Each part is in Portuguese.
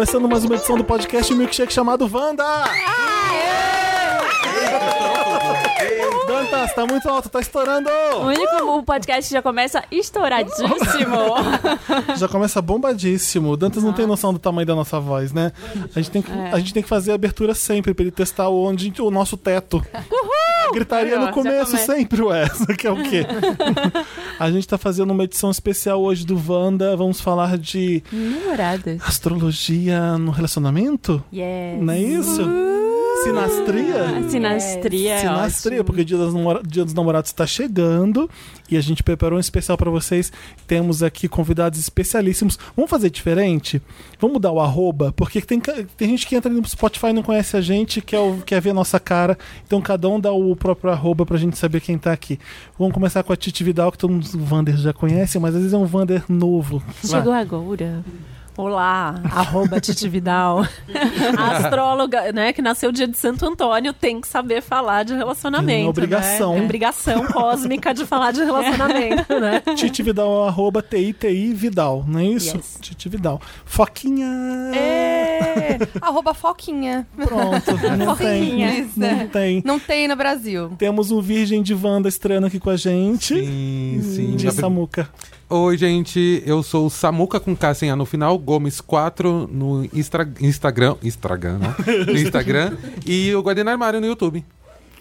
começando mais uma edição do podcast Milkshake chamado Wanda! Dantas, tá muito alto, tá estourando! O único o podcast já começa estouradíssimo. Já começa bombadíssimo. O Dantas não tem noção do tamanho da nossa voz, né? A gente tem que, É. a gente tem que fazer a abertura sempre pra ele testar onde o nosso teto. Gritaria Aí, ó, no começo sempre, ué. Que é o quê? a gente tá fazendo uma edição especial hoje do Wanda. Vamos falar de Namoradas. astrologia no relacionamento? Yes. Não é isso? Sinastria? Sinastria é Sinastria, porque o dia, namora- dia dos namorados está chegando e a gente preparou um especial para vocês. Temos aqui convidados especialíssimos. Vamos fazer diferente? Vamos mudar o arroba, porque tem, tem gente que entra no Spotify e não conhece a gente, quer, quer ver a nossa cara. Então cada um dá o próprio arroba pra gente saber quem tá aqui. Vamos começar com a Titi Vidal, que todo mundo, o Vander já conhece, mas às vezes é um Vander novo. Chegou agora. Olá, arroba Titi Vidal. A astróloga, né, que nasceu dia de Santo Antônio, tem que saber falar de relacionamento. Tem obrigação. Né? É obrigação cósmica de falar de relacionamento, né? Titi Vidal, arroba TITI Vidal, não é isso? Yes. Titi Vidal. Foquinha! É, arroba Foquinha. Pronto, não tem. Não é. tem. Não tem no Brasil. Temos um Virgem de Wanda estreando aqui com a gente. Sim, sim. De Já- Samuca. Oi, gente. Eu sou o Samuca com K sem A no final, Gomes4 no Instra... Instagram. Instagram, né? No Instagram. e o Guardiã Armário no YouTube.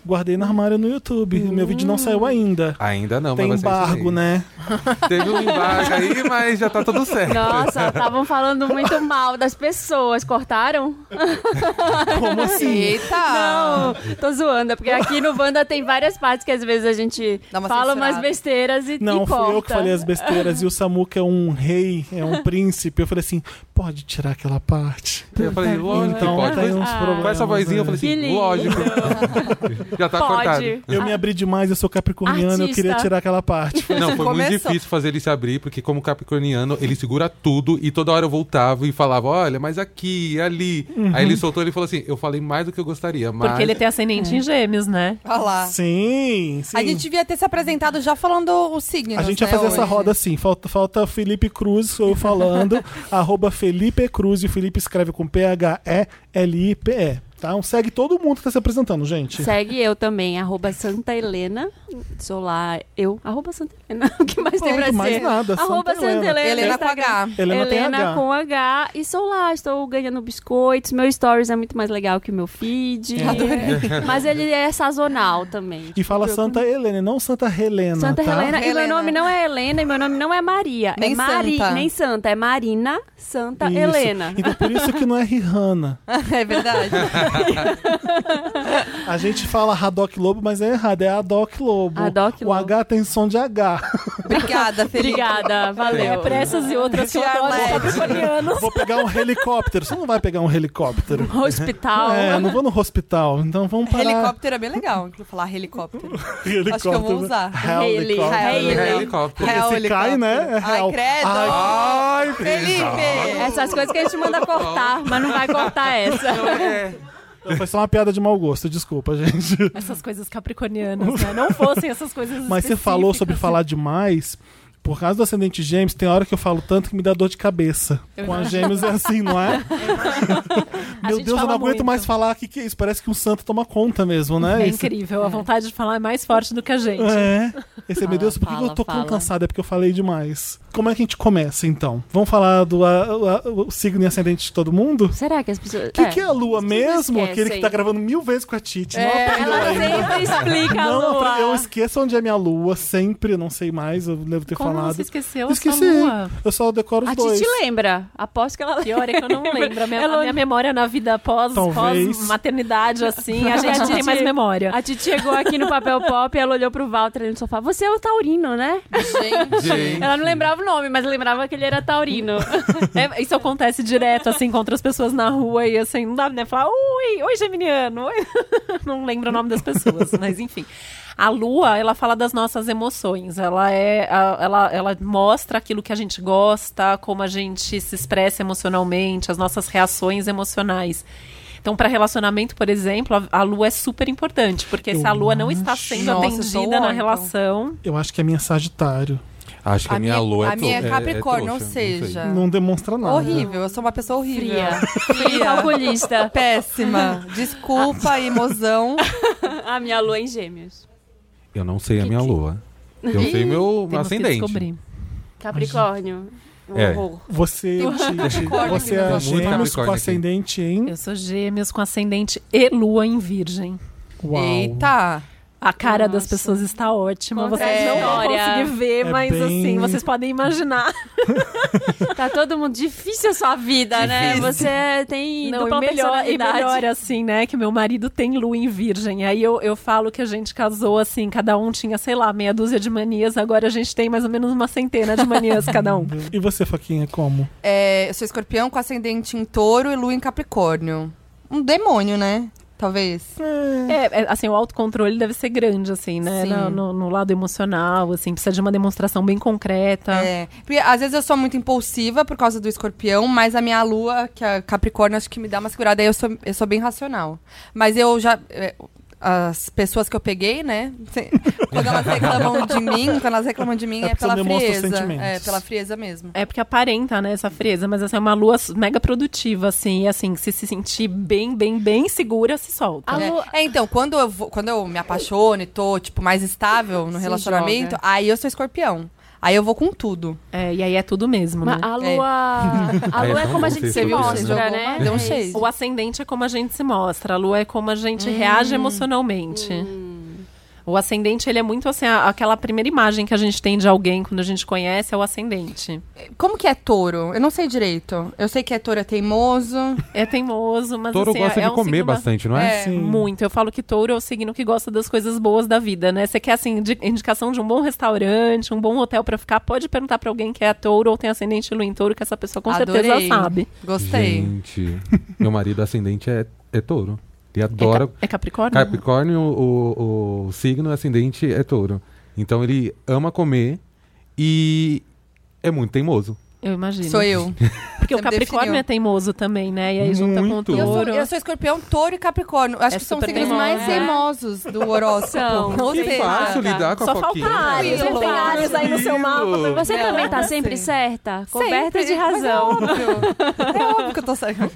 Guardei no armário no YouTube. Meu vídeo não saiu ainda. Ainda não, Tem mas embargo, né? Teve um embargo aí, mas já tá tudo certo. Nossa, estavam falando muito mal das pessoas. Cortaram? Como assim? Eita! Não, tô zoando. é Porque aqui no Wanda tem várias partes que às vezes a gente fala censurada. umas besteiras e, Não, e fui corta. eu que falei as besteiras. E o Samuca é um rei, é um príncipe. Eu falei assim: pode tirar aquela parte. Eu falei, lógico Então que pode. tem uns Ah. problemas. Com essa vozinha, eu falei assim, lindo. lógico. já tá cortado. Pode. Eu me abri demais, eu sou capricorniano, eu Artista. queria tirar aquela parte. Não, foi muito difícil fazer ele se abrir, porque como capricorniano, ele segura tudo e toda hora eu voltava e falava, olha, mas aqui, ali. Uhum. Aí ele soltou e falou assim, eu falei mais do que eu gostaria, mas... Porque ele tem ascendente em gêmeos, né? Olha lá. Sim, sim. A gente devia ter se apresentado já falando os signos. A gente né, vai fazer essa hoje. roda assim. Falta, falta Felipe Cruz, sou eu falando. arroba Felipe Cruz. E Felipe escreve com P-H-E-L-I-P-E. Tá? Um segue todo mundo que tá se apresentando, gente. Segue eu também, arroba Santa Helena. Sou lá, eu, arroba Santa Helena. O que mais tem pra Pronto, mais ser? nada. Arroba Santa Helena. Helena. Helena com. H. Helena, tem Helena H. com H. E sou lá, estou ganhando biscoitos. Meu stories é muito mais legal que o meu feed. Mas ele é sazonal também. E fala Santa Helena, não Santa Helena. Santa tá? Helena. E meu nome não é Helena e meu nome não é Maria. Nem é Mari, Santa. nem Santa. É Marina Santa Isso. Helena. Então por isso que não é Rihanna. é verdade. A gente fala Haddock Lobo, mas é errado, é Haddock Lobo. Haddock o Lobo. H tem som de H. Obrigada, Felipe. Obrigada, valeu. É pra essas e outras que eu capricornianos. Vou pegar um helicóptero. Você não vai pegar um helicóptero. Hospital. É, não vou no hospital. Então vamos parar. Helicóptero é bem legal. Vou falar helicóptero. Helicóptero. Acho que eu vou usar. Haley, Helicóptero. Haley. É helicóptero. Se cai, né, é helicóptero. Ai, credo. Ai, Felipe! Essas coisas que a gente manda cortar, mas não vai cortar essa. É. Foi só uma piada de mau gosto, desculpa, gente. Essas coisas capricornianas, né? Não fossem essas coisas Mas você falou sobre falar demais. Por causa do ascendente gêmeos, tem hora que eu falo tanto que me dá dor de cabeça. Com a gêmeos é assim, não é? Meu Deus, eu não aguento muito. mais falar. O que, que é isso? Parece que um santo toma conta mesmo, né? É Esse- incrível, a vontade de falar é mais forte do que a gente. É. Esse é, meu Fala, Deus, por que fala, eu tô tão fala. cansado? É porque eu falei demais. Como é que a gente começa, então? Vamos falar do a- a- o signo e ascendente de todo mundo? Será que as pessoas. O que, que é a lua mesmo? esquecem. Aquele que tá gravando mil vezes com a Titi. Não É, aprendeu ela ainda. sempre explica a Não, lua. eu esqueço onde é minha lua, sempre, eu não sei mais, eu devo ter Como falado. Você esqueceu Esqueci. Eu só decoro os A dois. Titi lembra. Aposto que ela Pior é que eu não lembro. A minha, Ela- a minha memória na vida pós, pós maternidade, assim, a gente A não tem mais memória. A Titi chegou aqui no papel pop e ela olhou pro Walter ali no sofá. Você é o Taurino, né? Gente. Gente. Ela não lembrava o nome, mas lembrava que ele era Taurino. É, isso acontece direto, assim, contra as pessoas na rua e assim, não dá, né? Falar, oi, oi, Geminiano. Oi. Não lembro o nome das pessoas, mas enfim. A lua, ela fala das nossas emoções. Ela é, a- ela, ela mostra aquilo que a gente gosta, como a gente se expressa emocionalmente, as nossas reações emocionais. Então, para relacionamento, por exemplo, a, a lua é super importante, porque se a lua não está sendo Nossa, eu atendida na relação, Eu acho que é minha Sagitário. Acho que a, minha lua é a minha é Capricórnio, ou trouxa, não sei. seja, Não demonstra nada. horrível. Eu sou uma pessoa horrível. Fria. Fria calculista. Péssima. Desculpa, mozão. A minha lua é em gêmeos. Eu não sei a minha lua. Eu sei meu Temos que ascendente. Capricórnio. É. Horror. Você, você é? Muito gêmeos com ascendente em... Eu sou gêmeos com ascendente e lua em virgem. Uau. Eita. A cara das pessoas está ótima. Conta Vocês não vão conseguir ver, É mas bem- assim, vocês podem imaginar. Tá todo mundo difícil a sua vida, né? Difícil. Você tem Não, dupla e melhor, e melhor assim, né? Que meu marido tem lua em virgem. Aí eu, eu falo que a gente casou assim, cada um tinha, sei lá, meia dúzia de manias. Agora a gente tem mais ou menos uma centena de manias cada um. E você, Faquinha, como? É, eu sou escorpião com ascendente em touro e lua em capricórnio. Um demônio, né? Talvez. É, é, assim, o autocontrole deve ser grande, assim, né? Sim. No, no- no lado emocional, assim, precisa de uma demonstração bem concreta. É, porque às vezes eu sou muito impulsiva por causa do escorpião, mas a minha lua, que é Capricórnio, acho que me dá uma segurada. Aí eu sou, eu sou bem racional. Mas eu já. As pessoas que eu peguei, né? Quando elas reclamam de mim, quando elas reclamam de mim, É é, pela frieza. É, pela frieza mesmo. É porque aparenta, né, essa frieza, mas assim, é uma lua mega produtiva, assim, e assim, se se sentir bem, bem, bem segura, se solta. A É. lua- É, então, quando eu, vou- quando eu me apaixono e tô, tipo, mais estável no Se relacionamento, joga. aí eu sou escorpião. Aí eu vou com tudo. É, e aí é tudo mesmo, né? Mas a lua. A É lua é tão como a gente se mostra, né? um É isso. O ascendente é como a gente se mostra, a lua é como a gente reage emocionalmente. O ascendente, ele é muito assim, a- aquela primeira imagem que a gente tem de alguém quando a gente conhece é o ascendente. Como que é touro? Eu não sei direito. Eu sei que é touro é teimoso. É teimoso, mas Touro assim, gosta é, de é um comer bastante, não é? É. Sim. Muito. Eu falo que touro é o signo que gosta das coisas boas da vida, né? Você quer, assim, indi- indicação de um bom restaurante, um bom hotel pra ficar, pode perguntar pra alguém que é touro ou tem ascendente lua em touro, que essa pessoa com certeza Adorei. sabe. Gostei. Gente, meu marido ascendente é, é touro. Ele adora. É, ca- é Capricórnio? Capricórnio, o, o signo ascendente é touro. Então ele ama comer e é muito teimoso. Eu imagino. Sou eu. Porque o Você me Capricórnio é teimoso também, né? E aí junta com o Muito. Eu sou, touro. eu sou escorpião, touro e capricórnio. Acho É que são os signos mais teimoso. teimosos do horóscopo. São. Ou seja, fácil lidar com Só a falta foquinha. Ares. Você Tranquilo. tem Ares aí no seu mapa. Você Não, também tá não sempre sei. certa? Coberta Sempre, de É razão. óbvio. É óbvio que eu tô certa.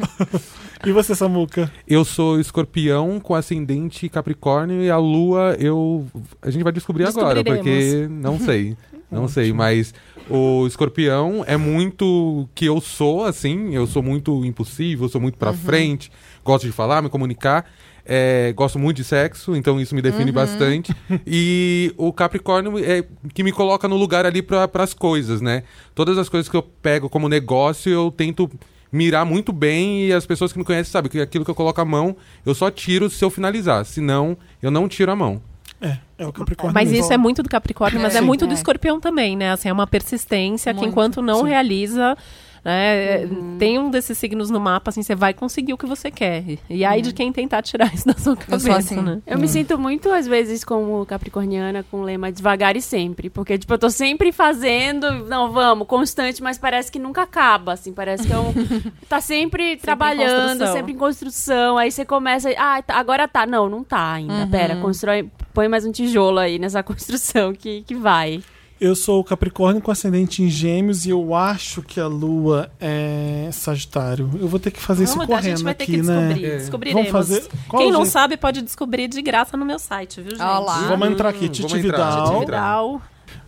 E você, Samuca? Eu sou escorpião com ascendente Capricórnio e a lua eu. A gente vai descobrir agora, porque não sei. Não sei, mas o escorpião é muito que eu sou, assim. Eu sou muito impulsivo, eu sou muito pra frente, gosto de falar, me comunicar. é, gosto muito de sexo, então isso me define bastante. E o Capricórnio é que me coloca no lugar ali para as coisas, né? Todas as coisas que eu pego como negócio, eu tento mirar muito bem e as pessoas que me conhecem sabem que aquilo que eu coloco a mão, eu só tiro se eu finalizar. Senão, eu não tiro a mão. É, é o Capricórnio. Mas mesmo. isso é muito do Capricórnio, mas é, Sim. muito do É. escorpião também, né? Assim, é uma persistência que Muito. enquanto não Sim. realiza. Né, Tem um desses signos no mapa, assim, você vai conseguir o que você quer. E aí de quem tentar tirar isso da sua cabeça, assim. né? Eu me sinto muito, às vezes, como capricorniana, com o lema devagar e sempre. Porque, tipo, eu tô sempre fazendo, não, vamos, constante, mas parece que nunca acaba, assim. Parece que é um, tá sempre, trabalhando, construção. sempre em construção. Aí você começa, ah, tá, agora tá. Não, não tá ainda. Pera, constrói, põe mais um tijolo aí nessa construção que, que vai. Eu sou o Capricórnio com ascendente em Gêmeos e eu acho que a Lua é Sagitário. Eu vou ter que fazer isso Vamos, a correndo gente vai ter aqui, que descobrir. né? É. Descobriremos. Vamos fazer. Qual Quem não sabe pode descobrir de graça no meu site, viu, gente? Olha lá. Vamos entrar aqui, Hum, Titi vamos entrar, Vidal. Titi Vidal.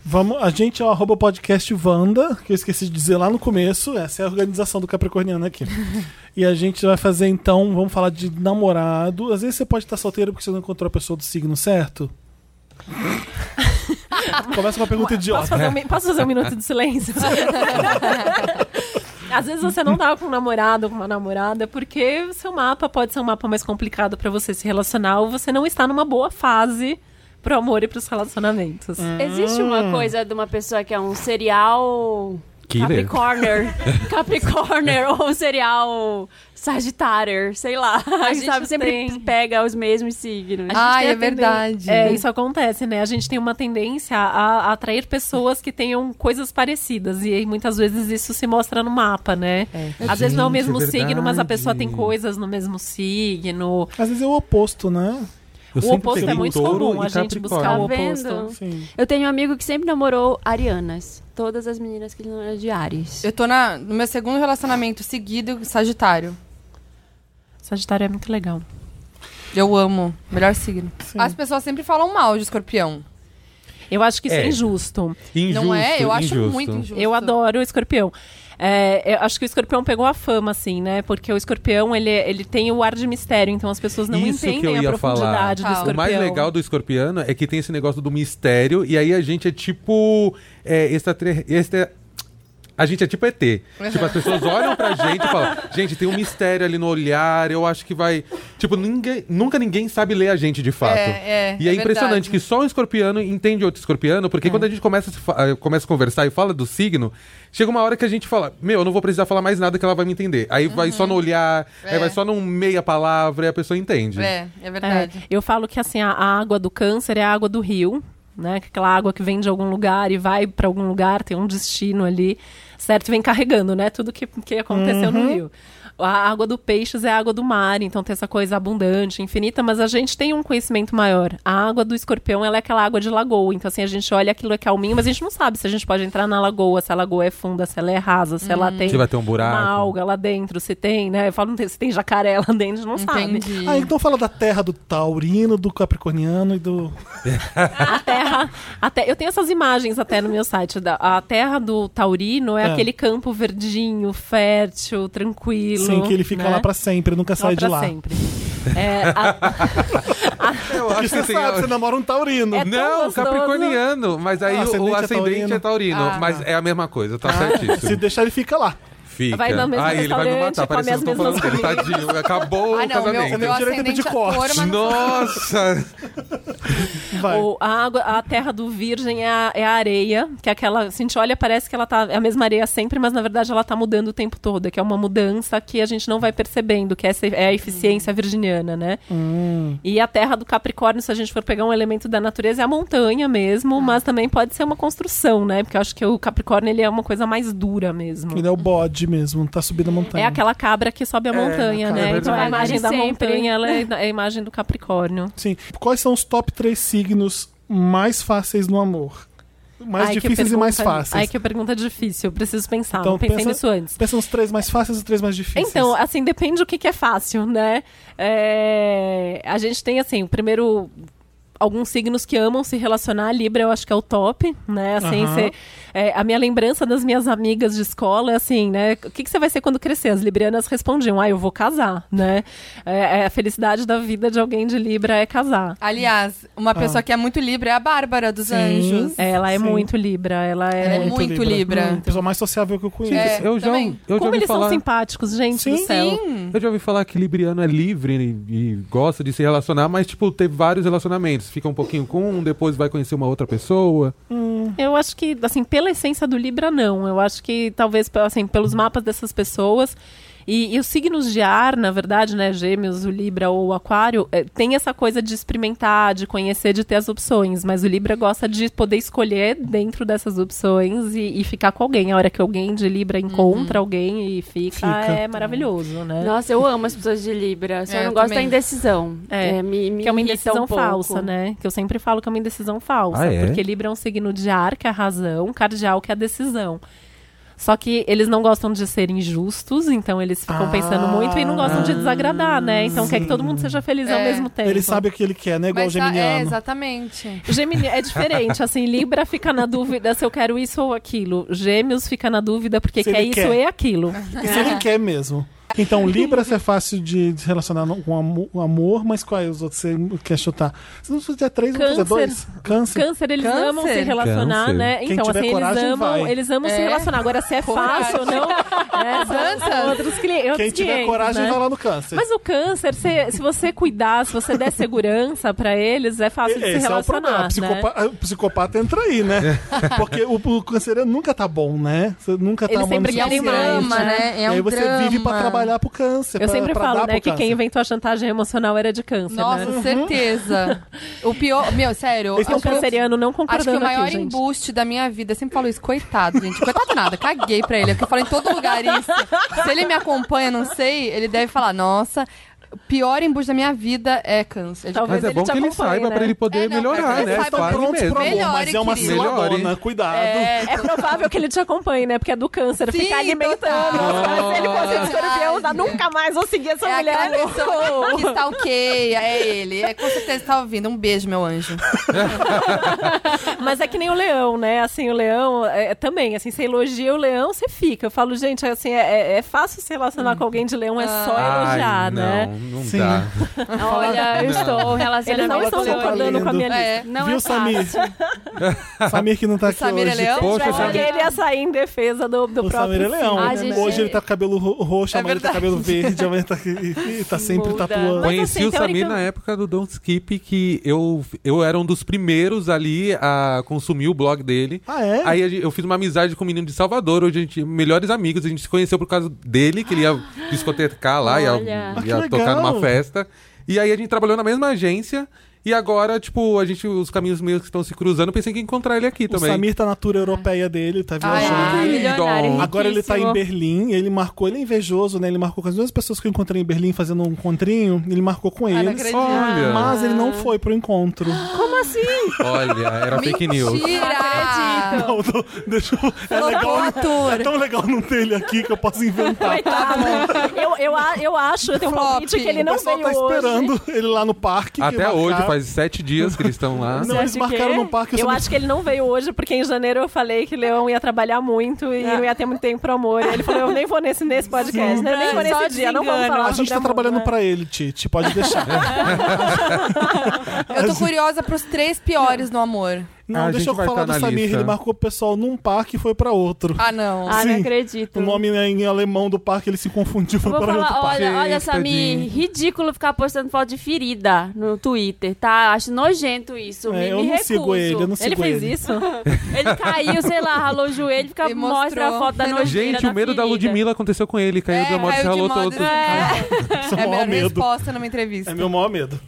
Vamos, a gente é o arroba podcast Wanda, que eu esqueci de dizer lá no começo. Essa é a organização do Capricorniano aqui. e a gente vai fazer então, vamos falar de namorado. Às vezes você pode estar solteiro porque você não encontrou a pessoa do signo certo. Começa com uma pergunta Posso idiota. fazer, um, posso fazer um minuto de silêncio? Às vezes você não tá com um namorado ou com uma namorada porque o seu mapa pode ser um mapa mais complicado pra você se relacionar ou você não está numa boa fase pro amor e pros relacionamentos. Existe uma coisa de uma pessoa que é um serial Killer. Capricorner. Capricorner ou um serial Sagitário, sei lá. A gente, gente sabe, sempre tem- pega os mesmos signos. Ah, a é verdade. É, isso acontece, né? A gente tem uma tendência a, a atrair pessoas que tenham coisas parecidas. E muitas vezes isso se mostra no mapa, né? Às vezes não é o Gente, mesmo é signo, mas a pessoa tem coisas no mesmo signo. Às vezes é o oposto, né? Eu O oposto peguei é muito touro comum, a gente buscar o Tá oposto. vendo? Sim. Eu tenho um amigo que sempre namorou arianas. Todas as meninas que ele não era de Ares. Eu tô na, no meu segundo relacionamento seguido, Sagitário. Sagitário é muito legal. Eu amo. Melhor signo. Sim. As pessoas sempre falam mal de escorpião. Eu acho que isso é, É. injusto. Injusto, não é? Eu acho injusto. muito injusto. Eu adoro o escorpião. É, eu acho que o escorpião pegou a fama, assim, né? Porque o escorpião, ele, ele tem o ar de mistério, então as pessoas não Isso que entendem eu ia a profundidade falar. do escorpião. O mais legal do escorpiano é que tem esse negócio do mistério, e aí a gente é tipo. É, extraterre- extra- a gente é tipo ET. Tipo, as pessoas olham pra gente e falam: gente, tem um mistério ali no olhar, eu acho que vai. Tipo, ninguém, nunca ninguém sabe ler a gente de fato. É, é, E é, é impressionante verdade. que só um escorpiano entende outro escorpiano, porque quando a gente começa a, se fa- eh, começa a conversar e fala do signo, chega uma hora que a gente fala: Meu, eu não vou precisar falar mais nada que ela vai me entender. Aí vai só no olhar, aí É. vai só num meia palavra e a pessoa entende. É, é É, verdade. eu falo que assim, a, água do câncer é a água do rio, né? Que Aquela água que vem de algum lugar e vai pra algum lugar, tem um destino ali, certo? Vem carregando, né? Tudo que, que aconteceu no rio. A água do peixes é a água do mar, então tem essa coisa abundante, infinita, mas a gente tem um conhecimento maior. A água do escorpião, ela é aquela água de lagoa, então assim, a gente olha aquilo é calminho, mas a gente não sabe se a gente pode entrar na lagoa, se a lagoa é funda, se ela é rasa, se ela tem Se vai ter um buraco. uma alga lá dentro, se tem, né? Eu falo, se tem jacaré lá dentro, a gente não sabe. Entendi. Ah, então fala da terra do taurino, do capricorniano e do... A terra, até eu tenho essas imagens até no meu site. Da, a terra do taurino é, É. aquele campo verdinho, fértil, tranquilo. Sim, que ele fica né? lá pra sempre, nunca sai Lá de lá. sempre. É, a- Eu acho que você assim, sabe, eu- você namora um taurino. É Não, gostoso. capricorniano. Mas aí Ah, o- ascendente o é ascendente taurino. é taurino. Ah. Mas é a mesma coisa, tá Se certíssimo. deixar, ele fica lá. Fica. Vai no mesmo Ai, ele vai me restaurante, matar. Parece que as eu tô falando mesmas dele. Tadinho. Acabou Ah, o não, meu, casamento. meu Direito de ascendente é corte. touro, mas não Nossa! Vai. o- a, água, a terra do virgem é a, é a areia, que é aquela. Se a gente olha, parece que ela tá. É a mesma areia sempre, mas na verdade ela tá mudando o tempo todo. Que é uma mudança que a gente não vai percebendo, que essa é a eficiência virginiana, né? Hum. E a terra do Capricórnio, se a gente for pegar um elemento da natureza, é a montanha mesmo, mas também pode ser uma construção, né? Porque eu acho que o Capricórnio ele é uma coisa mais dura mesmo. Ele é o bode mesmo, tá subindo a montanha. É aquela cabra que sobe a montanha, é né? verdade. então a imagem da Sempre. montanha ela é é a imagem do Capricórnio. Sim. Quais são os top três signos mais fáceis no amor? Mais Ai, difíceis e mais pergunta- fáceis. Ai, que pergunta difícil. Eu preciso pensar. Então, não pensei pensa- nisso antes. Pensa nos três mais fáceis e os três mais difíceis. Então, assim, depende do que, que é fácil, né? É, A gente tem, assim, o primeiro. Alguns signos que amam se relacionar, Libra eu acho que é o top, né? Assim, Aham. cê- é, a minha lembrança das minhas amigas de escola é assim, né? O que, você vai ser quando crescer? As librianas respondiam, ah, eu vou casar, né? É, é a felicidade da vida de alguém de Libra é casar. Aliás, uma pessoa que é muito Libra é a Bárbara dos Sim. Anjos. Ela é Sim. muito Libra, ela é... Ela é muito Libra. A pessoa mais sociável que eu conheço. É, eu já, também. eu já Como eles falar. são simpáticos, gente Sim. do céu. Sim. Eu já ouvi falar que Libriano é livre e, e gosta de se relacionar, mas, tipo, teve vários relacionamentos. Fica um pouquinho com um, depois vai conhecer uma outra pessoa. Eu acho que, assim, pela essência do Libra, não. Eu acho que talvez, assim, pelos mapas dessas pessoas. E, e os signos de ar, na verdade, né, Gêmeos, o Libra ou o Aquário, eh, tem essa coisa de experimentar, de conhecer, de ter as opções. Mas o Libra gosta de poder escolher dentro dessas opções e, e ficar com alguém. A hora que alguém de Libra encontra alguém e fica, Fica. é maravilhoso, né? Nossa, eu amo as pessoas de Libra. Só É, não gosto também. da indecisão. É, me, me Que é uma indecisão um falsa, né? Que eu sempre falo que é uma indecisão falsa. Ah, é? Porque Libra é um signo de ar, que é a razão, cardial, que é a decisão. Só que eles não gostam de ser injustos, então eles ficam Ah, pensando muito e não gostam de desagradar, né? Então quer que todo mundo seja feliz ao É. mesmo tempo. Ele sabe o que ele quer, né? Igual o Mas tá- é, geminiano. exatamente. Gemini é diferente, assim, Libra fica na dúvida se eu quero isso ou aquilo. Gêmeos fica na dúvida porque Se quer isso quer. e aquilo. E se ele quer mesmo. Então, Libra é fácil de se relacionar com amo- o amor, mas quais os outros você quer chutar? Você não precisa três, não precisa Câncer. dois? Câncer. Câncer, eles Câncer. amam se relacionar, Câncer. né? Quem Então, tiver assim, eles coragem, amam, vai. eles amam se É. relacionar. Agora, se é fácil ou não, é, Dança. outros cli- outros Quem tiver 500, coragem, né? vai lá no câncer. Mas o câncer, se, se você cuidar, se você der segurança pra eles, é fácil de se Esse é o relacionar, né? psicopa- o psicopata entra aí, né? Porque o, o canceriano nunca tá bom, né? Você nunca tá Ele sempre quer drama, né? né? É e aí um você drama. vive pra trabalhar pro câncer. Eu pra- sempre pra falo, dar né, que quem inventou a chantagem emocional era de câncer, Nossa, né? certeza. O pior. Meu, sério. Esse É um canceriano não Acho que concordando o maior aqui, gente. embuste da minha vida, eu sempre falo isso, coitado, gente. Coitado nada, caguei pra ele. Porque eu falo em todo lugar isso. Se ele me acompanha, não sei, ele deve falar, nossa. Pior embuste da minha vida é câncer. Talvez Mas é bom que ele saiba né? pra ele poder É, não, melhorar, ele né? saiba Fase Prontos mesmo. pro amor, Melhore, mas é uma querido. ciladona. Melhore. Cuidado. É, É provável que ele te acompanhe, né? Porque é do câncer. Sim, fica alimentando. total. Se ele fosse escorpião, nunca mais vou seguir essa é mulher. aquela pessoa que stalkeia, é ele. É, com certeza tá ouvindo. Um beijo, meu anjo. Mas é que nem o leão, né? Assim, o leão é, também, assim, você elogia o leão, você fica. Eu falo, gente, assim, é, é- é fácil se relacionar com alguém de leão, é só elogiar, Ai, né? Não, Sim. dá. Olha, eu estou relacionando Eles não estão concordando com a minha lindo. lista. É. Não Viu, é Samir? Samir que não tá aqui Samir é hoje. leão? Poxa, Porque Samir. ele ia sair em defesa do, do O próprio Samir é leão. né? gente. Hoje ele tá com cabelo ro- roxo, É amanhã ele tá com cabelo verde, amanhã tá, e- e tá sempre Muda. tatuando. Mas, Conheci assim, o Samir teórica- na época do Don't Skip, que eu, eu era um dos primeiros ali a consumir o blog dele. Ah, é? Aí eu fiz uma amizade com um menino de Salvador, hoje a gente melhores amigos, a gente se conheceu por causa dele, que ele ia discotecar lá, ia, Olha. Ah, ia legal. tocar numa festa. E aí a gente trabalhou na mesma agência. E agora, tipo, a gente, os caminhos meus que estão se cruzando, eu pensei que ia encontrar ele aqui O também. Samir tá na tour europeia dele, tá Ai, viajando. Ai, milionário, Agora ele tá em. Berlim, ele marcou, ele é invejoso, né? Ele marcou com as duas pessoas que eu encontrei em Berlim fazendo um encontrinho, ele marcou com Ah, não eles. Olha. Mas ele não foi pro encontro. Como assim? Olha, era fake news. Mentira! Não, não, deixa eu... É legal, é tão legal não ter ele aqui que eu posso inventar. Coitado. eu, eu, eu acho, eu tenho um palpite que ele o não pessoal veio tá hoje. esperando ele lá no parque. que Até hoje, marcaram. Faz sete dias que eles estão lá. Não, eles marcaram é? no parque. Eu acho que ele não veio hoje, porque em janeiro eu falei que o Leão ia trabalhar muito e não ia ter muito tempo pro amor. E ele falou, eu nem vou nesse, nesse podcast, né? Nem vou nesse dia, não vamos falar A gente sobre tá amor, trabalhando né? pra ele, Titi. Pode deixar. Eu tô curiosa pros três piores no amor. Não, A deixa eu falar tá do Samir. lista. Ele marcou o pessoal num parque e foi pra outro. Ah, não. Ah, Sim. não acredito. O nome é em alemão do parque, ele se confundiu, foi Vou para outro falar, parque. olha, olha, Samir, ridículo ficar postando foto de ferida no Twitter, tá? Acho nojento isso. É, me, eu me não recuso. sigo ele, eu não sigo Ele fez ele. isso? Ele caiu, sei lá, ralou o joelho, fica, E mostra a foto da nojeira Gente, o medo da ferida. Ludmilla aconteceu com ele. Caiu É, de moto e ralou todo. É. É É a minha medo. resposta numa entrevista. É meu maior medo.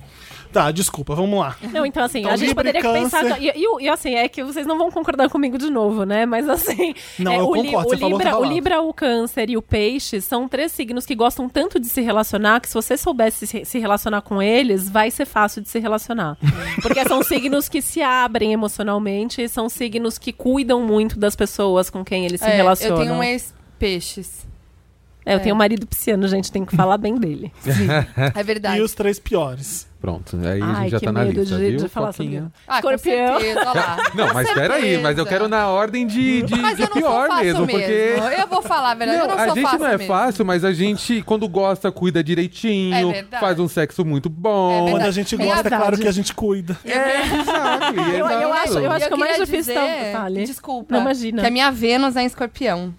Tá, desculpa, vamos lá. Não, então assim, Então, a gente e poderia pensar. E, e, e, assim, é que vocês não vão concordar comigo de novo, né? Mas assim. Não, é, eu o, li- concordo, o você Libra, o. Libra, o Câncer e o Peixe são três signos que gostam tanto de se relacionar que se você soubesse se, se relacionar com eles, vai ser fácil de se relacionar. Porque são signos que se abrem emocionalmente e são signos que cuidam muito das pessoas com quem eles se É, relacionam. Eu tenho um ex-peixes. É, eu tenho um marido pisciano, gente, tem que falar bem dele. É verdade. E os três piores. Pronto, aí a Ai, gente já que tá na medo lista, de, viu, de falar Foquinha? sobre Ah, Escorpião. com certeza, olha lá. Não, Com mas peraí, mas eu quero na ordem de, de, Mas de eu não pior sou fácil mesmo, mesmo. porque... Eu vou falar a verdade, eu Não, a sou gente fácil não é mesmo. fácil, mas a gente, quando gosta, cuida É direitinho, verdade. faz um sexo muito É bom. verdade. Quando a gente É gosta, é claro verdade. que a gente cuida. É, exato, Eu- eu exato. acho- eu acho E que o mais difícil dizer- tá-. Desculpa. Não, imagina. Que a minha Vênus é em escorpião.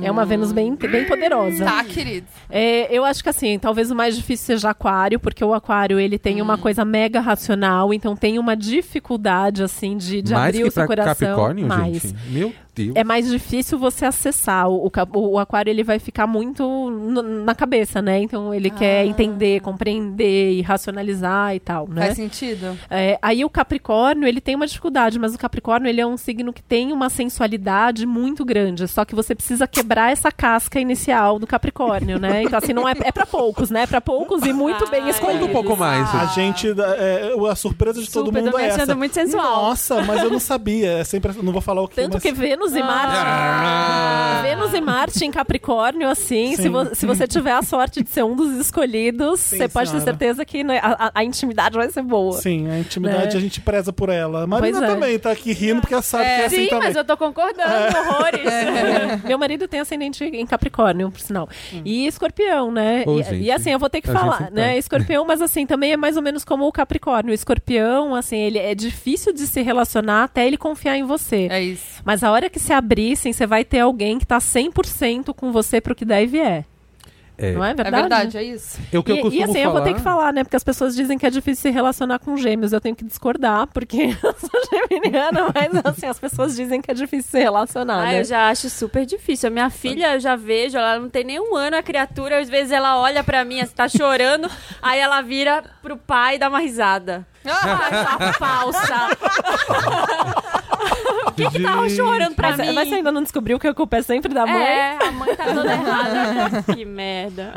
É uma Vênus bem, bem poderosa. Tá, querido. É, eu acho que assim, talvez o mais difícil seja aquário, porque o aquário ele tem Hum. uma coisa mega racional, então tem uma dificuldade assim de, de Mais abrir que o seu pra coração. Capricórnio, mais. gente? Meu Deus. É mais difícil você acessar. O, o o aquário ele vai ficar muito no- na cabeça, né? Então ele quer Ah. entender, compreender e racionalizar e tal, né? Faz sentido? É, aí o Capricórnio, ele tem uma dificuldade, mas o Capricórnio, ele é um signo que tem uma sensualidade muito grande, só que você precisa quebrar essa casca inicial do Capricórnio, né? Então, assim, não é, é para poucos, né? É pra poucos e muito bem. Conta um pouco mais. A gente, é, a surpresa de todo Super, mundo tô me é essa. muito sensual. Nossa, mas eu não sabia. É sempre, não vou falar o que, Tanto mas... que Vênus e Marte. Ah! Vênus e Marte em Capricórnio, assim, se, vo- se você tiver a sorte de ser um dos escolhidos, Sim, você pode ter certeza que né, a, a- a intimidade vai ser boa. Sim, a intimidade Né? a gente preza por ela. A Marina Pois é. também tá aqui rindo porque ela sabe que é assim Sim, também. mas eu tô concordando, horrores. Meu marido tem ascendente em Capricórnio, por sinal. E escorpião, né? E, e, assim, eu vou ter que a falar, né? tá. Escorpião, mas assim, também é mais ou menos como o Capricórnio. O escorpião, assim, ele é difícil de se relacionar até ele confiar em você. É isso. Mas a hora que se abrissem, você vai ter alguém que tá 100% com você pro que der e vier. É. Não é É verdade? verdade, é isso. É o que eu e, costumo e assim, falar. eu vou ter que falar, né? Porque as pessoas dizem que é difícil se relacionar com gêmeos. Eu tenho que discordar, porque eu sou geminiana, mas assim, as pessoas dizem que é difícil se relacionar, Ah, né? eu já acho super difícil. A minha filha, eu já vejo, ela não tem nenhum ano, a criatura, às vezes ela olha pra mim, assim, tá chorando, aí ela vira pro pai e dá uma risada. Ah, sua falsa. que que tava chorando pra Mas, mim? mas você ainda não descobriu que a culpa é sempre da mãe? É, a mãe tá toda errada. que merda.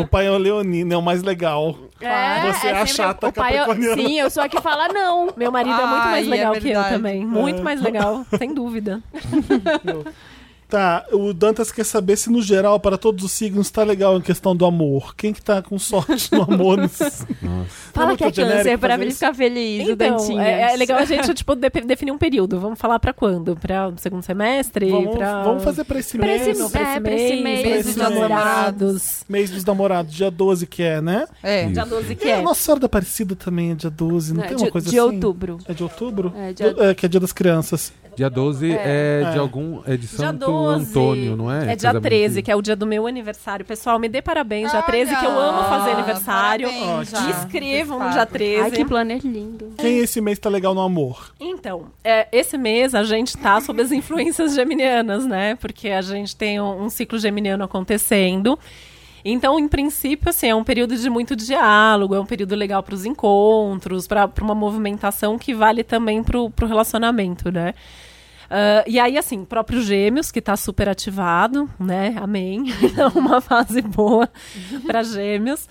O pai é o leonino, é o mais legal. É, Você é a sempre chata o pai, eu-. Sim, eu sou a que fala não. Meu marido é muito Ai, mais é legal que eu também. Muito É. mais legal, sem dúvida. Tá, o Dantas quer saber se no geral, para todos os signos, tá legal em questão do amor. Quem que tá com sorte no amor? nesses- Fala muito que é genérico câncer pra fazer ele ficar feliz, o Então, Dantinhas. é, é legal a gente tipo, de- definir um período. Vamos falar pra quando? Pra o segundo semestre? Vamos, pra... vamos fazer pra esse Pra mês. esse- Não, pra esse É, pra esse mês, mês mês dos dos namorados. Mês dos namorados, dia 12 que é, né? É. Dia 12 que É, é. a Nossa Senhora da Aparecida também é dia 12, não, É, tem de, uma coisa de assim? outubro. É de outubro? É, dia- Do- é, que é dia das crianças. Dia 12 é, de É. algum. É de Dia Santo 12. Antônio, não é? É dia Casamento 13, que é o dia do meu aniversário. Pessoal, me dê parabéns. Dia 13, que eu amo fazer aniversário. parabéns. Me inscrevam no Antecipado. dia 13. Ai, que planner lindo. Quem esse mês tá legal no amor? Então, é, esse mês a gente tá sob as influências geminianas, né? Porque a gente tem um, um ciclo geminiano acontecendo. Então, em princípio, assim, é um período de muito diálogo, é um período legal para os encontros, para uma movimentação que vale também para o relacionamento, né? Ah, e aí, assim, próprio Gêmeos, que tá super ativado, né? Amém. Então, uma fase boa para Gêmeos.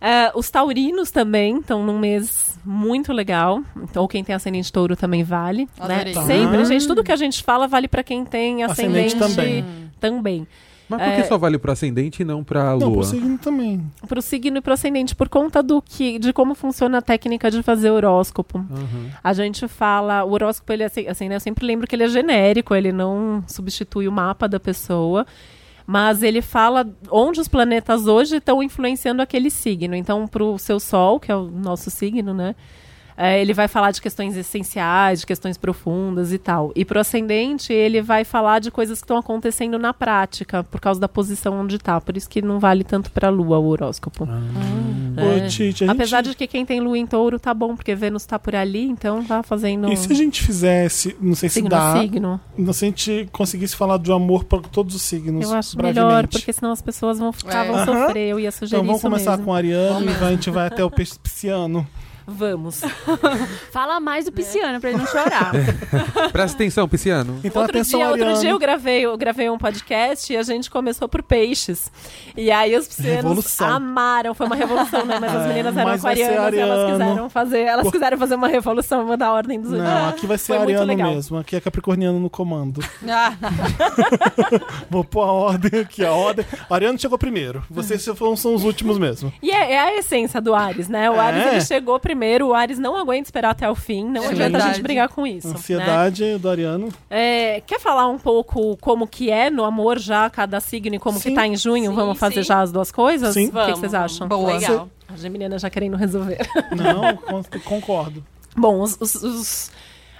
Ah, os taurinos também estão num mês muito legal. Então, quem tem ascendente touro também vale. Né? Sempre, Ah. gente. Tudo que a gente fala vale para quem tem Ascendente ascendente, também. também. Mas por que só vale pro ascendente e não pra Não, lua? pro signo também. Para o signo e para o ascendente, por conta do que, de como funciona a técnica de fazer horóscopo. Uhum. A gente fala, o horóscopo, ele é assim, assim, né, eu sempre lembro que ele é genérico, ele não substitui o mapa da pessoa, mas ele fala onde os planetas hoje estão influenciando aquele signo. Então, para o seu Sol, que é o nosso signo, né? É, ele vai falar de questões essenciais, de questões profundas e tal. E para o ascendente, ele vai falar de coisas que estão acontecendo na prática, por causa da posição onde está. Por isso que não vale tanto para a Lua o horóscopo. Ô, Tite, a gente... Apesar de que quem tem lua em touro tá bom, porque Vênus tá por ali, então tá fazendo E se a gente fizesse, não sei se signo dá, signo. não sei se a gente conseguisse falar de amor para todos os signos Eu acho brevemente. melhor, porque senão as pessoas vão ficar, É. vão Aham. sofrer. Eu ia sugerir Então vamos isso começar mesmo. com a Ariana e a gente vai até o peixe pisciano. Vamos. Fala mais do pisciano pra ele não chorar. Presta atenção, Pisciano. Então outro, atenção, dia, outro dia eu gravei, eu gravei um podcast e a gente começou por peixes. E aí os piscianos Revolução. amaram. Foi uma revolução, né? Mas as É, meninas eram mas aquarianas e elas quiseram fazer. Elas Por- quiseram fazer uma revolução, mudar a ordem dos Não, aqui vai ser Foi Ariano mesmo. Aqui é Capricorniano no comando. Ah, Vou pôr a ordem aqui. A ordem. Ariano chegou primeiro. Vocês foram, são os últimos mesmo. E é, é a essência do Ares, né? O É. Ares ele chegou primeiro, o Ares não aguenta esperar até o fim, não É adianta a gente brigar com isso. né? Ansiedade do Ariano. É, quer falar um pouco como que é no amor já cada signo e como Sim. que tá em junho? Sim, vamos fazer sim. já as duas coisas? Sim. O que que vocês acham? Boa. Legal. A Geminiana já querendo resolver. Não, con- concordo. Bom, os, os- os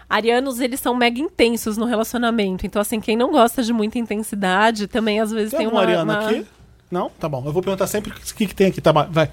arianos, eles são mega intensos no relacionamento. Então, assim, quem não gosta de muita intensidade, também às vezes Tem tem, uma... Ariana uma- aqui? Não? Tá bom. Eu vou perguntar sempre o que, que tem aqui. Tá, vai.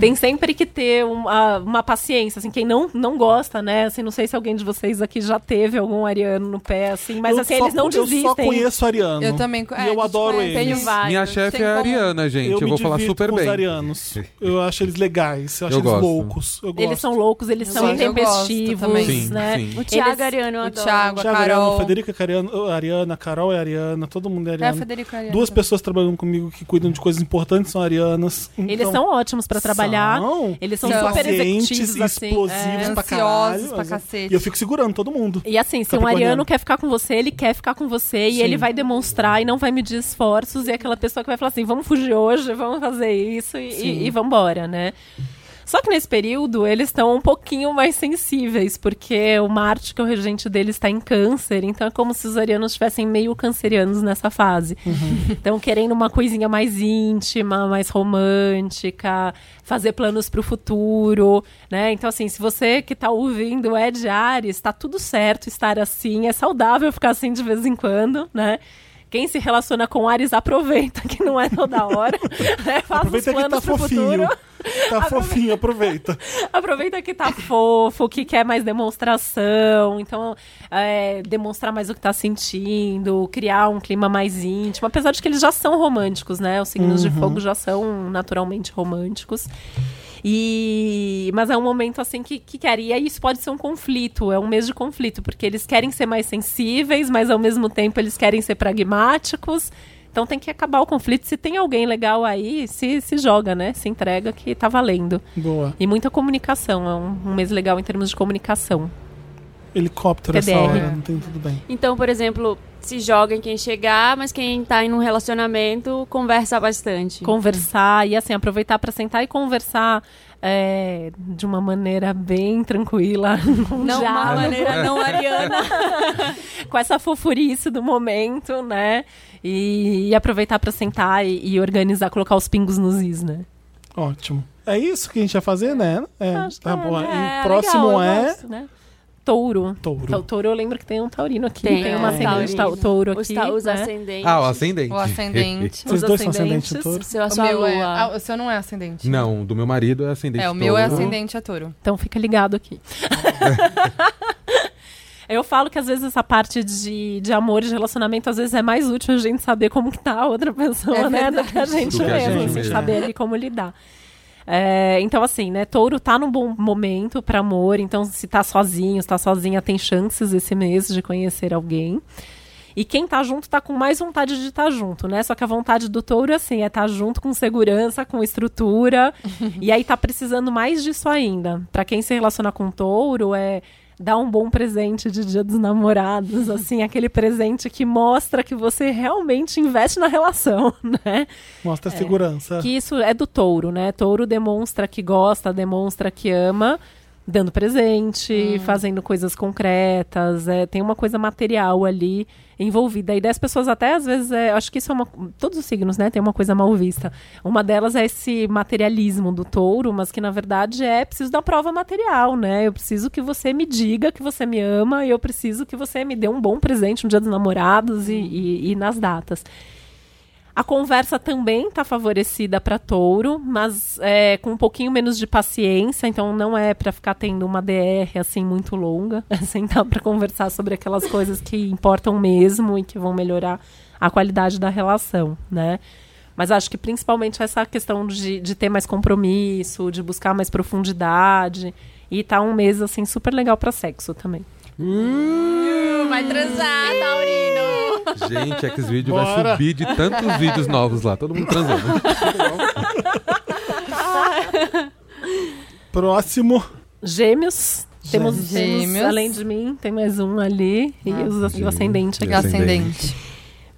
Tem sempre que ter uma, uma paciência, assim, quem não, não gosta, né? Assim, não sei se alguém de vocês aqui já teve algum ariano no pé, assim, mas Eu assim, só- eles não Eu só desistem. conheço Ariano. eu também. E eu adoro eles. Tenho vários. Minha chefe é Ariana, gente. Eu, me vou falar super com bem. os arianos. Eu acho eles legais. Eu acho Eu eles gosto. loucos. Eu gosto. Eles são loucos, eles são eu intempestivos, também. Sim, né? sim. O Thiago Eles- Ariano eu o adoro. Thiago, a Thiago Ariano, Carol. Federica Cariano, Ariana, Carol é Ariana, todo mundo é É, Ariana. Federico Ariano. Duas pessoas trabalhando comigo que cuidam de coisas importantes são arianas. Eles Então, são ótimos pra trabalhar. São Eles são São super efetivos, assim. explosivos é. pra caralho. pra cacete. E eu fico segurando todo mundo. E assim, se um ariano quer ficar com você, ele quer ficar com você e Sim. ele vai demonstrar e não vai medir esforços. E é aquela pessoa que vai falar assim: vamos fugir hoje, vamos fazer isso e, e, e vambora, né? Só que nesse período eles estão um pouquinho mais sensíveis, porque o Marte, que é o regente deles, está em câncer, então é como se os arianos estivessem meio cancerianos nessa fase. Então, querendo uma coisinha mais íntima, mais romântica, fazer planos para o futuro, né? Então, assim, se você que tá ouvindo é de Ares, tá tudo certo estar assim, é saudável ficar assim de vez em quando, né? Quem se relaciona com Ares aproveita que não é toda hora. Né? Faz Aproveita os que tá planos pro fofinho. futuro. Tá fofinho, aproveita. Aproveita que tá fofo, que quer mais demonstração. Então, é, demonstrar mais o que tá sentindo, criar um clima mais íntimo. Apesar de que eles já são românticos, né? Os signos de fogo já são naturalmente românticos. E mas é um momento assim que, que querem. E aí isso pode ser um conflito, é um mês de conflito, porque eles querem ser mais sensíveis, mas ao mesmo tempo eles querem ser pragmáticos. Então tem que acabar o conflito. Se tem alguém legal aí, se, se joga, né? Se entrega que tá valendo. Boa. E muita comunicação. É um, um mês legal em termos de comunicação. Helicóptero essa TDR. hora, não tem tudo bem. Então, por exemplo, se joga em quem chegar, mas quem tá em um relacionamento conversa bastante. Conversar e assim, aproveitar para sentar e conversar é, de uma maneira bem tranquila. Não uma diálogo. maneira não ariana. com essa fofurice do momento, né? E, e aproveitar para sentar e, e organizar, colocar os pingos nos is, né? Ótimo. É isso que a gente vai fazer, né? É, Acho que tá é, bom. né? E É próximo legal, é gosto, né? Touro. touro. Então, touro, eu lembro que tem um taurino aqui. Tem, Tem, uma é, ascendente taurino. ta- touro Os, aqui. ta- os né? ascendentes. Ah, o ascendente. O ascendente. Vocês os dois são ascendente touro? Seu, a O meu é, ah, o seu não é ascendente. Não, do meu marido é ascendente É, o meu é ascendente a touro. Então fica ligado aqui. Eu falo que às vezes essa parte de, de amor e de relacionamento, às vezes é mais útil a gente saber como que tá a outra pessoa, É né? Do que a gente Do que a mesmo, gente mesmo. saber ali como lidar. É, então, assim, né? Touro tá num bom momento para amor, então se tá sozinho, se tá sozinha, tem chances esse mês de conhecer alguém. E quem tá junto tá com mais vontade de estar junto, né? Só que a vontade do touro, assim, é estar junto com segurança, com estrutura. e aí tá precisando mais disso ainda. Pra quem se relaciona com touro, é dar um bom presente de Dia dos Namorados, assim, aquele presente que mostra que você realmente investe na relação, né? Mostra a segurança. Que isso é do touro, né? Touro demonstra que gosta, demonstra que ama, dando presente, fazendo coisas concretas, é, tem uma coisa material ali envolvida. E das pessoas até, às vezes, é, acho que isso é uma... Todos os signos, né? Tem uma coisa mal vista. Uma delas é esse materialismo do touro, mas que, na verdade, é preciso da prova material, né? Eu preciso que você me diga que você me ama e eu preciso que você me dê um bom presente no dia dos namorados e, e- e nas datas. A conversa também está favorecida para touro, mas é, com um pouquinho menos de paciência, então não é para ficar tendo uma DR assim muito longa, é sentar para conversar sobre aquelas coisas que importam mesmo e que vão melhorar a qualidade da relação, né? Mas acho que principalmente essa questão de, de ter mais compromisso, de buscar mais profundidade e tá um mês assim super legal para sexo também. Vai transar, Taurino. Gente, X-Video vai subir de tantos vídeos novos lá. Todo mundo transando. Próximo. Gêmeos. Temos, Gêmeos. além de mim, tem mais um ali e, os- e o ascendente aqui. E Ascendente.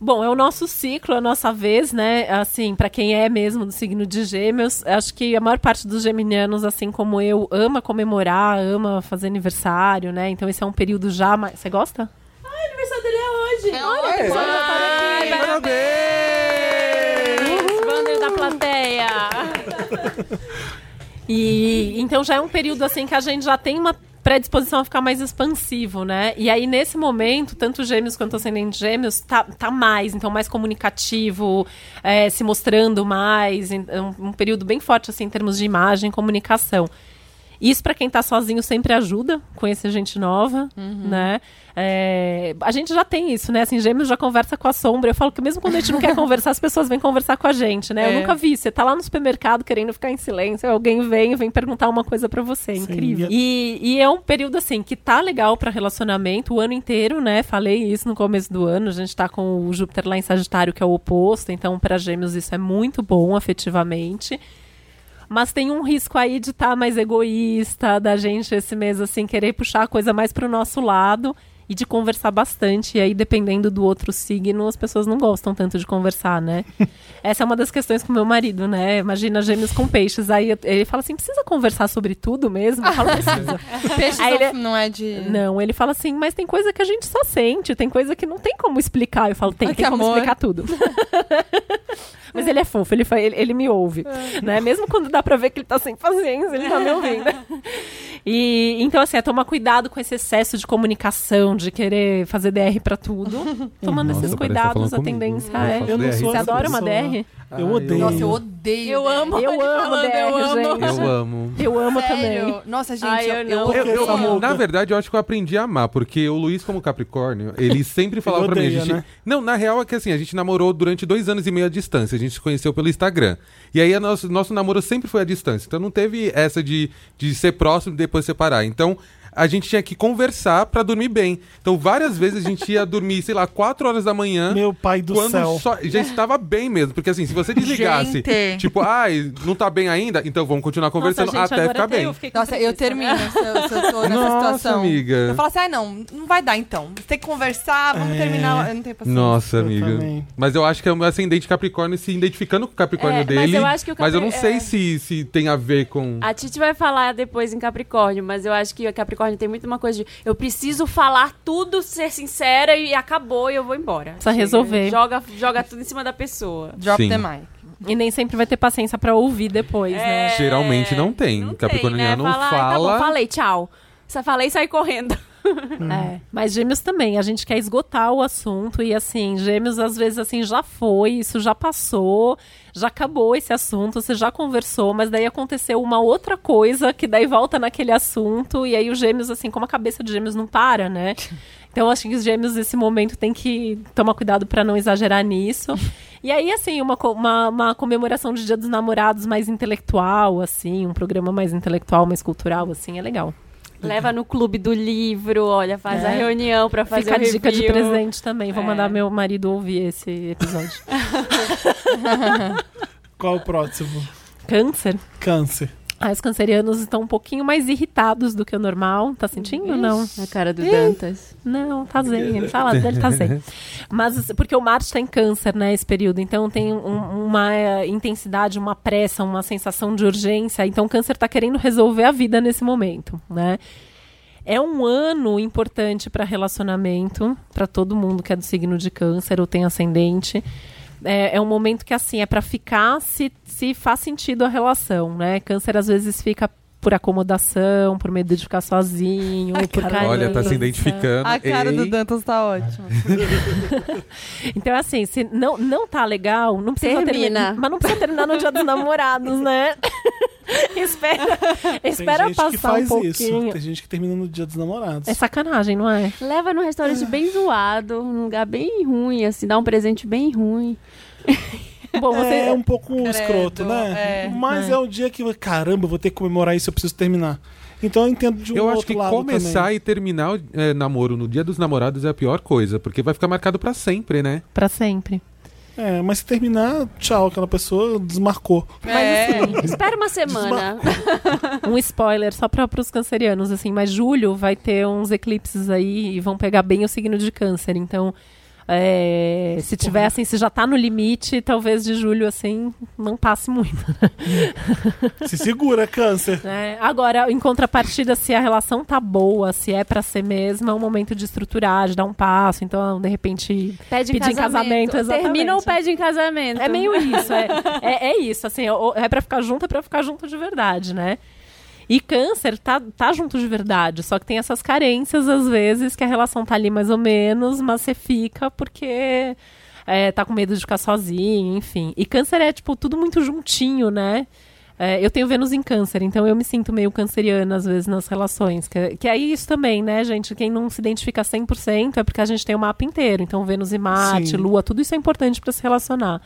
Bom, é o nosso ciclo, é a nossa vez, né? Assim, pra quem é mesmo do signo de Gêmeos, acho que a maior parte dos geminianos, assim como eu, ama comemorar, ama fazer aniversário, né? Então esse é um período já mais. Você gosta? O aniversário dele é hoje. Olha, tem pessoas Ai, aqui. Os banners da plateia. E então já é um período assim que a gente já tem uma predisposição a ficar mais expansivo, né? E aí, nesse momento, tanto gêmeos quanto ascendente gêmeos tá, tá mais, então mais comunicativo, é, se mostrando mais, um, um período bem forte assim em termos de imagem, comunicação. Isso para quem tá sozinho sempre ajuda, conhecer gente nova, né? É, a gente já tem isso, né? Assim, gêmeos já conversa com a sombra. Eu falo que mesmo quando a gente não quer conversar, as pessoas vêm conversar com a gente, né? Eu É. nunca vi. Você tá lá no supermercado querendo ficar em silêncio, alguém vem e vem perguntar uma coisa para você. É incrível. e- E, e é um período, assim, que tá legal para relacionamento o ano inteiro, né? Falei isso no começo do ano. A gente tá com o Júpiter lá em Sagitário, que é o oposto. Então, para gêmeos, isso é muito bom, afetivamente. Mas tem um risco aí de estar mais egoísta, da gente esse mês, assim, querer puxar a coisa mais pro nosso lado e de conversar bastante. E aí, dependendo do outro signo, as pessoas não gostam tanto de conversar, né? Essa é uma das questões com meu marido, né? Imagina gêmeos com peixes. Aí ele fala assim: precisa conversar sobre tudo mesmo? Eu falo, precisa. Peixe Aí ele- não é de. Não, ele fala assim, mas tem coisa que a gente só sente, tem coisa que não tem como explicar. Eu falo, tem, Ai, tem que como amor. explicar tudo. mas ele é fofo, ele, ele, ele me ouve. Né? Mesmo quando dá pra ver que ele tá sem paciência, ele tá me ouvindo. E então, assim, é tomar cuidado com esse excesso de comunicação, de querer fazer DR pra tudo. Tomando Nossa, esses tá cuidados, a comigo. tendência Eu é. Eu não sou Você adora uma. DR? Eu odeio. Nossa, eu odeio. Eu amo. Eu amo falando, DR, eu amo. Eu amo. Eu amo também. Nossa, gente, Ai, eu eu, não. eu, eu. Na verdade, eu acho que eu aprendi a amar, porque o Luiz, como Capricórnio, ele sempre falava pra mim. odeia, A gente... né? Não, na real é que assim, a gente namorou durante dois anos e meio à distância. A gente se conheceu pelo Instagram. E aí, a nosso, nosso namoro sempre foi à distância. Então não teve essa de, de ser próximo e depois separar. Então. A gente tinha que conversar pra dormir bem. Então, várias vezes a gente ia dormir, sei lá, 4 horas da manhã. Meu pai do quando céu. só- já estava bem mesmo. Porque assim, se você desligasse, Gente. tipo, ai, não tá bem ainda, então vamos continuar conversando Nossa, gente, até ficar bem. eu Nossa, eu preguiça, termino né? se eu, se eu tô nessa Nossa, situação. amiga. Eu falo assim, ah, não, não vai dar então. Você tem que conversar, vamos É. terminar. Eu não tenho paciência. Nossa, Eu amiga. também. Mas eu acho que é o meu ascendente Capricórnio se identificando com o Capricórnio É, mas dele. eu acho que o mas eu não Capri- sei é. se, se tem a ver com. A Titi vai falar depois em Capricórnio, mas eu acho que o Capricórnio tem muito uma coisa de eu preciso falar tudo, ser sincera e acabou e eu vou embora. Precisa resolver. Joga, joga tudo em cima da pessoa. Drop Sim. the mic. E nem sempre vai ter paciência pra ouvir depois, né? É, Geralmente não tem. Não Capricorniano tem, né? Fala, "Ai, tá fala. bom, falei, tchau. Só falei e sai correndo. É, mas gêmeos também, a gente quer esgotar o assunto e assim, gêmeos às vezes assim já foi, isso já passou, já acabou esse assunto, você já conversou, mas daí aconteceu uma outra coisa que daí volta naquele assunto e aí os gêmeos assim, como a cabeça de gêmeos não para, né? Então acho que os gêmeos nesse momento tem que tomar cuidado para não exagerar nisso. E aí assim, uma, uma, uma comemoração de Dia dos Namorados mais intelectual, assim, um programa mais intelectual, mais cultural, assim, é legal. Leva no clube do livro, olha, faz É. a reunião pra fazer Fica a dica de presente também. Vou É. mandar meu marido ouvir esse episódio. Qual o próximo? Câncer. Câncer. Ah, os cancerianos estão um pouquinho mais irritados do que o normal. Tá sentindo? Não. A cara do Dantas. Não, tá zen. Ele tá lá, ele tá zen. Mas porque o Marte tá em câncer, né, esse período. Então tem um- uma eh, intensidade, uma pressa, uma sensação de urgência. Então o câncer tá querendo resolver a vida nesse momento, né? É um ano importante para relacionamento, para todo mundo que é do signo de câncer ou tem ascendente. É, é um momento que, assim, é para ficar se, se faz sentido a relação, né? Câncer às vezes fica por acomodação, por medo de ficar sozinho, por carência. Olha, tá se identificando. A cara do Ei. Dantas tá ótima. Então, assim, se não, não tá legal, não precisa Termina. terminar. Mas não precisa terminar no dia dos namorados, né? espera espera Tem gente passar que faz um isso. pouquinho. Tem gente que termina no dia dos namorados. É sacanagem, não é? Leva num restaurante bem zoado, num lugar bem ruim, assim, dá um presente bem ruim. Bom, você. É um pouco Credo, escroto, né? é. Mas é. o dia que, caramba, eu vou ter que comemorar isso, eu preciso terminar. Então eu entendo de um Eu outro acho que lado começar também. e terminar o é, namoro no dia dos namorados é a pior coisa, porque vai ficar marcado pra sempre, né? Pra sempre. É, mas se terminar, tchau, aquela pessoa desmarcou. É. Espera uma semana. Um spoiler só para os cancerianos, assim, mas julho vai ter uns eclipses aí e vão pegar bem o signo de câncer. Então, é, se tiver assim, se já tá no limite, talvez de julho, assim, não passe muito. Se segura, câncer. né? Agora, em contrapartida, se a relação tá boa, se é para ser mesmo, é um momento de estruturar, de dar um passo. Então, de repente, Pede em Pedir em casamento. casamento, exatamente. Termina ou pede em casamento. É meio isso, é, é, é isso, assim, ou- é pra ficar junto, é pra ficar junto de verdade, né? E câncer tá, tá junto de verdade, só que tem essas carências, às vezes, que a relação tá ali mais ou menos, mas você fica porque é, tá com medo de ficar sozinho, enfim. E câncer é, tipo, tudo muito juntinho, né? É, eu tenho Vênus em câncer, então eu me sinto meio canceriana, às vezes, nas relações. Que, que é isso também, né, gente? Quem não se identifica 100% é porque a gente tem o mapa inteiro. Então, Vênus e Marte, Sim. Lua, tudo isso é importante para se relacionar.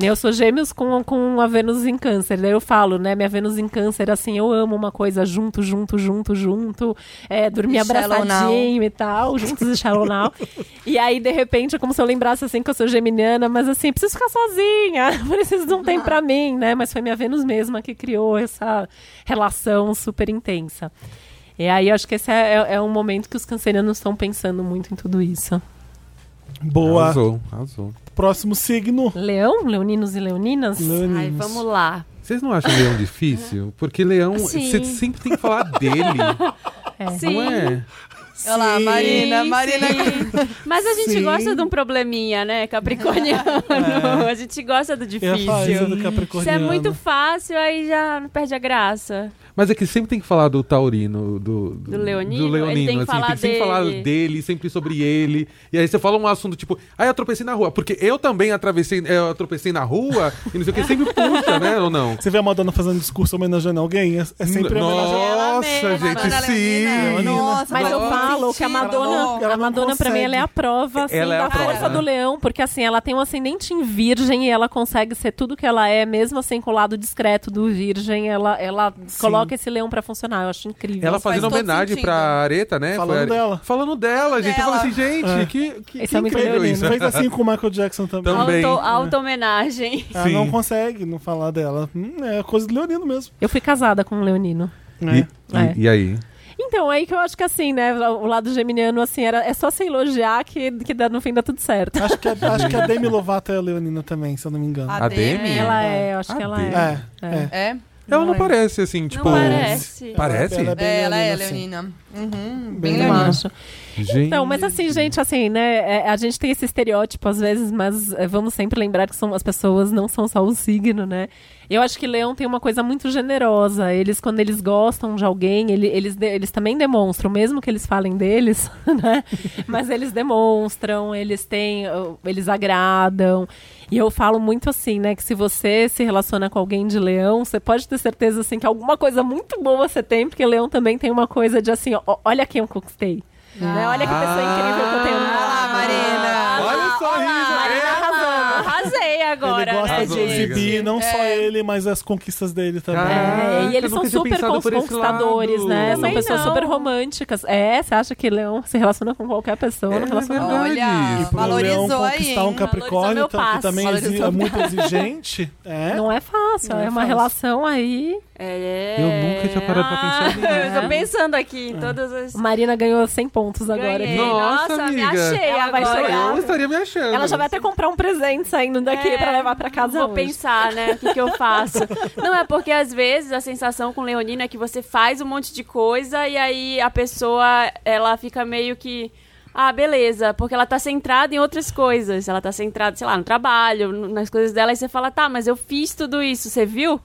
Né, Eu sou gêmeos com, com a Vênus em câncer. Daí eu falo, né? Minha Vênus em câncer, assim, eu amo uma coisa junto, junto, junto, junto. É, dormir E abraçadinho e tal, juntos e now. e aí, de repente, é como se eu lembrasse, assim, que eu sou geminiana, mas assim, preciso ficar sozinha, preciso de um tempo pra mim, né? Mas foi minha Vênus mesma que criou essa relação super intensa. E aí, eu acho que esse é, é- é um momento que os cancerianos estão pensando muito em tudo isso. Boa. Arrasou, arrasou. Próximo signo. Leão? Leoninos e leoninas? Leoninos. Ai, vamos lá. Vocês não acham leão difícil? Porque leão, Sim. você sempre tem que falar dele. É. Sim. Não é? Olha lá. Marina, Sim, Marina. sim. Mas a gente Sim. gosta de um probleminha, né, capricorniano? A gente gosta do difícil. do Se é Capricorniano. muito fácil, aí já perde a graça. Mas é que sempre tem que falar do Taurino, do, Do Leonino? Do Leonino, Ele tem que assim, falar tem que sempre falar dele. dele, sempre sobre ele. E aí você fala um assunto tipo, ah, eu tropecei na rua. Porque eu também atravessei, eu tropecei na rua e não sei o que, sempre puxa, né? Ou não? Você vê a Madonna fazendo discurso homenageando alguém? É, é sempre Nossa, mesma, gente, sim. Leonina. Nossa, Mas eu Nossa, falo que a Madonna. Ela a Madonna pra mim, ela é a prova assim, Ela é da prova, força né? do leão, porque assim, ela tem um ascendente em virgem e ela consegue ser tudo que ela é, mesmo assim com o lado discreto do virgem, ela, ela coloca esse leão pra funcionar, eu acho incrível. Ela faz fazendo todo homenagem pra Areta, né? Falando dela. Falando dela, gente. Dela. assim, gente, É. que, que, que é incrível leonino. isso. Fez assim com o Michael Jackson também. Também. Auto, auto-homenagem. Ela Sim. não consegue não falar dela. Hum, é coisa do Leonino mesmo. Eu fui casada com um leonino. É. E, É. e, e aí? Então, aí que eu acho que assim, né, o lado geminiano, assim, era, é só se elogiar que, que dá, no fim dá tudo certo. Acho, que a, acho que a Demi Lovato é a Leonina também, se eu não me engano. A Demi? Ela é, eu acho A que ela Demi. é. É, é. É? Ela não é. parece, assim, tipo... Não parece. Parece? Ela é bem É, ela é leonina, assim. Leonina. Uhum, Bem bem Eu Leonina. acho. Gente... Então, mas assim, gente, assim, né? é, a gente tem esse estereótipo às vezes, mas é, vamos sempre lembrar que são, as pessoas não são só o signo, né? Eu acho que leão tem uma coisa muito generosa. Eles, quando eles gostam de alguém, ele- eles, eles também demonstram, mesmo que eles falem deles, né? Mas eles demonstram, eles têm, uh, eles agradam. E eu falo muito assim, né? Que se você se relaciona com alguém de leão, você pode ter certeza, assim, que alguma coisa muito boa você tem, porque leão também tem uma coisa de assim, ó, olha quem eu conquistei. Né? Olha que pessoa incrível que eu tenho. Ah, Marina. Olha o sorriso! é. Agora, Ele gosta né, de exibir não só ele, mas as conquistas dele também. Caraca, É, e eles são super conquistadores, né? São pessoas não. super românticas. É, você acha que leão se relaciona com qualquer pessoa, É não relaciona com. Olha, E pro valorizou leão aí, conquistar hein? um Capricórnio, que também é muito exigente. É. Não é fácil, Não é, é uma fácil. relação aí. É. Eu nunca tinha parado pra pensar nisso. Ah, Eu tô pensando aqui em todas as. Marina ganhou 100 pontos agora. Ganhei. Nossa, Nossa, me amiga. achei Ela vai agora. chegar. Eu estaria me achando. Ela já vai até comprar um presente saindo daqui É, pra levar pra casa Vou hoje. pensar, né? O que, que eu faço. Não, é porque às vezes a sensação com Leonina é que você faz um monte de coisa e aí a pessoa, ela fica meio que. Ah, beleza, porque ela tá centrada em outras coisas. Ela tá centrada, sei lá, no trabalho, nas coisas dela, e você fala, tá, mas eu fiz tudo isso, você viu?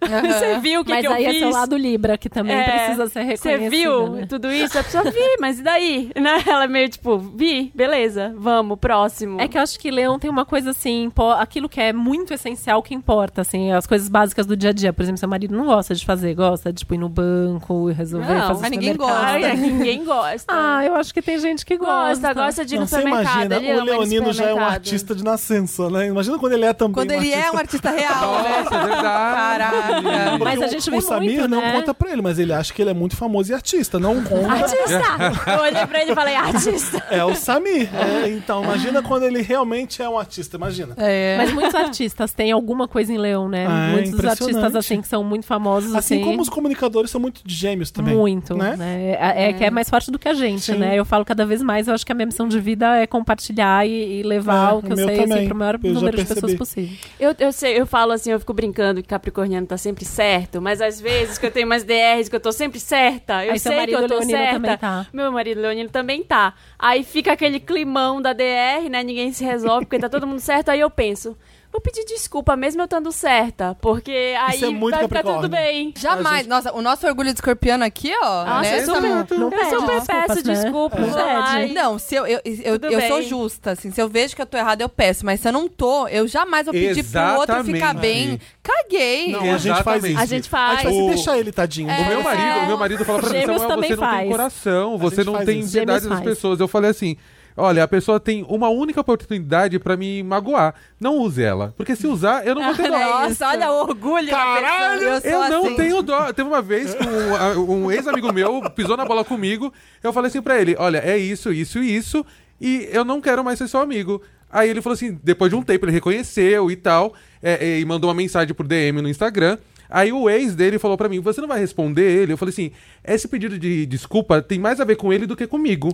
Você viu o que, Mas que eu aí fiz? é seu lado Libra, que também É, precisa ser reconhecido. Você viu né? tudo isso? A pessoa, vi, mas e daí? Né? Ela é meio tipo, vi, beleza, vamos, próximo. É que eu acho que Leão tem uma coisa assim, aquilo que é muito essencial que importa, assim, as coisas básicas do dia a dia. Por exemplo, seu marido não gosta de fazer, gosta de tipo, ir no banco e resolver Não, fazer mas ninguém gosta. Ai, ninguém gosta. Ah, eu acho que tem gente que gosta. gosta, gosta de ir Não, no supermercado. imagina, ele o Leonino já é um artista de nascença, né? Imagina quando ele é também Quando um ele é artista. um artista real, né? Nossa, é verdade. Caraca. Mas a gente o, vê o Samir muito, não né? conta pra ele, mas ele acha que ele é muito famoso e artista, não conta. Artista! Eu olhei pra ele e falei, artista. É o Samir. É, então, imagina quando ele realmente é um artista, imagina. É. Mas muitos artistas têm alguma coisa em Leão, né? Ah, é muitos impressionante. artistas, assim, que são muito famosos, Assim assim. como os comunicadores são muito de gêmeos também. Muito, né? né? É, é que é mais forte do que a gente, Sim. né? Eu falo cada vez mais, eu acho que a minha missão de vida é compartilhar e, e levar É, o que eu sei, assim, pro maior Eu número de pessoas possível. Eu, eu sei, eu falo assim, eu fico brincando que Capricorniano tá sempre certo, mas às vezes que eu tenho umas DRs que eu tô sempre certa, eu Aí sei que eu tô leonino certa. tá. Meu marido Leonino também tá. Aí fica aquele climão da DR, né? Ninguém se resolve porque tá todo mundo certo. Aí eu penso, vou pedir desculpa mesmo eu estando certa, porque aí Isso é muito vai ficar tudo bem. Jamais. Nossa, o nosso orgulho de escorpião aqui, ó. Nossa, né? eu super, Não eu pede super desculpas, peço né? desculpa. Não vou lá pede. e- Não, se eu, eu, eu, Tudo eu sou justa, assim. Se eu vejo que eu tô errada, eu peço. Mas se eu não tô, eu jamais vou pedir pro outro ficar Exatamente. bem. Caguei. Não, a gente faz Exatamente. isso. A gente A faz. gente faz O- assim, deixa ele, tadinho. O meu marido, o meu marido fala pra mim, você não tem coração, você gente não tem piedade das pessoas. Eu falei assim, olha, a pessoa tem uma única oportunidade pra me magoar. Não use ela. Porque se usar, eu não vou ter dó. Nossa, olha o orgulho Caralho, eu Eu não assim. tenho dó. Teve uma vez que um, um ex-amigo meu pisou na bola comigo. Eu falei assim pra ele: olha, é isso, isso e isso. E eu não quero mais ser seu amigo. Aí ele falou assim: depois de um tempo, ele reconheceu e tal. é, é, e mandou uma mensagem por DM no Instagram. Aí o ex dele falou pra mim: você não vai responder ele? Eu falei assim: esse pedido de desculpa tem mais a ver com ele do que comigo.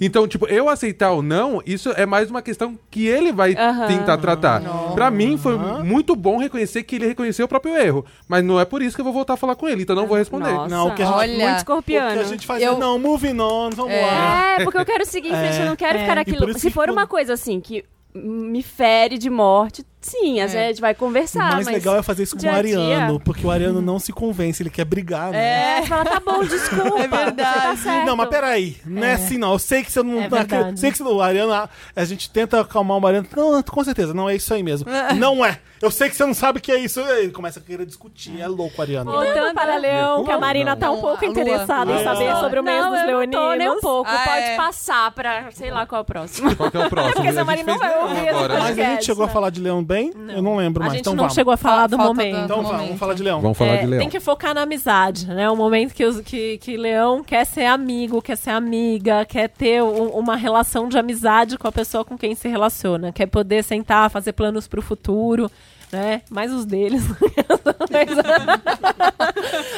Então, tipo, eu aceitar ou não, isso é mais uma questão que ele vai tentar tratar. Pra mim foi muito bom reconhecer que ele reconheceu o próprio erro. Mas não é por isso que eu vou voltar a falar com ele, então não vou responder. Nossa, Não, o que a gente- Olha, muito O escorpiano. que a gente faz Eu- é, não, moving on, vamos É. lá. É, porque eu quero seguir em frente, eu não quero É. ficar naquilo. Se for quando- uma coisa assim que me fere de morte, sim, às É. vezes a gente vai O conversar. mais mas legal é fazer isso com o dia a dia- Ariano, porque o Ariano não se convence, ele quer brigar, né? É, fala, tá bom, desculpa. É verdade. Você tá certo. Não, mas peraí, não é assim não. Eu sei que você não É tá. verdade. sei que você, o Ariano, a, a gente tenta acalmar o Mariano. Não, com certeza, não é isso aí mesmo. não é. Eu sei que você não sabe o que é isso. Ele começa a querer discutir. É louco, Ariano. Voltando para Leão, que a Não, Marina não. tá um Não, pouco interessada em saber sobre o mês não, dos não leoninos. tô nem um pouco. Ah, Pode é. passar pra, sei lá qual é o próximo. Qual que é o próximo? porque a Marina não vai ouvir né? Mas a gente chegou a falar de Leão bem? Eu não lembro A mais. gente então não vamos. chegou a falar do Falta momento. da- Então vamos, momento. vamos falar de Leão. Vamos falar É, de leão. Tem que focar na amizade, né? O momento que, os- que, que Leão quer ser amigo, quer ser amiga, quer ter um- uma relação de amizade com a pessoa com quem se relaciona, quer poder sentar, fazer planos pro futuro, né? Mais os deles.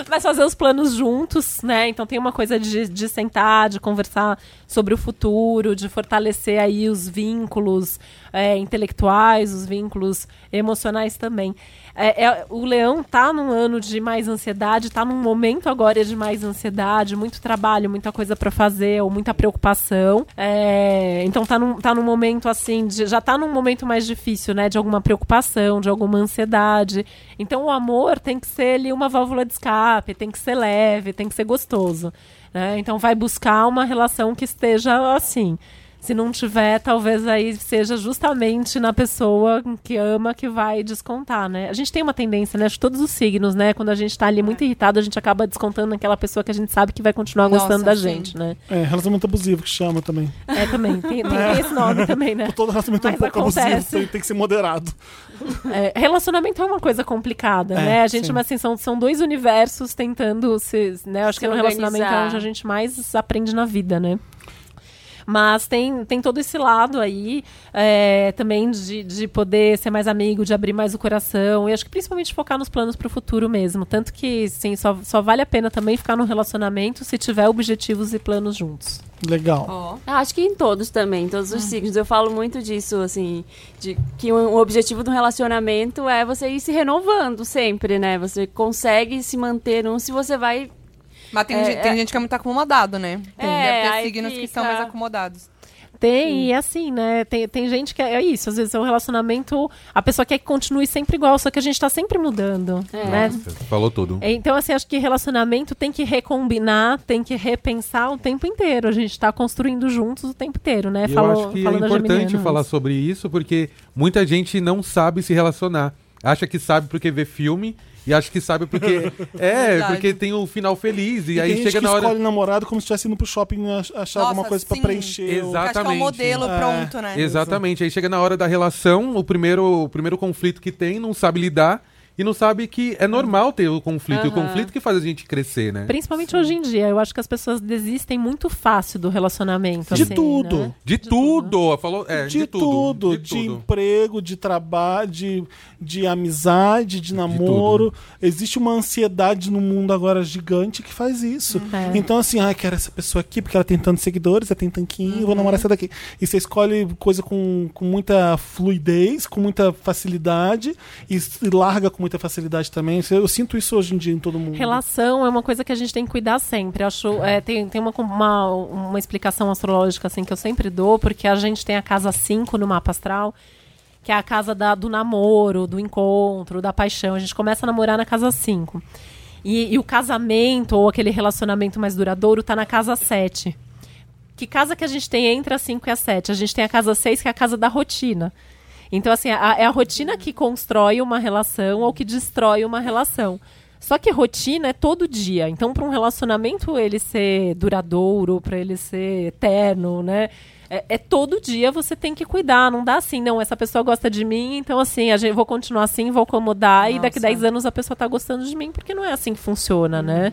Mas fazer os planos juntos, né? Então tem uma coisa de, de sentar, de conversar sobre o futuro, de fortalecer aí os vínculos é, intelectuais, os vínculos emocionais também. É, é, o leão tá num ano de mais ansiedade, tá num momento agora de mais ansiedade, muito trabalho, muita coisa para fazer, ou muita preocupação. É, então tá num, tá num momento assim, de- já tá num momento mais difícil, né? De alguma preocupação, de alguma ansiedade. Então o amor tem que ser ali uma válvula de escape, tem que ser leve, tem que ser gostoso. né? Então vai buscar uma relação que esteja assim. Se não tiver, talvez aí seja justamente na pessoa que ama que vai descontar, né? A gente tem uma tendência, né? Acho que todos os signos, né? Quando a gente tá ali muito irritado, a gente acaba descontando naquela pessoa que a gente sabe que vai continuar Nossa, gostando da sim. gente, né? É, relacionamento abusivo que chama também. É também. Tem, tem- tem esse nome também, né? Todo relacionamento é um Mas pouco acontece. abusivo, tem, tem que ser moderado. É, relacionamento é uma coisa complicada, É, né? A gente, sim. mas assim, são, são dois universos tentando se. Né? Eu Acho Se que no relacionamento é organizar. onde a gente mais aprende na vida, né? Mas tem, tem todo esse lado aí é, também de, de poder ser mais amigo, de abrir mais o coração. E acho que principalmente focar nos planos para o futuro mesmo. Tanto que, sim, só, só vale a pena também ficar no relacionamento se tiver objetivos e planos juntos. Legal. Eu Acho que em todos também, em todos os signos. Eu falo muito disso, assim, de que o, o objetivo do relacionamento é você ir se renovando sempre, né? Você consegue se manter um se você vai. Mas tem, É, gente, tem é. gente que é muito acomodado, né? Tem, É, deve ter signos que são fica- mais acomodados. Tem, e assim, né? Tem, tem gente que é, é isso. Às vezes é um relacionamento. A pessoa quer que continue sempre igual, só que a gente tá sempre mudando. É. Né? Nossa, falou tudo. É, Então, assim, acho que relacionamento tem que recombinar, tem que repensar o tempo inteiro. A gente tá construindo juntos o tempo inteiro, né? E eu Falou- acho que é importante falar sobre isso, porque muita gente não sabe se relacionar. Acha que sabe porque vê filme e acha que sabe porque. é, Verdade. porque tem o final feliz. E, E aí chega na hora. escolhe namorado como se estivesse indo pro shopping ach- achar Nossa, alguma coisa pra sim. preencher. o- Exato. Acho que é um Exatamente. modelo É. pronto, né? Exatamente. Aí chega na hora da relação, o primeiro, o primeiro conflito que tem, não sabe lidar e não sabe que é normal ter o conflito. E o conflito que faz a gente crescer, né? Principalmente hoje em dia. Eu acho que as pessoas desistem muito fácil do relacionamento. De assim, tudo. né? De, tudo. Falou, é, de, de, tudo, De, de tudo. emprego, de trabalho, de, de amizade, de namoro. Existe uma ansiedade no mundo agora gigante que faz isso. É. Então, assim, ah, quero essa pessoa aqui porque ela tem tantos seguidores, ela tem tanquinho, vou namorar essa daqui. E você escolhe coisa com, com muita fluidez, com muita facilidade e, e larga com muita facilidade também. Eu sinto isso hoje em dia em todo mundo. Relação é uma coisa que a gente tem que cuidar sempre. Acho, é, tem tem uma, uma, uma explicação astrológica assim que eu sempre dou, porque a gente tem a casa 5 no mapa astral, que é a casa da- do namoro, do encontro, da paixão. A gente começa a namorar na casa 5. E, e o casamento ou aquele relacionamento mais duradouro tá na casa 7. Que casa que a gente tem entre a 5 e a 7? A gente tem a casa 6, que é a casa da rotina. Então, assim, a- é a rotina que constrói uma relação ou que destrói uma relação. Só que rotina é todo dia. Então, para um relacionamento ele ser duradouro, para ele ser eterno, né? É, é todo dia você tem que cuidar. Não dá assim, não. Essa pessoa gosta de mim, então assim, a gente vou continuar assim, vou acomodar e daqui Nossa. 10 anos a pessoa tá gostando de mim, porque não é assim que funciona, né?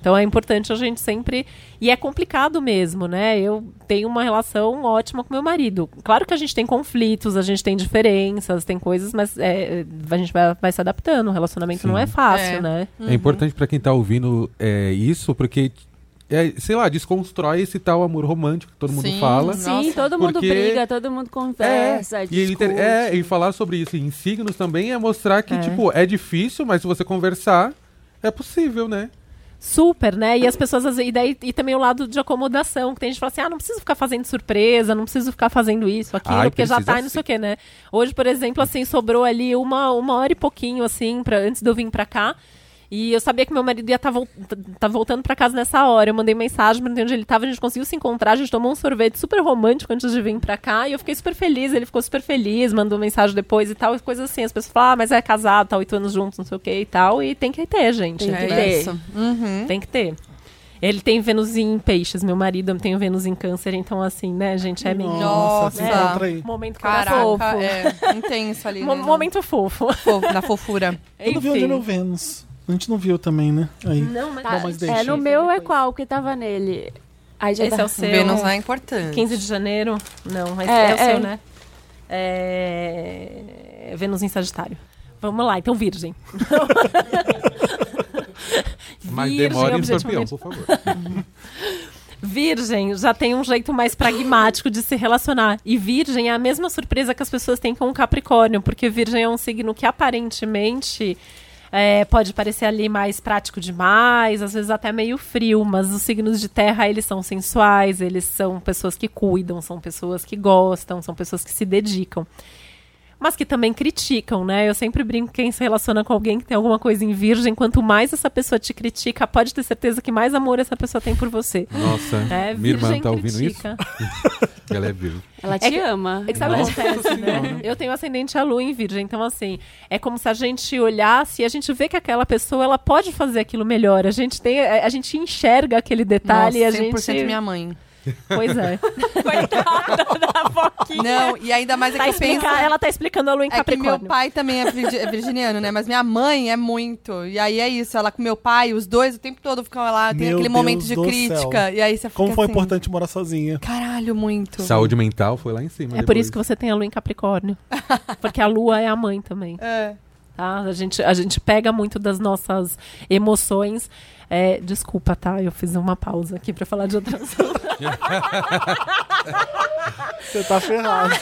Então é importante a gente sempre. E é complicado mesmo, né? Eu tenho uma relação ótima com meu marido. Claro que a gente tem conflitos, a gente tem diferenças, tem coisas, mas é, a gente vai, vai se adaptando. O relacionamento Sim. não é fácil, É. né? É importante pra quem tá ouvindo é, isso, porque é, sei lá, desconstrói esse tal amor romântico que todo mundo Sim. fala. Sim, Nossa. todo mundo Porque- briga, todo mundo conversa, E, ele ter- discute. é, e falar sobre isso em signos também é mostrar que, É. tipo, é difícil, mas se você conversar, é possível, né? Super, né? E as pessoas, e, daí, e também o lado de acomodação, que tem gente que fala assim, ah, não preciso ficar fazendo surpresa, não preciso ficar fazendo isso, aquilo, Ai, porque já tá e não sei o quê, né? Hoje, por exemplo, assim, sobrou ali uma, uma hora e pouquinho, assim, pra, antes de eu vir pra cá. E eu sabia que meu marido ia estar tá voltando pra casa nessa hora. Eu mandei mensagem, perguntei onde ele tava, a gente conseguiu se encontrar, a gente tomou um sorvete super romântico antes de vir pra cá. E eu fiquei super feliz, ele ficou super feliz, mandou mensagem depois e tal, e coisas assim. As pessoas falam, ah, mas é casado, tá oito anos juntos, não sei o que e tal. E tem que ter, gente. Tem né? que É ter. isso. Uhum. Tem que ter. Ele tem Vênus em peixes, meu marido tem Vênus em câncer, então assim, né, gente, é meio Nossa. se encontra aí. momento Caraca, fofo. é intenso ali. Mo- né? momento fofo. Fofo, na fofura. Eu não vi onde é meu Vênus. A gente não viu também, né? Aí. Não, mas, Bom, mas deixa. É, no meu é qual que tava nele? Aí já Esse tá- é o seu. Vênus é importante. 15 de janeiro? Não, esse É, é, o seu, é. né? É... Vênus em Sagitário. Vamos lá, então Virgem. Mas Virgem, demora em escorpião, por favor. Virgem já tem um jeito mais pragmático de se relacionar. E Virgem é a mesma surpresa que as pessoas têm com o Capricórnio, porque Virgem é um signo que aparentemente é, pode parecer ali mais prático demais, às vezes até meio frio, mas os signos de terra eles são sensuais, eles são pessoas que cuidam, são pessoas que gostam, são pessoas que se dedicam. Mas que também criticam, né? Eu sempre brinco que quem se relaciona com alguém que tem alguma coisa em virgem, quanto mais essa pessoa te critica, pode ter certeza que mais amor essa pessoa tem por você. Nossa, É, minha irmã virgem tá ouvindo critica. isso? Ela é virgem. Ela te ama. É que sabe o que Nossa acontece, né? Eu tenho ascendente a lua em virgem, então assim, é como se a gente olhasse e a gente vê que aquela pessoa, ela pode fazer aquilo melhor. A gente tem, a a gente enxerga aquele detalhe Nossa, e a 100% gente... minha mãe. Pois é. Coitada da Foquinha. Não, e ainda mais é Tá que eu penso... Ela tá explicando a lua em É que Capricórnio. meu pai também é virgi- é virginiano, né? Mas minha mãe é muito. E aí é isso, ela com meu pai, os dois o tempo todo ficam lá, tem Meu aquele momento Deus de do crítica. céu. E aí você fica Como foi assim, importante morar sozinha. Caralho, muito. Saúde mental foi lá em cima. É por depois. isso que você tem a lua em Capricórnio. Porque a lua é a mãe também. É. tá? A gente, a gente pega muito das nossas emoções. É, desculpa, tá? Eu fiz uma pausa aqui pra falar de outra assunto. Você tá ferrado.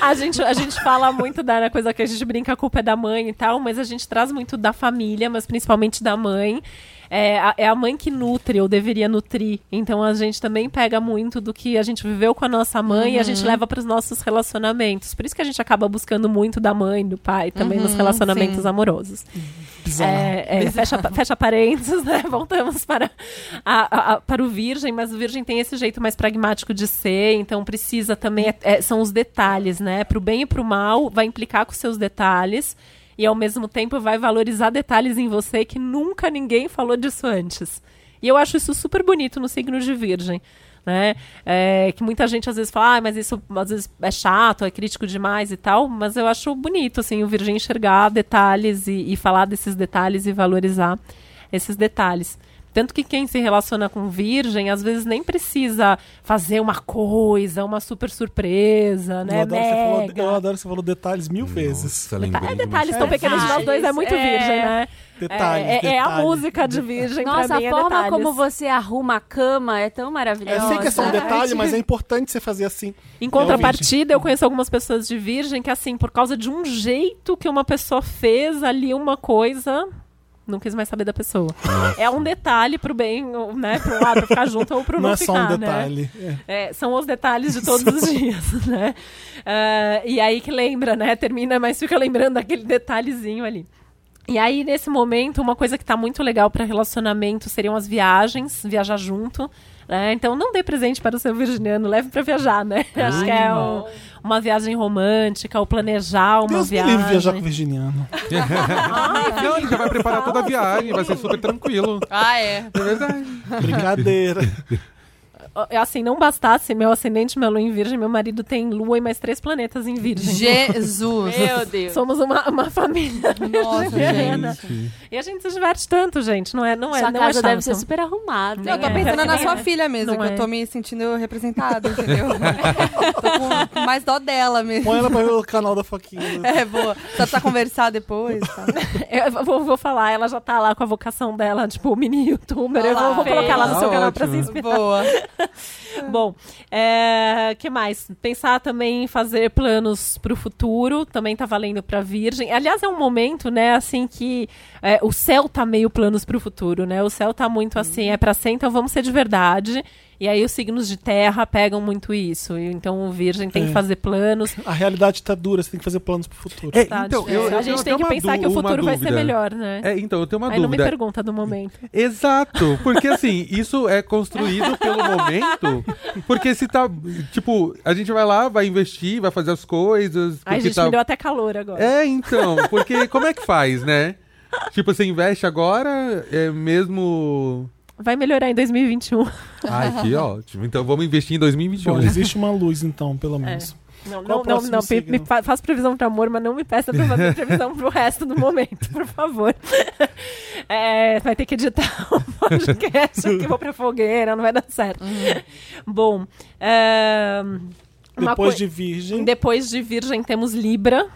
A gente, a gente fala muito da coisa que a gente brinca, a culpa é da mãe e tal, mas a gente traz muito da família, mas principalmente da mãe. É a, é a mãe que nutre, ou deveria nutrir. Então a gente também pega muito do que a gente viveu com a nossa mãe e a gente leva para os nossos relacionamentos. Por isso que a gente acaba buscando muito da mãe, do pai, também nos relacionamentos sim. amorosos. Bizarro. É, é, fecha, fecha parênteses, né? Voltamos para, a- a- a- para o Virgem, mas o Virgem tem esse jeito mais pragmático de ser, então precisa também. é- é- são os detalhes, né? Para o bem e para o mal, vai implicar com seus detalhes e ao mesmo tempo vai valorizar detalhes em você que nunca ninguém falou disso antes. E eu acho isso super bonito no signo de Virgem. Né? É, que muita gente às vezes fala, ah, mas isso às vezes é chato, é crítico demais e tal, mas eu acho bonito assim, o Virgem enxergar detalhes e, e falar desses detalhes e valorizar esses detalhes. Tanto que quem se relaciona com virgem, às vezes nem precisa fazer uma coisa, uma super surpresa, né? eu, adoro você falou, eu adoro você falou detalhes mil vezes. Nossa, lembrei É de uma detalhes tão É, pequenos de nós dois, é muito é. virgem, né? Detalhes, é, é- é a detalhes, música de virgem Nossa, pra mim, a é forma detalhes. como você arruma a cama é tão Eu maravilhosa. sei que é só um detalhe, mas é importante você fazer assim. Em contrapartida, eu conheço algumas pessoas de virgem que, assim, por causa de um jeito que uma pessoa fez ali uma coisa, não quis mais saber da pessoa. É um detalhe pro bem, né? Pro lado, pra ficar junto ou pro não, Não é ficar, só um né? detalhe. É. É, são os detalhes de todos os dias, né? Ah, e aí que lembra, né? Termina, mas fica lembrando aquele detalhezinho ali. E aí, nesse momento, uma coisa que tá muito legal para relacionamento seriam as viagens, viajar junto. Né? Então, não dê presente para o seu virginiano, leve para viajar, né? Acho que é um- uma viagem romântica, ou planejar uma Deus viagem. livre viajar com o virginiano. Não, ele já vai preparar toda a viagem, vai ser super tranquilo. Ah, é. É verdade. Brincadeira. assim, não bastasse meu ascendente, minha lua em virgem, meu marido tem lua e mais três planetas em virgem. Jesus. Meu Deus. Somos uma, uma família. Nossa. Gente. E a gente se diverte tanto, gente. Não é, não é, Sua não casa é deve ser super arrumada. Eu tô É. pensando na É. sua filha mesmo, Não que é. eu tô me sentindo representada, entendeu? tô com mais dó dela mesmo. Põe ela pra ver o canal da Foquinha. É, boa. Só precisa conversar depois. Tá? Eu vou, vou falar, ela já tá lá com a vocação dela, tipo, mini youtuber. Eu vou, vou Olá. colocar lá no seu Tá canal pra se ótimo. inspirar. Boa. Bom, é, que mais? Pensar também em fazer planos pro futuro, também tá valendo pra Virgem. Aliás, é um momento, né, assim, que é, o céu tá meio planos pro futuro, né? O céu tá muito assim, é pra ser, então vamos ser de verdade. E aí os signos de terra pegam muito isso. Então o Virgem tem É. que fazer planos. A realidade tá dura, você tem que fazer planos pro futuro. É, tá? então, eu, eu a gente tem que pensar que o futuro vai ser dúvida. melhor, né? É, então, eu tenho uma Aí não me dúvida. pergunta do momento. Exato, porque assim, isso é construído pelo momento, porque se tá, tipo, a gente vai lá, vai investir, vai fazer as coisas, Ai, porque gente, tá... me deu até calor agora. É, então, porque como é que faz, né? Tipo, você investe agora, é mesmo... Vai melhorar em 2021. Ai, que ótimo. Então vamos investir em 2021. Bom, existe uma luz, então, pelo menos. Não, Qual não, o não, próximo não. Me, me fa- faz previsão pro amor, mas não me peça pra fazer previsão pro resto do momento, por favor. É, vai ter que editar o podcast que eu vou pra fogueira, não vai dar certo. Bom, é, Depois de Virgem, depois de Virgem temos Libra,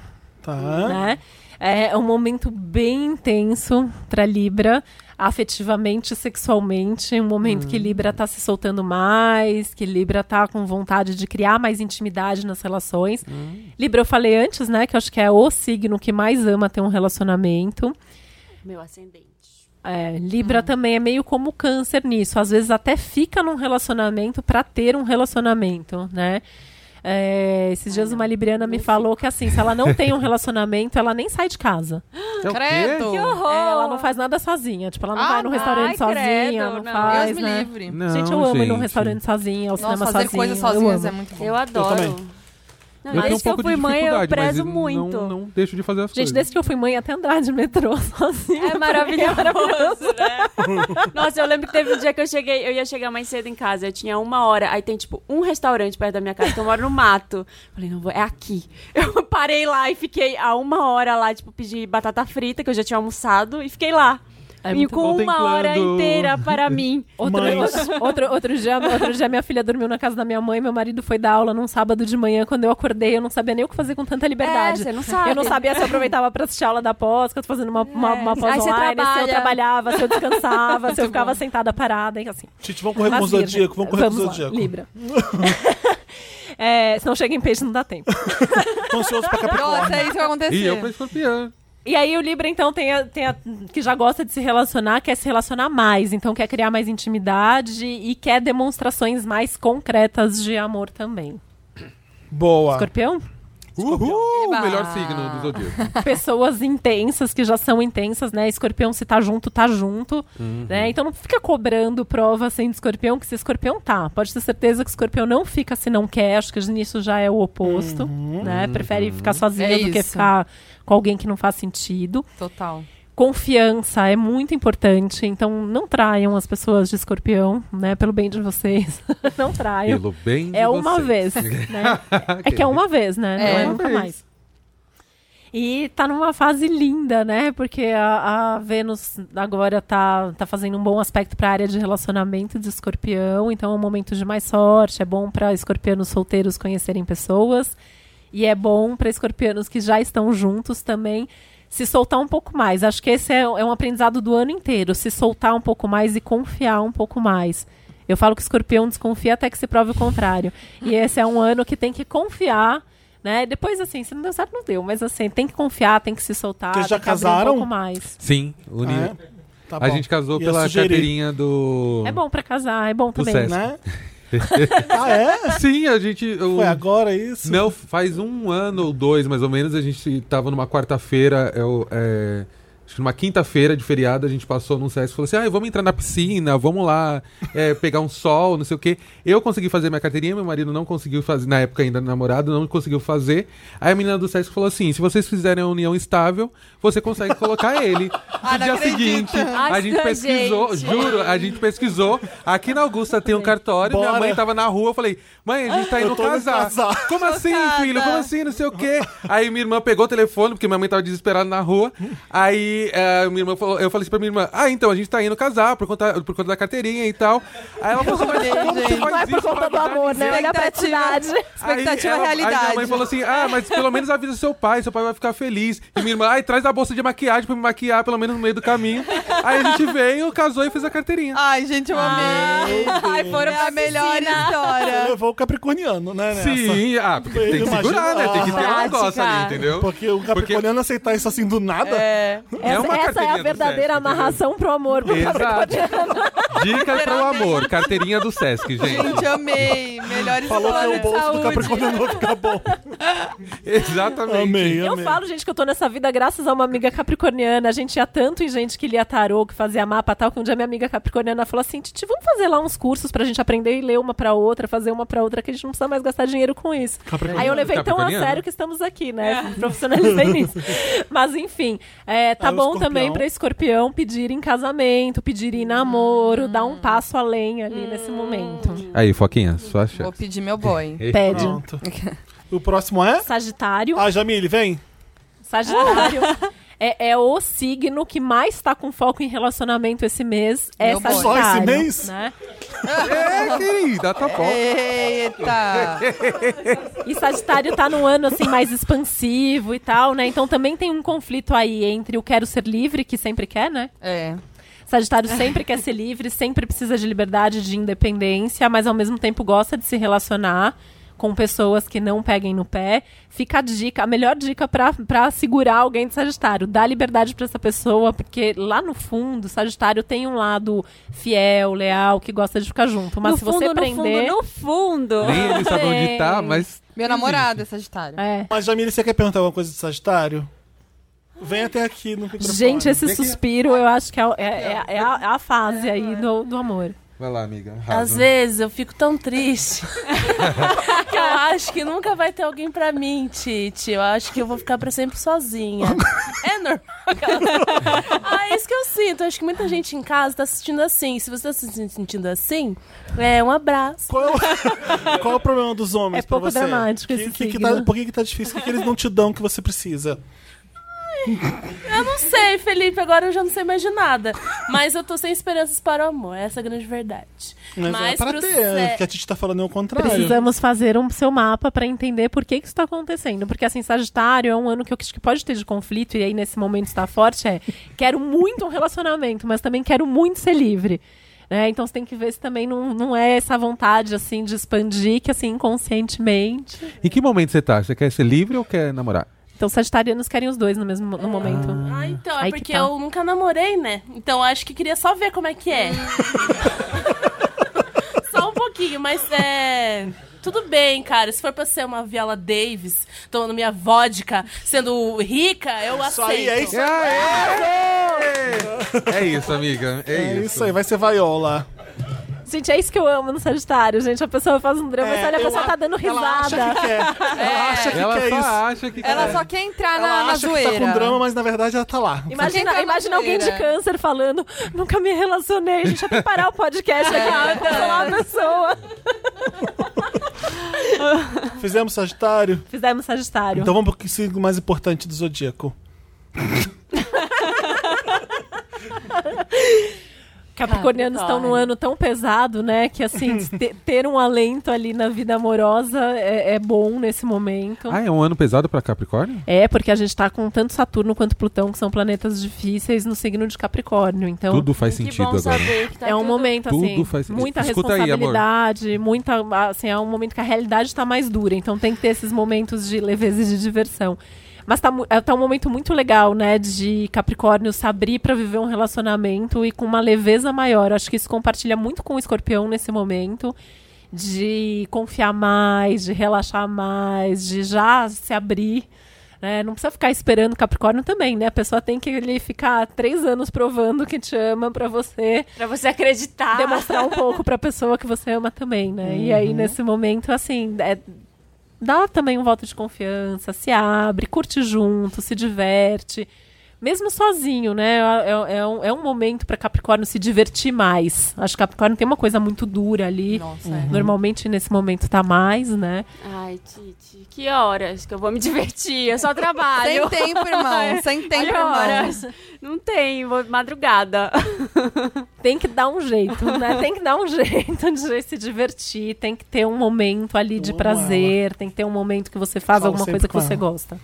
tá? né? É um momento bem intenso para Libra, afetivamente, sexualmente, um momento que Libra tá se soltando mais, que Libra tá com vontade de criar mais intimidade nas relações. Libra, eu falei antes, né, que eu acho que é o signo que mais ama ter um relacionamento. Meu ascendente. É, Libra também é meio como câncer nisso. Às vezes até fica num relacionamento para ter um relacionamento, né? É, esses dias uma libriana me falou que assim, se ela não tem um relacionamento, ela nem sai de casa. É? Credo. Que horror! É, ela não faz nada sozinha. Tipo, ela não Ah, vai num restaurante ai, sozinha, credo, não, não. faz, Deus me né? livre. Não, gente, eu amo ir num restaurante sozinha, ao Nossa, cinema fazer sozinha. coisas eu sozinhas amo. é muito bom. Eu adoro. também. Não, Eu tenho um desde que eu fui mãe, eu prezo muito. Não, não deixo de fazer as Gente, coisas. desde que eu fui mãe, até andar de metrô sozinha. É maravilhoso, né? Nossa, eu lembro que teve um dia que eu cheguei, eu ia chegar mais cedo em casa, eu tinha uma hora, aí tem tipo um restaurante perto da minha casa, que eu moro no mato. Falei, não vou, é aqui. Eu parei lá e fiquei a uma hora lá, tipo, pedi batata frita, que eu já tinha almoçado, e fiquei lá. É e com uma hora inteira para mim. Outro, outro, outro, dia, outro dia minha filha dormiu na casa da minha mãe, meu marido foi dar aula num sábado de manhã. Quando eu acordei, eu não sabia nem o que fazer com tanta liberdade. É, você não sabe. Eu não sabia se eu aproveitava pra assistir aula da pós, que eu tô fazendo uma, uma, uma pós Aí você online, se eu trabalha. trabalhava, se eu descansava, se eu ficava sentada parada, e assim. Gente, vamos correr com o. Zodíaco, vamos correr com o Zodíaco. Libra. é, se não chega em peixe, não dá tempo. Tô ansioso pra Capricórnio. Nossa, é isso que vai acontecer. E eu pra escorpião. E aí o Libra, então, tem a, tem a- que já gosta de se relacionar, quer se relacionar mais, então quer criar mais intimidade e quer demonstrações mais concretas de amor também. Boa. Escorpião? Uhul! O Eba. melhor signo do zodíaco. Pessoas intensas, que já são intensas, né? Escorpião, se tá junto, tá junto. Né? Então não fica cobrando prova assim de escorpião, que se escorpião tá. Pode ter certeza que escorpião não fica se não quer. Acho que nisso já é o oposto. Né? Prefere ficar sozinho É do que isso. ficar com alguém que não faz sentido. Total. Confiança é muito importante, então não traiam as pessoas de escorpião, né? Pelo bem de vocês. não traiam. Pelo bem de É uma vocês. vez, né? É que é uma vez, né? É. Não é Uma nunca vez. mais. E tá numa fase linda, né? Porque a, a Vênus agora tá, tá fazendo um bom aspecto para a área de relacionamento de escorpião. Então é um momento de mais sorte. É bom para escorpianos solteiros conhecerem pessoas. E é bom para escorpianos que já estão juntos também se soltar um pouco mais. Acho que esse é, é um aprendizado do ano inteiro. Se soltar um pouco mais e confiar um pouco mais. Eu falo que escorpião desconfia até que se prove o contrário. E esse é um ano que tem que confiar, né? Depois, assim, se não deu certo, não deu. Mas assim, tem que confiar, tem que se soltar. Vocês já tem que abrir casaram? Um pouco mais. Sim, uni... Ah, é? Tá a gente casou Ia pela sugerir, carteirinha do. É bom pra casar, é bom Do também. Sesc. Né? ah, é? Sim, a gente. o- Foi agora isso? Não, faz um ano ou dois, mais ou menos, a gente tava numa quarta-feira, eu, é, que numa quinta-feira de feriado a gente passou num SESC e falou assim: ah, vamos entrar na piscina, vamos lá é, pegar um sol, não sei o quê. Eu consegui fazer minha carteirinha, meu marido não conseguiu fazer, na época ainda namorado, não conseguiu fazer. Aí a menina do SESC falou assim: se vocês fizerem a união estável, você consegue colocar ele. Ah, no não dia acredito. seguinte, a Ai, gente pesquisou, gente. juro, a gente pesquisou. Aqui na Augusta tem um cartório, minha Bora. mãe tava na rua, eu falei, mãe, a gente tá indo casar. casar. Como assim, filho? Como assim? Não sei o quê. Aí minha irmã pegou o telefone, porque minha mãe tava desesperada na rua. Aí eh, minha irmã falou, eu falei assim pra minha irmã, ah, então a gente tá indo casar por conta, por conta da carteirinha e tal. Aí ela falou assim, mas Gente. Não é por conta do amor, né? Olha a praticidade. Expectativa Aí ela- realidade. Aí minha mãe falou assim: ah, mas pelo menos avisa seu pai, seu pai vai ficar feliz. E minha irmã, ai, traz a bolsa de maquiagem pra me maquiar, pelo menos no meio do caminho. Aí a gente veio, casou e fez a carteirinha. Ai, gente, eu amei. Ai, foram é a melhor história. Levou o capricorniano, né? nessa? Sim, ah, porque tem que Imagina- segurar, né? Tem que ter um negócio ali, entendeu? Porque o capricorniano aceitar isso assim do nada. É. É uma Essa, essa é a verdadeira Sesc, amarração pro amor. Pro Exato. Dica pro amor, carteirinha do Sesc, gente. Gente, amei. Melhor Falou que história. o bolso do capricorniano vai ficar bom. Exatamente. Amei, Eu amei. falo, gente, que eu tô nessa vida graças a uma amiga capricorniana. A gente ia tanto em gente que lia tarô, que fazia mapa e tal, que um dia minha amiga capricorniana falou assim: Titi, vamos fazer lá uns cursos pra gente aprender e ler uma pra outra, fazer uma pra outra, que a gente não precisa mais gastar dinheiro com isso. Aí eu levei tão a sério que estamos aqui, né? Profissionalizei nisso. Mas enfim, é, tá O bom escorpião. também pra escorpião pedir em casamento, pedir em namoro, dar um passo além ali nesse momento. Aí, Foquinha, sua chance. Vou pedir meu boy. Pede. Pronto. O próximo é? Sagitário. Ah, Jamile, vem. Sagitário. É, é o signo que mais tá com foco em relacionamento esse mês. É Meu. Só esse mês? Né? É, querida, tá bom. Eita. E Sagitário tá num ano assim mais expansivo e tal, né? Então também tem um conflito aí entre o quero ser livre, que sempre quer, né? É. Sagitário sempre quer ser livre, sempre precisa de liberdade, de independência, mas ao mesmo tempo gosta de se relacionar com pessoas que não peguem no pé. Fica a dica, a melhor dica pra pra segurar alguém de Sagitário. Dá liberdade pra essa pessoa, porque lá no fundo, Sagitário tem um lado fiel, leal, que gosta de ficar junto. Mas no se fundo, você no prender. fundo, no fundo. Nem ele sabe onde tá, mas. Meu namorado é Sagitário. É. Mas, Jamile, você quer perguntar alguma coisa de Sagitário? Vem até aqui no microfone. Gente, esse Vem aqui. suspiro eu acho que é, é- é- é a, é a fase aí do, do amor. Vai lá, amiga. Às vezes eu fico tão triste que eu acho que nunca vai ter alguém pra mim, Titi. Eu acho que eu vou ficar pra sempre sozinha. É normal. ah, é isso que eu sinto. Eu acho que muita gente em casa tá assistindo assim. Se você tá se sentindo assim, é um abraço. Qual, é o- qual é o problema dos homens É pra pouco você? dramático Que- esse que que tá- Por que, que tá difícil? O que, que eles não te dão que você precisa? Eu não sei, Felipe. Agora eu já não sei mais de nada. Mas eu tô sem esperanças para o amor. Essa é a grande verdade. Mas, é pra pro ter. sé- O que a gente tá falando é o contrário. Precisamos fazer um seu mapa pra entender por que que isso tá acontecendo. Porque, assim, Sagitário é um ano que eu acho que pode ter de conflito, e aí nesse momento está forte, é quero muito um relacionamento, mas também quero muito ser livre. Né? Então você tem que ver se também não, não é essa vontade, assim, de expandir, que, assim, inconscientemente... Em que momento você tá? Você quer ser livre ou quer namorar? Então, sagitarianos querem os dois no mesmo mo- no momento. Ah, então, é Aí que porque tá. eu nunca namorei, né? Então eu acho que queria só ver como é que é. só um pouquinho, mas é. Tudo bem, cara. Se for pra ser uma Viola Davis, tomando minha vodka, sendo rica, eu Isso aceito. aí, é isso É, é isso, amiga. É, É isso. isso aí, vai ser vaiola. Gente, é isso que eu amo no Sagitário, gente. A pessoa faz um drama, É, mas olha, a pessoa a- tá dando Ela acha risada. que quer. Ela acha que Ela quer só isso. acha que Ela quer. só quer entrar na, Ela na acha que zoeira. tá com drama, mas na verdade ela tá lá. Imagina, na imagina alguém de câncer falando, nunca me relacionei, a gente vai parar o podcast aqui pra cancelar a pessoa. Fizemos Sagitário? Fizemos Sagitário. Então vamos pro signo mais importante do Zodíaco. Capricornianos estão num ano tão pesado, né? Que assim, te- ter um alento ali na vida amorosa é, é bom nesse momento. Ah, é um ano pesado pra Capricórnio? É, porque a gente tá com tanto Saturno quanto Plutão, que são planetas difíceis no signo de Capricórnio. Então, Tudo faz sentido agora. saber que tá é um tudo- momento Tudo assim, faz- muita Escuta aí, responsabilidade, muita, assim, é um momento que a realidade está mais dura, então tem que ter esses momentos de leveza e de diversão. Mas tá, é, tá um momento muito legal, né, de Capricórnio se abrir para viver um relacionamento e com uma leveza maior. Acho que isso compartilha muito com o Escorpião nesse momento de confiar mais, de relaxar mais, de já se abrir né? Não precisa ficar esperando Capricórnio também, né? A pessoa tem que ali, ficar três anos provando que te ama pra você Pra você acreditar. demonstrar um pouco pra pessoa que você ama também, né? E aí, nesse momento, assim, é- dá também um voto de confiança, se abre, curte junto, se diverte. Mesmo sozinho, né? É, é um, é um momento pra Capricórnio se divertir mais. Acho que Capricórnio tem uma coisa muito dura ali. Nossa, Uhum. é. Normalmente nesse momento tá mais, né? Ai, Titi, que horas que eu vou me divertir? Eu só trabalho. Sem tempo, irmão. Sem tempo, que irmão. horas? Não tem, vou madrugada. Tem que dar um jeito, né? Tem que dar um jeito de se divertir, tem que ter um momento ali de prazer, tem que ter um momento que você faz Falo alguma coisa que com você ela. gosta.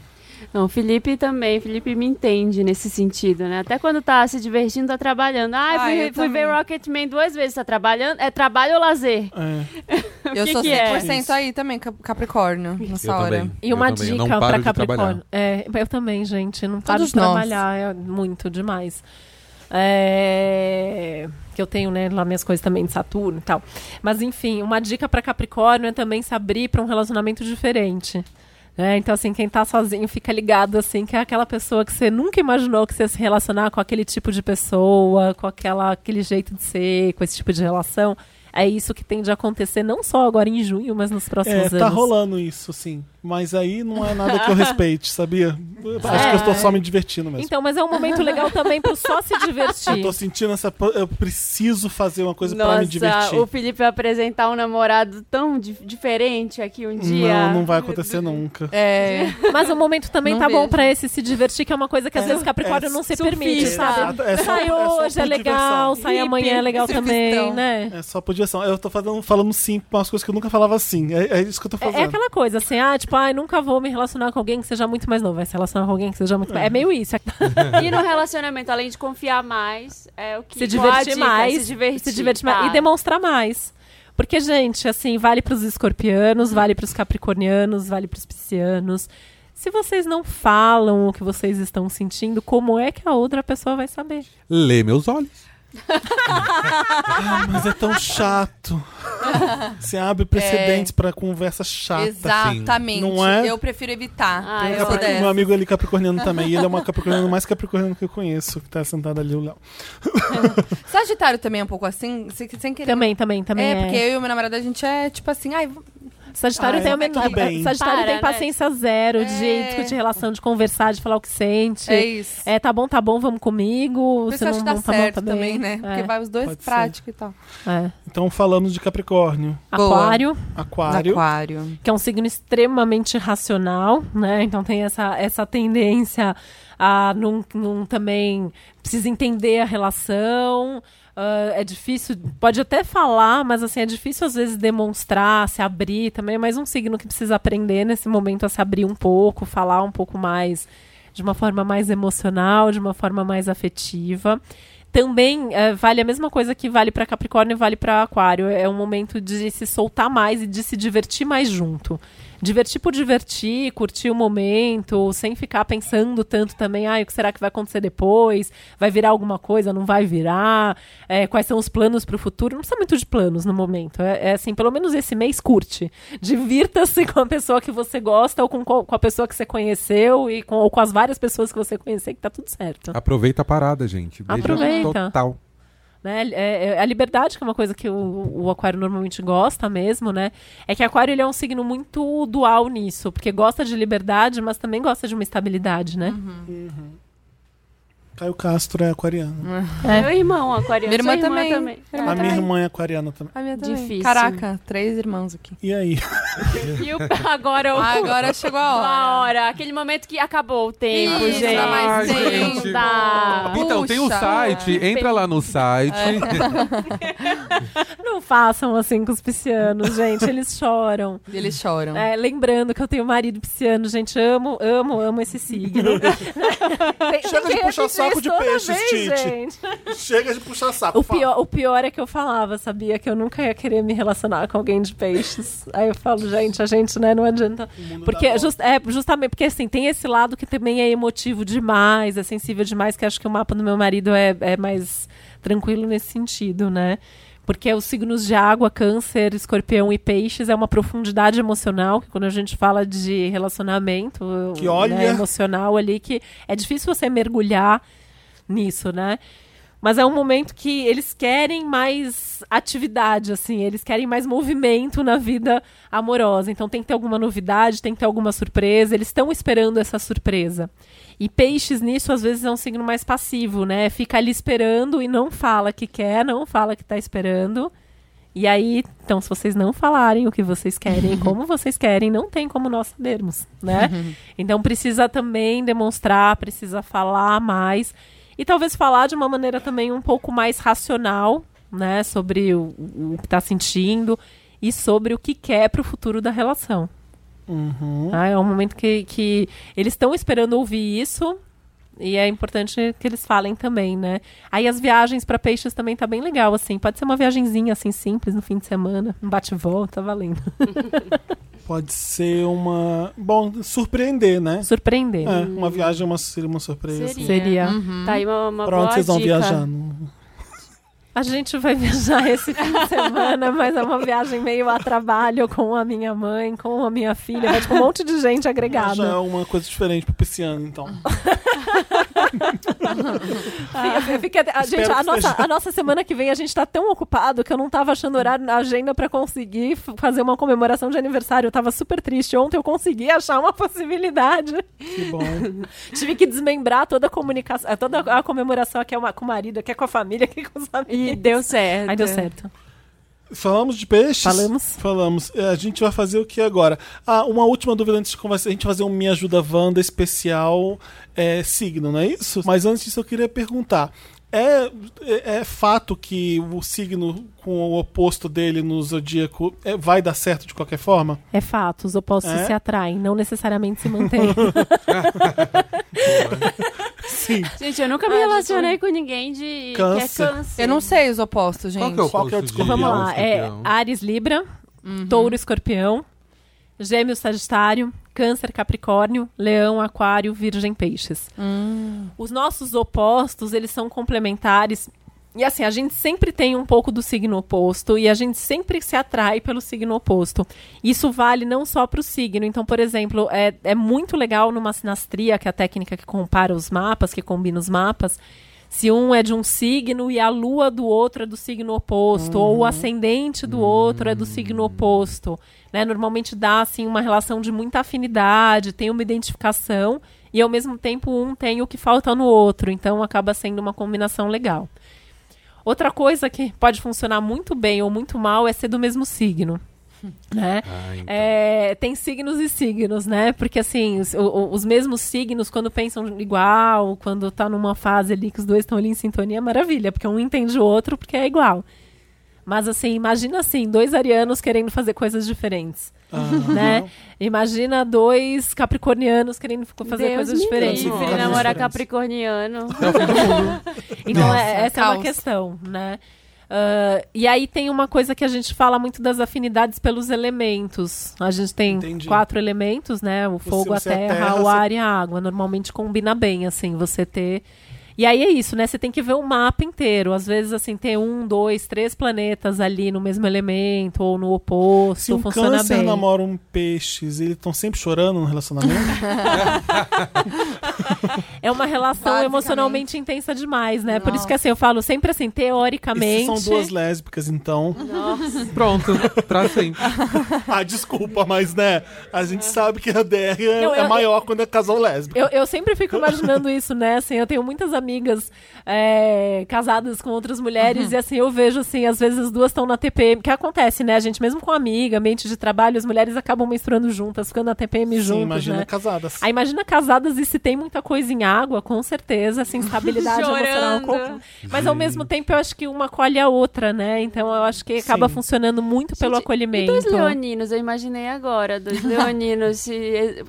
Não, o Felipe também. Felipe me entende nesse sentido, né? Até quando tá se divertindo, tá trabalhando. Ah, Ah, fui, eu fui ver Rocketman duas vezes. Tá trabalhando? É trabalho ou lazer? É. Eu que sou que é? 100% aí também, Cap- Capricórnio, nessa Eu hora. também. E uma Eu dica trabalhar. Capricórnio. É, eu também, gente. Não paro Todos de nós. trabalhar. É muito demais. É, que eu tenho, né, lá minhas coisas também de Saturno e tal. Mas enfim, uma dica pra Capricórnio é também se abrir pra um relacionamento diferente. Né? então, assim, quem tá sozinho fica ligado, assim, que é aquela pessoa que você nunca imaginou que você ia se relacionar com aquele tipo de pessoa, com aquela, aquele jeito de ser, com esse tipo de relação. É isso que tende a acontecer, não só agora em junho, mas nos próximos É, anos. tá rolando isso, sim. Mas aí não é nada que eu respeite, sabia? Acho que eu estou só me divertindo mesmo. Então, mas é um momento legal também pro só se eu divertir. tô sentindo essa. Eu preciso fazer uma coisa pra me divertir. o Felipe vai apresentar um namorado tão di- diferente aqui um dia. Não, não vai acontecer nunca. É, Mas o momento também Não tá bom vejo. pra esse se divertir, que é uma coisa que às É, vezes Capricórnio é não se surfista. permite, sabe? Exato, é só- sai é hoje, é legal, diversão. sai amanhã é legal Hippie, também, surfistão. né? É só por diversão. Eu tô falando, falando sim pra umas coisas que eu nunca falava assim. É, é isso que eu tô É, fazendo. é aquela coisa, assim, ah, tipo, ai, nunca vou me relacionar com alguém que seja muito mais novo. Vai se relacionar com alguém que seja muito mais. É meio isso. E no relacionamento, além de confiar mais, é o que se divertir dica? mais. Se divertir, se divertir mais. tá. E demonstrar mais. Porque, gente, assim, vale pros escorpianos, vale pros capricornianos, vale pros piscianos. Se vocês não falam o que vocês estão sentindo, como é que a outra pessoa vai saber? Lê meus olhos. Ah, mas é tão chato. Você abre precedentes pra conversa chata. exatamente. Não é? Eu prefiro evitar. Ah, eu dessa. Meu amigo ali capricorniano também. E ele é uma capricorniano mais capricorniano que eu conheço, que tá sentado ali, o Léo. Sagitário também é um pouco assim, sem, sem querer. Também, também, também. é, É, porque eu e o meu namorado, a gente é tipo assim, ai, Sagitário Ah, tem é, bem. Sagitário Para, tem né? paciência zero de É. discutir relação, de conversar, de falar o que sente. é isso. É, tá bom, tá bom, vamos comigo. Se não, acho que dá não tá certo bom, tá também, bem. né? Porque É, vai os dois Pode ser. práticos e tal. é. Então, falando de Capricórnio. Aquário, Aquário. Aquário. que é um signo extremamente racional, né? Então tem essa, essa tendência a não, não também precisa entender a relação. Ah, é difícil, pode até falar, mas assim, é difícil às vezes demonstrar, se abrir também. É mais um signo que precisa aprender nesse momento a se abrir um pouco, falar um pouco mais de uma forma mais emocional, de uma forma mais afetiva. Também eh, vale a mesma coisa que vale para Capricórnio e vale para Aquário. É um momento de se soltar mais e de se divertir mais junto. Divertir por divertir, curtir o momento, sem ficar pensando tanto também, ah, o que será que vai acontecer depois? Vai virar alguma coisa? Não vai virar? Eh, quais são os planos para o futuro? Não precisa muito de planos no momento. É, é assim, pelo menos esse mês curte. Divirta-se com a pessoa que você gosta ou com, co- com a pessoa que você conheceu e com, ou com as várias pessoas que você conhecer, que tá tudo certo. Aproveita a parada, gente. Beijo Aproveita. Total. Né? É, é a liberdade, que é uma coisa que o, o aquário normalmente gosta mesmo, né? É que aquário ele é um signo muito dual nisso, porque gosta de liberdade, mas também gosta de uma estabilidade, né? Caio Castro é aquariano. É. Meu irmão, aquariano. Minha irmã sua também. também. A irmã minha irmã é aquariana também. A minha também. Difícil. Caraca, três irmãos aqui. E aí? E o- agora o... Ah, agora chegou a hora. a hora. Aquele momento que acabou o tempo, Isso, gente. mas Ai, tem. gente. Dá. Então, tem o Puxa. site, entra lá no site. Não façam assim com os piscianos, gente, eles choram. Eles choram. É, lembrando que eu tenho marido pisciano, gente, amo, amo, amo esse signo. Tem- tem Chega de que puxar repetir saco de Tite. gente. Chega de puxar saco. O pior, o pior é que eu falava, sabia? Que eu nunca ia querer me relacionar com alguém de peixes. Aí eu falo, gente, a gente, né, não adianta. Porque, dá just- é, justamente, porque assim, tem esse lado que também é emotivo demais, é sensível demais, que acho que o mapa do meu marido é, é mais tranquilo nesse sentido, né? Porque os signos de água, câncer, escorpião e peixes é uma profundidade emocional, que quando a gente fala de relacionamento Que olha- né, emocional ali, que é difícil você mergulhar nisso, né? Mas é um momento que eles querem mais atividade, assim, eles querem mais movimento na vida amorosa. Então tem que ter alguma novidade, tem que ter alguma surpresa, eles estão esperando essa surpresa. E peixes nisso, às vezes, é um signo mais passivo, né? Fica ali esperando e não fala que quer, não fala que tá esperando. E aí, então, se vocês não falarem o que vocês querem, como vocês querem, não tem como nós sabermos, né? Então precisa também demonstrar, precisa falar mais. E talvez falar de uma maneira também um pouco mais racional, né? Sobre o, o que está sentindo e sobre o que quer para o futuro da relação. Uhum. Ah, é um momento que, que eles estão esperando ouvir isso. E é importante que eles falem também, né? Aí as viagens para peixes também tá bem legal, assim. Pode ser uma viagenzinha, assim, simples, no fim de semana. Um bate-volta, valendo. Pode ser uma. Bom, surpreender, né? Surpreender. É, uma viagem uma, seria uma surpresa. Seria. Seria. Tá aí uma, uma Pra boa onde vocês vão dica. viajando? A gente vai viajar esse fim de semana, mas é uma viagem meio a trabalho com a minha mãe, com a minha filha. Vai tipo um monte de gente Já é agregada. uma coisa diferente pro pisciano, então. Fica- a, gente, a, nossa, seja. a nossa semana que vem a gente tá tão ocupado que eu não tava achando horário na agenda pra conseguir fazer uma comemoração de aniversário. Eu tava super triste. Ontem eu consegui achar uma possibilidade. Que bom. Tive que desmembrar toda a comunicação, toda a comemoração aqui é uma, com o marido, aqui é com a família, aqui é com os amigos. E deu certo. Aí deu certo. Falamos de peixes? Falamos. Falamos. É, A gente vai fazer o que agora? Ah, uma última dúvida antes de conversar. A gente vai fazer um Me Ajuda Wanda especial é, signo, não é isso? Mas antes disso eu queria perguntar. É, é, é fato que o signo com o oposto dele no zodíaco é, vai dar certo de qualquer forma? É fato, os opostos É? se atraem, não necessariamente se mantêm. Sim. Gente, eu nunca me Ah, relacionei com ninguém de Câncer. que é câncer. Eu não sei os opostos, gente. Qual que é o Qual que é o oposto desculpa? de Vamos lá, é? Ares Libra, Touro Escorpião, Gêmeos Sagitário, Câncer Capricórnio, Leão Aquário, Virgem Peixes. Os nossos opostos, eles são complementares. E assim, a gente sempre tem um pouco do signo oposto e a gente sempre se atrai pelo signo oposto. Isso vale não só para o signo. Então, por exemplo, é, é muito legal numa sinastria, que é a técnica que compara os mapas, que combina os mapas, se um é de um signo e a lua do outro é do signo oposto, ou o ascendente do outro é do signo oposto. Né? Normalmente dá assim, uma relação de muita afinidade, tem uma identificação, e ao mesmo tempo um tem o que falta no outro. Então acaba sendo uma combinação legal. Outra coisa que pode funcionar muito bem ou muito mal é ser do mesmo signo. Né? Ah, então. É, tem signos e signos, né? Porque assim, os, os mesmos signos, quando pensam igual, quando tá numa fase ali que os dois estão ali em sintonia, é maravilha, porque um entende o outro porque é igual. Mas assim, imagina assim, dois arianos querendo fazer coisas diferentes, Aham. né? Imagina dois capricornianos querendo fazer Deus coisas diferentes. livre, namorar capricorniano. Então, Nossa, é- essa é uma caos. questão, né? Ah, e aí tem uma coisa que a gente fala muito das afinidades pelos elementos. A gente tem Entendi. quatro elementos, né? O fogo, você a é terra, terra, o você- ar e a água. Normalmente combina bem, assim, você ter. E aí é isso, né? Você tem que ver o mapa inteiro. Às vezes, assim, ter um, dois, três planetas ali no mesmo elemento ou no oposto. Se um funciona câncer bem. namora um peixes, eles estão sempre chorando no relacionamento? É uma relação emocionalmente intensa demais, né? Por isso Nossa. que assim, eu falo sempre assim, teoricamente. se são duas lésbicas, então. Pronto, pra sempre. Ah, desculpa, mas né? A gente sabe que a DR é, Não, é eu- maior quando é casal lésbico. Eu, eu sempre fico imaginando isso, né? Assim, eu tenho muitas amigas é, casadas com outras mulheres e assim, eu vejo assim, às vezes as duas estão na TPM, que acontece, né? A gente mesmo com amiga, ambiente de trabalho, as mulheres acabam menstruando juntas, ficando na TPM Sim, juntas, imagina né? casadas. Aí imagina casadas e se tem muita coisa em água, com certeza, assim, instabilidade emocional. Com- Mas ao mesmo tempo eu acho que uma colhe a outra, né? Então eu acho que acaba Sim. funcionando muito pelo Gente, acolhimento. E dois leoninos, eu imaginei agora, dois leoninos se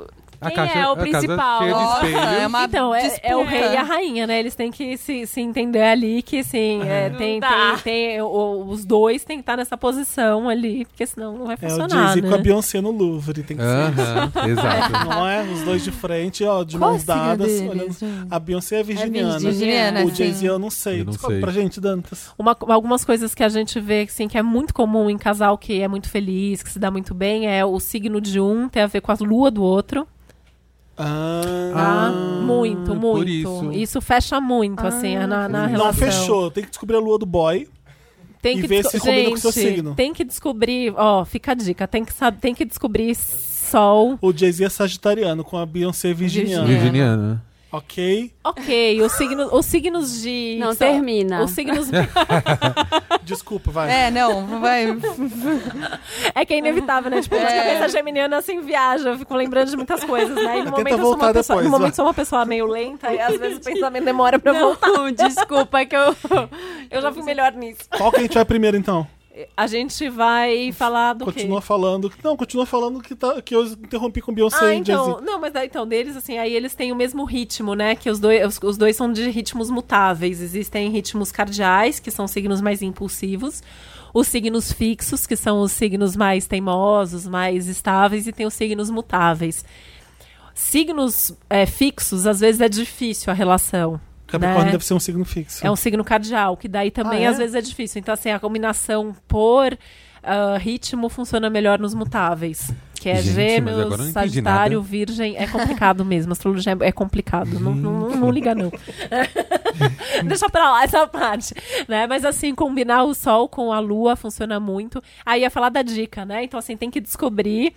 Quem caixa, é o principal? Nossa, é uma Então, é, é o rei e a rainha, né? Eles têm que se, se entender ali que, assim, é, Não tem, dá. tem, tem- o- os dois têm que estar nessa posição ali, porque senão não vai É o funcionar, Jay-Z né? com a Beyoncé no Louvre, tem que ser. Aham, exato. Não é? Os dois de frente, ó, de Qual mãos dadas. olhando. A Beyoncé é virginiana. Virginiana, o. Jay-Z eu não sei. Eu não Descobre sei. pra gente, Dantas. Uma- algumas coisas que a gente vê assim, que é muito comum em casal que é muito feliz, que se dá muito bem, é o signo de um ter a ver com a lua do outro. Ah, Tá? muito, por muito. isso. fecha muito, assim, na, na não relação. fechou. Tem que descobrir a lua do boy. Tem E que ver desco- se combina com seu signo. Tem que descobrir, ó, fica a dica, tem que, saber, tem que descobrir sol. O Jay-Z é sagitariano, com a Beyoncé virginiana. Virginiana. Ok? Ok, os signos, os signos de. Não, lá, termina. Os signos. Desculpa, vai. É, não, vai. é que é inevitável, né? Tipo, a É. cabeça geminiana assim viaja, eu fico lembrando de muitas coisas, né? E no momento eu sou voltar uma pessoa, depois, no momento sou uma pessoa meio lenta e às vezes o pensamento demora pra voltar. Não, desculpa que eu. Eu já fui melhor nisso. Qual que a gente vai primeiro, então? A gente vai falar do Continua quê? falando. Não, continua falando que, tá, que eu interrompi com Beyoncé Ah, então, não, mas então, deles, assim, aí eles têm o mesmo ritmo, né? Que os dois, os, os dois são de ritmos mutáveis. Existem ritmos cardeais, que são signos mais impulsivos. Os signos fixos, que são os signos mais teimosos, mais estáveis. E tem os signos mutáveis. Signos é, fixos, às vezes, é difícil a relação. Capricórnio né? deve ser um signo fixo. É um signo cardial, que daí também Ah, é? às vezes é difícil. Então, assim, a combinação por ah, ritmo funciona melhor nos mutáveis. Que é Gente, gêmeos, sagitário, nada. virgem. É complicado mesmo. Astrologia é complicado. Não, não, não- não liga, não. Deixa pra lá essa parte. Né? Mas assim, combinar o sol com a lua funciona muito. Aí ia falar da dica, né? Então, assim, tem que descobrir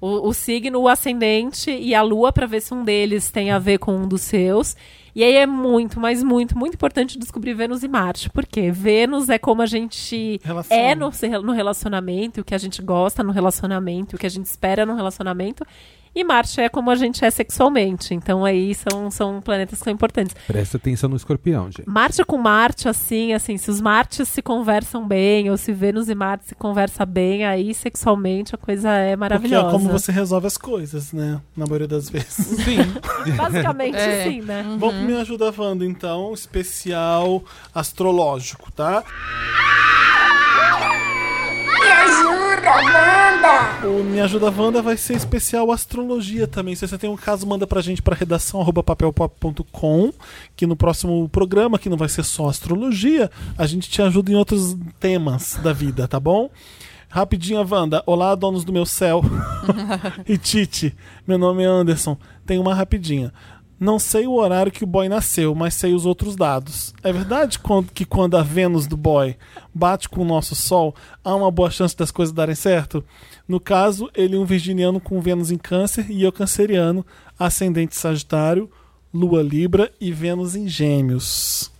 o, o signo, o ascendente e a lua para ver se um deles tem a ver com um dos seus. E aí é muito, mas muito, muito importante descobrir Vênus e Marte. Por quê? Vênus é como a gente Relação. é no, no relacionamento, o que a gente gosta no relacionamento, o que a gente espera no relacionamento. E Marte é como a gente é sexualmente. Então aí são, são planetas que são importantes. Presta atenção no escorpião, gente. Marte com Marte, assim, assim, se os Martes se conversam bem, ou se Vênus e Marte se conversam bem, aí sexualmente a coisa é Porque maravilhosa. é como você resolve as coisas, né? Na maioria das vezes. Sim. Basicamente É. sim, né? Vamos pro Me Ajuda Wanda, então, especial astrológico, tá? Me ajuda, Wanda! O Me Ajuda Wanda vai ser especial astrologia também. Se você tem um caso, manda pra gente pra redação arroba papelpop.com, que no próximo programa, que não vai ser só astrologia, a gente te ajuda em outros temas da vida, tá bom? Rapidinha, Wanda. Olá, donos do meu céu. e Tite, meu nome é Anderson. Tem uma rapidinha. Não sei o horário que o boy nasceu, mas sei os outros dados. É verdade que quando a Vênus do boy bate com o nosso Sol, há uma boa chance das coisas darem certo? No caso, ele é um virginiano com Vênus em Câncer e eu canceriano, ascendente Sagitário, Lua Libra e Vênus em Gêmeos.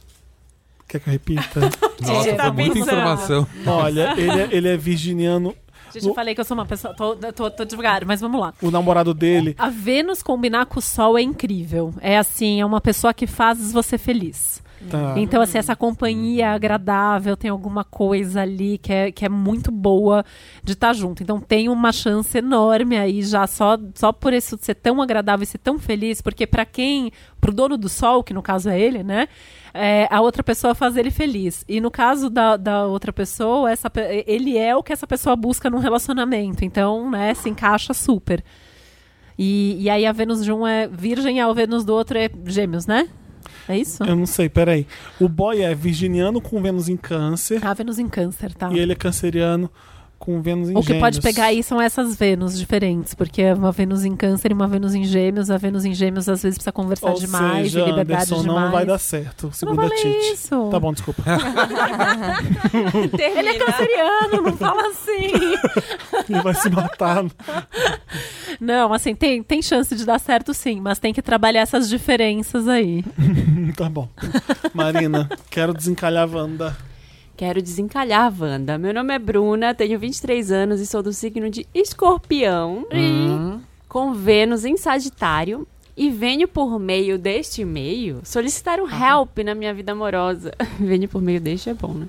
Quer que eu repita? Nossa, tá foi muita pensando. informação. Olha, ele é, ele é virginiano. Gente, eu falei que eu sou uma pessoa. Tô, tô, tô devagar, mas vamos lá. O namorado dele A Vênus combinar com o Sol é incrível. É assim, é uma pessoa que faz você feliz. Tá. Então, assim, essa companhia agradável, tem alguma coisa ali que é, que é muito boa de estar junto. Então, tem uma chance enorme aí já só, só por isso ser tão agradável e ser tão feliz, porque para quem, pro dono do sol, que no caso é ele, né? é, a outra pessoa faz ele feliz. E no caso da, da outra pessoa, essa, ele é o que essa pessoa busca num relacionamento. Então, né, se encaixa super. E, e aí a Vênus de um é virgem e a Vênus do outro é gêmeos, né? É isso? Eu não sei, peraí. O boy é virginiano com Vênus em Câncer A Vênus em câncer, tá? e ele é canceriano com Vênus em O que Gêmeos. pode pegar aí são essas Vênus diferentes, porque é uma Vênus em câncer e uma Vênus em gêmeos. A Vênus em gêmeos às vezes precisa conversar Ou demais seja, e liberdade Anderson, demais. não vai dar certo, Eu não segundo a Tite. isso. Tá bom, desculpa. Ele é canceriano, não fala assim. Ele vai se matar. Não, assim, tem, tem chance de dar certo sim, mas tem que trabalhar essas diferenças aí. tá bom. Marina, quero desencalhar a Wanda. Quero desencalhar a Wanda. Meu nome é Bruna, tenho 23 anos e sou do signo de Escorpião, com Vênus em Sagitário. E venho por meio deste meio solicitar um help na minha vida amorosa. venho por meio deste é bom, né?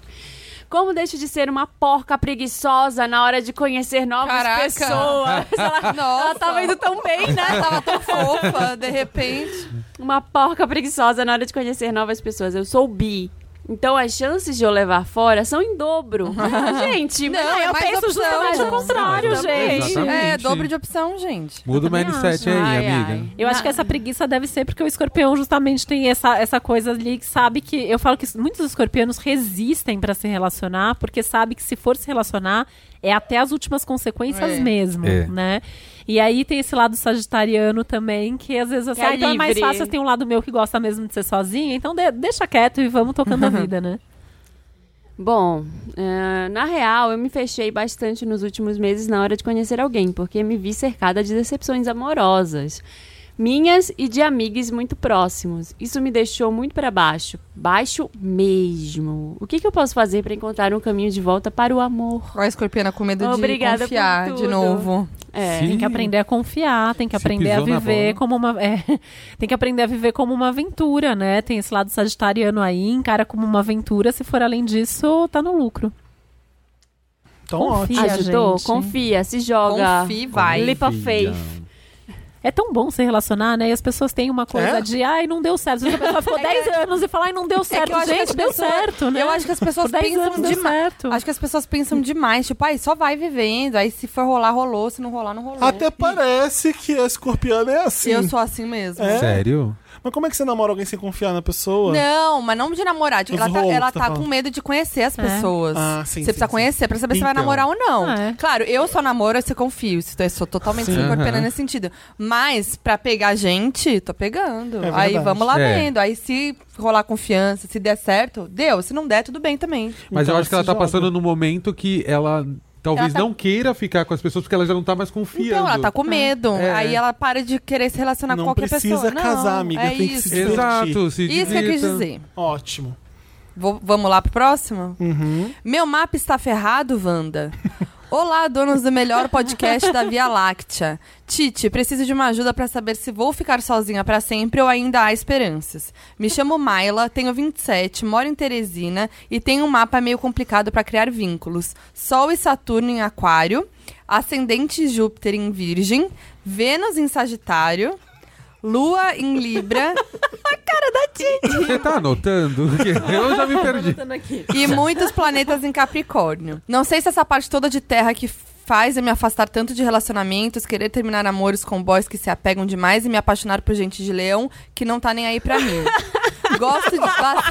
Como deixo de ser uma porca preguiçosa na hora de conhecer novas Caraca. pessoas? Ela, Nossa. ela tava indo tão bem, né? Tava tão fofa, de repente. Uma porca preguiçosa na hora de conhecer novas pessoas. Eu sou bi. Então as chances de eu levar fora são em dobro. gente, Não, mas é eu mais penso opção. justamente o contrário, gente. Exatamente. É, dobro de opção, gente. Muda o mindset aí, Ai, amiga. ai. Eu acho que essa preguiça deve ser porque o escorpião justamente tem essa, essa coisa ali que sabe que. Eu falo que muitos escorpianos resistem pra se relacionar, porque sabe que se for se relacionar, é até as últimas consequências É. mesmo, É. né? E aí tem esse lado sagitariano também, que às vezes assim, é ah, então é mais fácil, tem um lado meu que gosta mesmo de ser sozinha, então de- deixa quieto e vamos tocando a vida, né? Bom, eh, na real, eu me fechei bastante nos últimos meses na hora de conhecer alguém, porque me vi cercada de decepções amorosas. Minhas e de amigos muito próximos. Isso me deixou muito para baixo. Baixo mesmo. O que, que eu posso fazer para encontrar um caminho de volta para o amor? Olha a escorpiana com medo Obrigada de por confiar de novo. É. Sim. Tem que aprender a confiar, tem que Se aprender a viver como uma. é, tem que aprender a viver como uma aventura, né? Tem esse lado sagitariano aí, encara como uma aventura. Se for além disso, tá no lucro. Então, Confia. ótimo. Ajudou? gente. Confia, se joga. Confie, vai. Leap of Confia. faith. É tão bom se relacionar, né? E as pessoas têm uma coisa É? de, ai, não deu certo. A pessoa ficou 10 anos e fala, ai, não deu certo. eu acho que Gente, deu pessoas- certo, né? Eu acho que as pessoas Por 10 pensam demais. certo. Acho que as pessoas pensam demais. Tipo, ai, só vai vivendo. Aí se for rolar, rolou. Se não rolar, não rolou. Até parece que a escorpiana é assim. Eu sou assim mesmo. É? Sério? Mas como é que você namora alguém sem confiar na pessoa? Não, mas não de namorar. de- Os ela tá, rolos, ela tá tá com medo de conhecer as pessoas. Ah, sim, Você sim, precisa sim. conhecer pra saber se vai Então. namorar ou não. É. Claro, eu só namoro se confio. Se eu sou totalmente Aham. nesse sentido. Mas pra pegar gente, tô pegando. É aí vamos lá É. vendo. Aí se rolar confiança, se der certo, deu. Se não der, tudo bem também. Mas Então eu acho que ela tá joga. passando num momento que ela talvez tá- não queira ficar com as pessoas porque ela já não tá mais confiando. Então, ela tá com medo. É. Aí ela para de querer se relacionar Não com qualquer precisa pessoa. Não, casar, amiga, É tem que isso. se Exato, se Isso que eu quis dizer. Ótimo. Vou- vamos lá pro próximo? Uhum. Meu mapa está ferrado, Wanda. Olá, donos do melhor podcast da Via Láctea. Tite, preciso de uma ajuda para saber se vou ficar sozinha para sempre ou ainda há esperanças. Me chamo Maila, tenho 27, moro em Teresina e tenho um mapa meio complicado para criar vínculos. Sol e Saturno em Aquário, ascendente Júpiter em Virgem, Vênus em Sagitário, Lua em Libra Você tá anotando? Eu já me perdi. e muitos planetas em Capricórnio. Não sei se essa parte toda de terra que faz eu me afastar tanto de relacionamentos, querer terminar namoros com boys que se apegam demais e me apaixonar por gente de leão que não tá nem aí pra mim. Gosto de ba-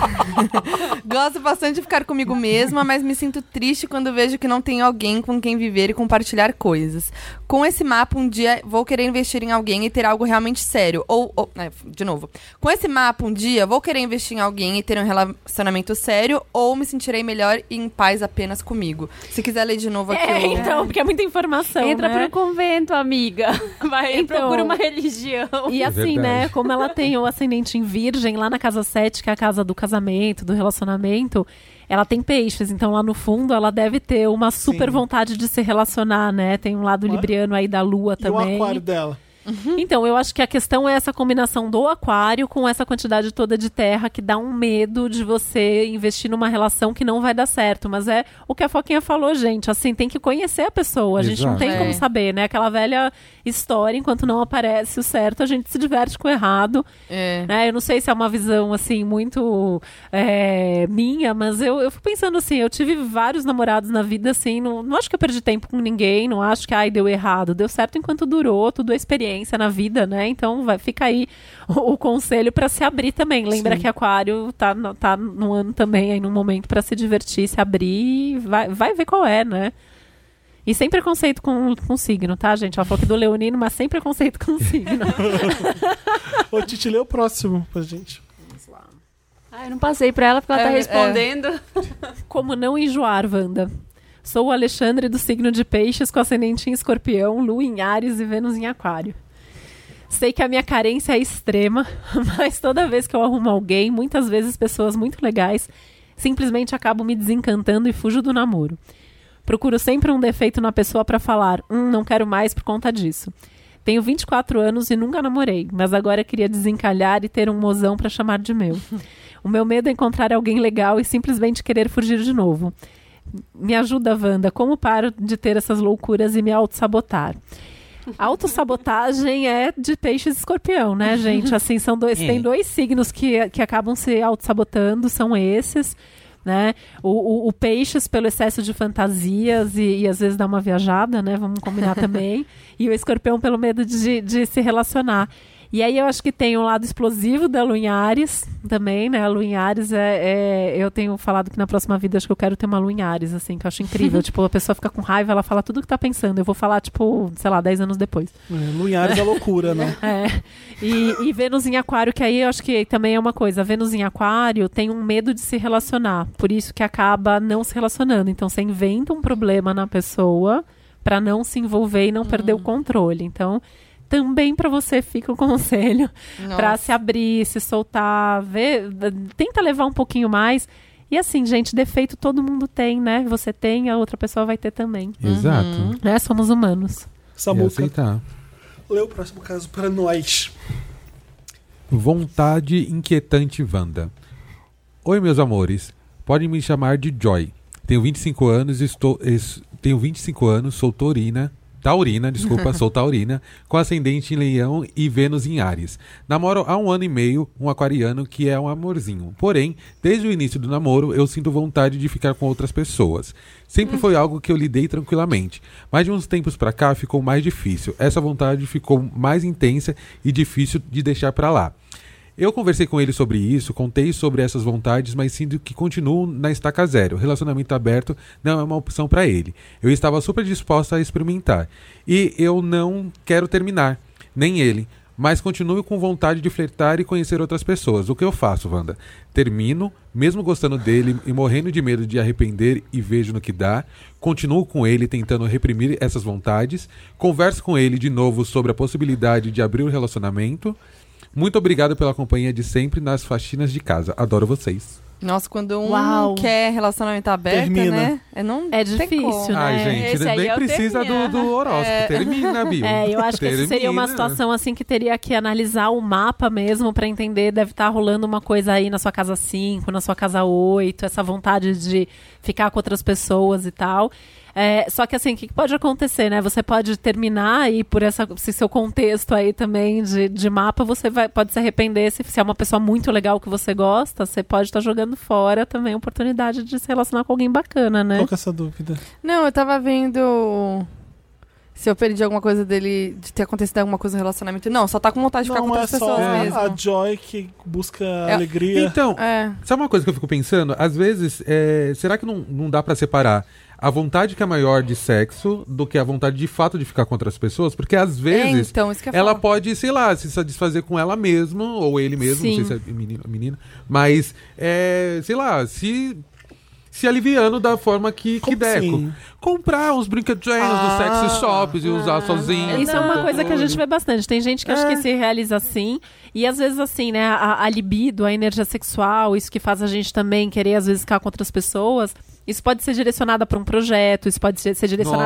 Gosto bastante de ficar comigo mesma, mas me sinto triste quando vejo que não tenho alguém com quem viver e compartilhar coisas. Com esse mapa, um dia vou querer investir em alguém e ter algo realmente sério. Ou, ou- é, de novo. Com esse mapa, um dia vou querer investir em alguém e ter um relacionamento sério, ou me sentirei melhor e em paz apenas comigo. Se quiser ler de novo aqui. É, então, porque é muita informação, Entra né? pro convento, amiga. Vai, Então- procura uma religião. E É assim, né, verdade. como ela tem o ascendente em virgem, lá na casa 7, que é a casa do casamento, do relacionamento, ela tem peixes. Então, lá no fundo, ela deve ter uma super Sim. vontade de se relacionar, né? Tem um lado Ué? libriano aí da lua E o também. aquário dela? Então, eu acho que a questão é essa combinação do aquário com essa quantidade toda de terra que dá um medo de você investir numa relação que não vai dar certo. Mas é o que a Foquinha falou, gente. Assim, tem que conhecer a pessoa. A gente não Exato. tem É. como saber, né? Aquela velha história, enquanto não aparece o certo, a gente se diverte com o errado. É. né? Eu não sei se é uma visão, assim, muito é, minha, mas eu, eu fico pensando assim, eu tive vários namorados na vida, assim, não, não acho que eu perdi tempo com ninguém, não acho que, ai, deu errado. Deu certo enquanto durou, tudo é experiência na vida, né? Então, vai, fica aí o, o conselho pra se abrir também. Lembra Sim. que Aquário tá, no- tá no ano também, aí num momento pra se divertir, se abrir, e vai, vai ver qual é, né? E sem preconceito com, com signo, tá, gente? Ela falou que do leonino, mas sem preconceito com signo. Ô, Titi, lê o próximo pra gente. Ai, não passei pra ela porque ela tá É, é. respondendo. Como não enjoar, Wanda? Sou o Alexandre do signo de Peixes com ascendente em Escorpião, Lua em Ares e Vênus em Aquário. Sei que a minha carência é extrema, mas toda vez que eu arrumo alguém, muitas vezes pessoas muito legais, simplesmente acabo me desencantando e fujo do namoro. Procuro sempre um defeito na pessoa pra falar, hum, não quero mais por conta disso. Tenho 24 anos e nunca namorei, mas agora queria desencalhar e ter um mozão pra chamar de meu. O meu medo é encontrar alguém legal e simplesmente querer fugir de novo. Me ajuda, Wanda, como paro de ter essas loucuras e me auto-sabotar? Autossabotagem é de peixes e escorpião, né, gente? Assim, são dois, É. tem dois signos que, que acabam se auto-sabotando, são esses, né? O, o, o peixes pelo excesso de fantasias e, e às vezes dá uma viajada, né? Vamos combinar também. e o escorpião pelo medo de, de se relacionar. E aí eu acho que tem um lado explosivo da Lua em Ares também, né? A Lua em Ares é, é- Eu tenho falado que na próxima vida acho que eu quero ter uma Lua em Ares, assim, que eu acho incrível. tipo, a pessoa fica com raiva, ela fala tudo que tá pensando. Eu vou falar, tipo, sei lá, 10 anos depois. É, Lunhares é loucura, né? É. E, e Vênus em Aquário, que aí eu acho que também é uma coisa. Vênus em Aquário tem um medo de se relacionar. Por isso que acaba não se relacionando. Então você inventa um problema na pessoa pra não se envolver e não perder o controle. Então. Também pra você fica o conselho pra Nossa. se abrir, se soltar, ver, tenta levar um pouquinho mais. E assim, gente, defeito todo mundo tem, né? Você tem, a outra pessoa vai ter também. Exato. Né? Somos humanos. Samuca, aceitar. lê o próximo caso pra nós. Vontade inquietante Wanda. Oi, meus amores. Podem me chamar de Joy. Tenho 25 anos e estou. es- tenho 25 anos, sou taurina. Taurina, desculpa, sou taurina, com ascendente em leão e Vênus em Ares. Namoro há um ano e meio um aquariano que é um amorzinho. Porém, desde o início do namoro, eu sinto vontade de ficar com outras pessoas. Sempre foi algo que eu lidei tranquilamente. Mas de uns tempos pra cá ficou mais difícil. Essa vontade ficou mais intensa e difícil de deixar pra lá. Eu conversei com ele sobre isso, contei sobre essas vontades, mas sinto que continuo na estaca zero. Relacionamento aberto não é uma opção pra ele. Eu estava super disposta a experimentar. E eu não quero terminar, nem ele. Mas continuo com vontade de flertar e conhecer outras pessoas. O que eu faço, Wanda? Termino, mesmo gostando dele e morrendo de medo de arrepender e vejo no que dá. Continuo com ele tentando reprimir essas vontades. Converso com ele de novo sobre a possibilidade de abrir o relacionamento. Muito obrigado pela companhia de sempre nas faxinas de casa. Adoro vocês. Nossa, quando um Uau. quer relacionamento aberto, Termina. né? É, não É difícil, né? Ai, gente, Esse nem é precisa do, termina. do horóscopo. É. Termina, Bill. É, eu acho que essa seria uma Termina. situação assim que teria que analisar o mapa mesmo pra entender. Deve estar rolando uma coisa aí na sua casa 5, na sua casa 8, essa vontade de ficar com outras pessoas e tal. É, só que assim, o que pode acontecer, né? Você pode terminar e por essa, esse seu contexto aí também de, de mapa, você vai, pode se arrepender se, se é uma pessoa muito legal que você gosta, você pode estar jogando fora também a oportunidade de se relacionar com alguém bacana, né? Qual que é essa dúvida? Não, eu tava vendo se eu perdi alguma coisa dele, de ter acontecido alguma coisa no relacionamento. Não, só tá com vontade de ficar com Não, é outras só pessoas mesmo. a Joy que busca alegria. Então, É. sabe uma coisa que eu fico pensando? Às vezes, é, será que não, não dá pra separar a vontade que é maior de sexo do que a vontade de fato de ficar com outras pessoas? Porque às É, vezes então, isso que eu ela falo. pode, sei lá, se satisfazer com ela mesma, ou ele mesmo, Sim. não sei se é menino menina, mas, é, sei lá, se, se aliviando da forma que, que assim? Comprar uns brinquedinhos Ah. dos sex shops e usar sozinho. Isso é uma coisa que a gente vê bastante. Tem gente que acha É. que se realiza assim. E às vezes, assim, né? A, a libido, a energia sexual, isso que faz a gente também querer, às vezes, ficar com outras pessoas. Isso pode ser direcionada para um projeto, isso pode ser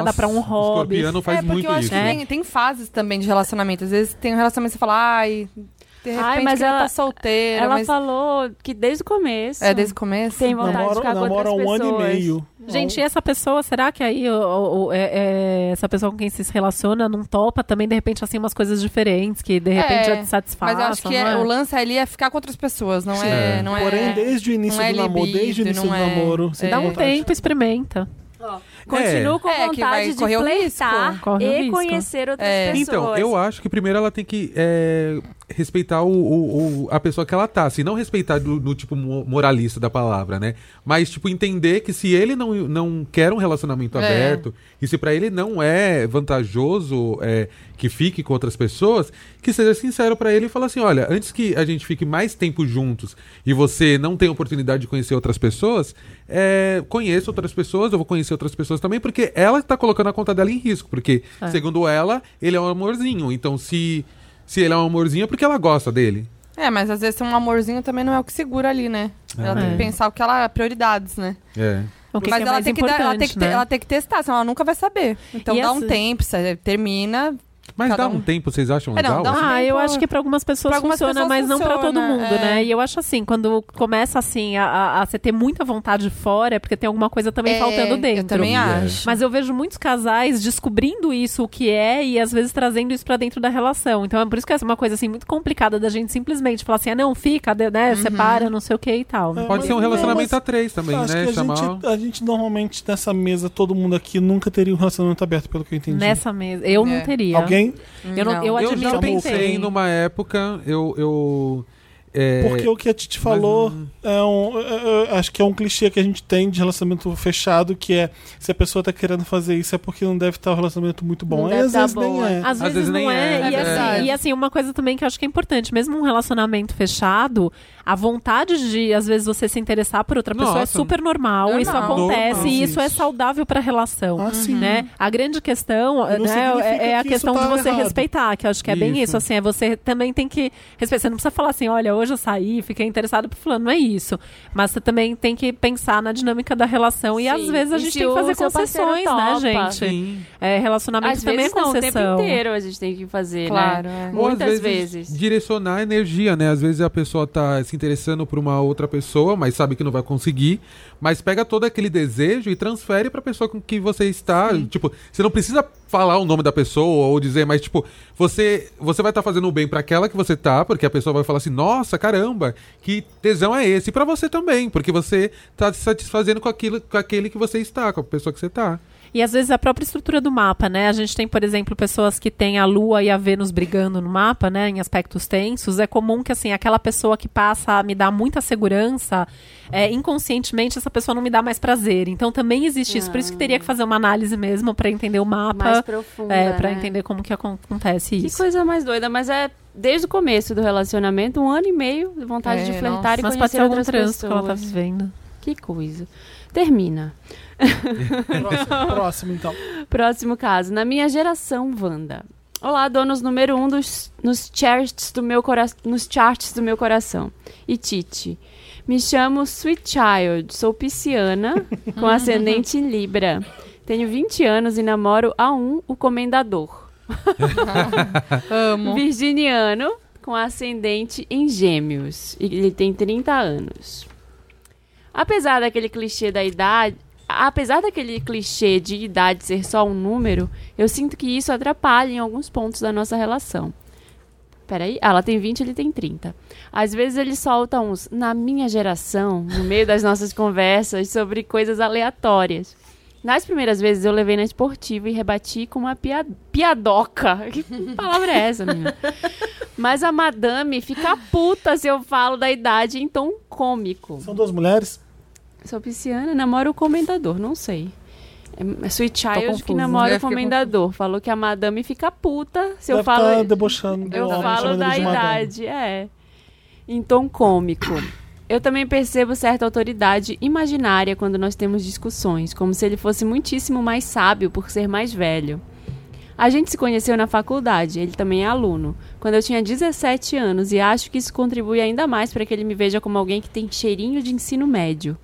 Nossa, para um hobby. Escorpiano faz é, porque muito eu acho isso. que tem, tem fases também de relacionamento. Às vezes tem um relacionamento que você fala, ai, de repente Ai, mas ela tá solteira, Ela mas falou que desde o começo. é desde o começo. Tem vontade de Namoro, ficar com outras um ano e pessoas. meio. Gente, e essa pessoa, será que aí o- o- o- é- é- essa pessoa com quem se relaciona não topa também, de repente, assim, umas coisas diferentes que de repente É, já te satisfazem? Mas eu acho que é- o lance ali é ficar com outras pessoas, não é, Sim. não é. Porém, desde o início é do namoro, desde o início do é- namoro, você é. Dá um tempo, experimenta. Continuo com É, que vai vontade de correr o flertar risco. Corre o e risco. conhecer outras É. pessoas. Então, eu acho que primeiro ela tem que é, respeitar o, o- o- a pessoa que ela tá. Assim, não respeitar do, do tipo mo- moralista da palavra, né? Mas, tipo, entender que se ele não, não quer um relacionamento É. aberto, e se pra ele não é vantajoso é, que fique com outras pessoas, que seja sincero pra ele e falar assim: olha, antes que a gente fique mais tempo juntos e você não tenha oportunidade de conhecer outras pessoas, é, conheça outras pessoas, eu vou conhecer outras pessoas também, porque ela tá colocando a conta dela em risco. Porque, É. segundo ela, ele é um amorzinho. Então, se, se ele é um amorzinho, é porque ela gosta dele. É, mas às vezes um amorzinho também não é o que segura ali, né? Ela tem É. que pensar o que ela prioridades, né? É. O que mas que é ela mais tem que dar- ela tem que, ter- né? ela tem que testar, senão ela nunca vai saber. Então E dá um tempo, você termina, Mas Cada dá um. um tempo, vocês acham É, não, legal? dá um assim? Ah, eu acho que pra algumas pessoas pra algumas funciona, pessoas mas não pra todo funciona, mundo, é. né? E eu acho assim, quando começa assim a, a- a você ter muita vontade fora, é porque tem alguma coisa também É, faltando dentro. Eu também É. acho. Mas eu vejo muitos casais descobrindo isso, o que é, e às vezes trazendo isso pra dentro da relação. Então é por isso que é uma coisa assim muito complicada da gente simplesmente falar assim, ah, não, fica, né, separa, não sei o que e tal. É, Pode ser um relacionamento mas a três também, Acho né? que a, Chamar. gente, a gente normalmente nessa mesa, todo mundo aqui nunca teria um relacionamento aberto, pelo que eu entendi. Nessa mesa. Eu É. não teria. Alguém? Eu, não, eu Eu já pensei numa época, eu. eu é, Porque o que a Titi falou é um. é- é- acho que é um clichê que a gente tem de relacionamento fechado, que é se a pessoa tá querendo fazer isso é porque não deve estar um relacionamento muito bom. Não Aí deve às tá vezes nem é. é. Às, vezes, vezes nem não é. é, e, é assim, e assim, uma coisa também que eu acho que é importante, mesmo um relacionamento fechado, a vontade de, às vezes, você se interessar por outra pessoa é Nossa. super normal, Normal. isso acontece Normal, e isso é isso. saudável pra relação. Ah, sim. Né? A grande questão né, é, é a que isso questão tá de você errado. respeitar, que eu acho que é bem Isso. isso. Assim, é você também tem que respeitar. Você não precisa falar assim, olha, hoje eu saí, fiquei interessado por fulano, não é isso. Mas você também tem que pensar na dinâmica da relação e às Sim. vezes a E gente tem que fazer concessões, né, gente? Sim. É, relacionamento Às também vezes é não, o concessão. tempo inteiro a gente tem que fazer, Claro, né? é. Ou, às Muitas vezes. Direcionar a energia, né? Às vezes a pessoa tá se interessando por uma outra pessoa, mas sabe que não vai conseguir. Mas pega todo aquele desejo e transfere pra pessoa com que você está. Tipo, você não precisa falar o nome da pessoa ou dizer, mas tipo, você você vai estar fazendo o bem pra aquela que você tá, porque a pessoa vai falar assim: "Nossa, caramba, que tesão é esse?" E pra você também, porque você tá se satisfazendo com aquilo com aquele que você está, com a pessoa que você tá. E às vezes a própria estrutura do mapa, né? A gente tem, por exemplo, pessoas que têm a Lua e a Vênus brigando no mapa, né? Em aspectos tensos. É comum que, assim, aquela pessoa que passa a me dar muita segurança, é, inconscientemente essa pessoa não me dá mais prazer. Então também existe isso. Por isso que teria que fazer uma análise mesmo para entender o mapa. Mais profunda, É, para né? entender como que acon- acontece Que isso. coisa mais doida, mas é desde o começo do relacionamento, um ano e meio de vontade É, de flertar nossa. e Mas pode conhecer ser algum outras trânsito que ela tá vivendo. Que coisa. Termina. Próximo, próximo, então. Próximo caso. Na minha geração, Wanda. Olá, donos número um dos, nos, charts do meu cora nos charts do meu coração. E Titi. Me chamo Sweet Child, sou pisciana, com ascendente em Libra. Tenho 20 anos e namoro a um, o comendador. Amo. Virginiano, com ascendente em gêmeos. E Ele tem 30 anos. Apesar daquele clichê da idade. Apesar daquele clichê de idade ser só um número, eu sinto que isso atrapalha em alguns pontos da nossa relação. Peraí, ah, ela tem 20, ele tem 30. Às vezes ele solta uns, na minha geração, no meio das nossas conversas, sobre coisas aleatórias. Nas primeiras vezes eu levei na esportiva e rebati com uma pia piadoca. Que palavra é essa, menina? Mas a madame fica puta se eu falo da idade em tom cômico. São duas mulheres? Sou pisciana, namoro o comendador, não sei. É é Sweet Child que confusa. namora o comendador. Falou que a madame fica puta se eu Deve falo. tá debochando do Eu homem, falo da de madame. idade, é. Em tom cômico. Eu também percebo certa autoridade imaginária quando nós temos discussões, como se ele fosse muitíssimo mais sábio por ser mais velho. A gente se conheceu na faculdade, ele também é aluno, quando eu tinha 17 anos e acho que isso contribui ainda mais para que ele me veja como alguém que tem cheirinho de ensino médio.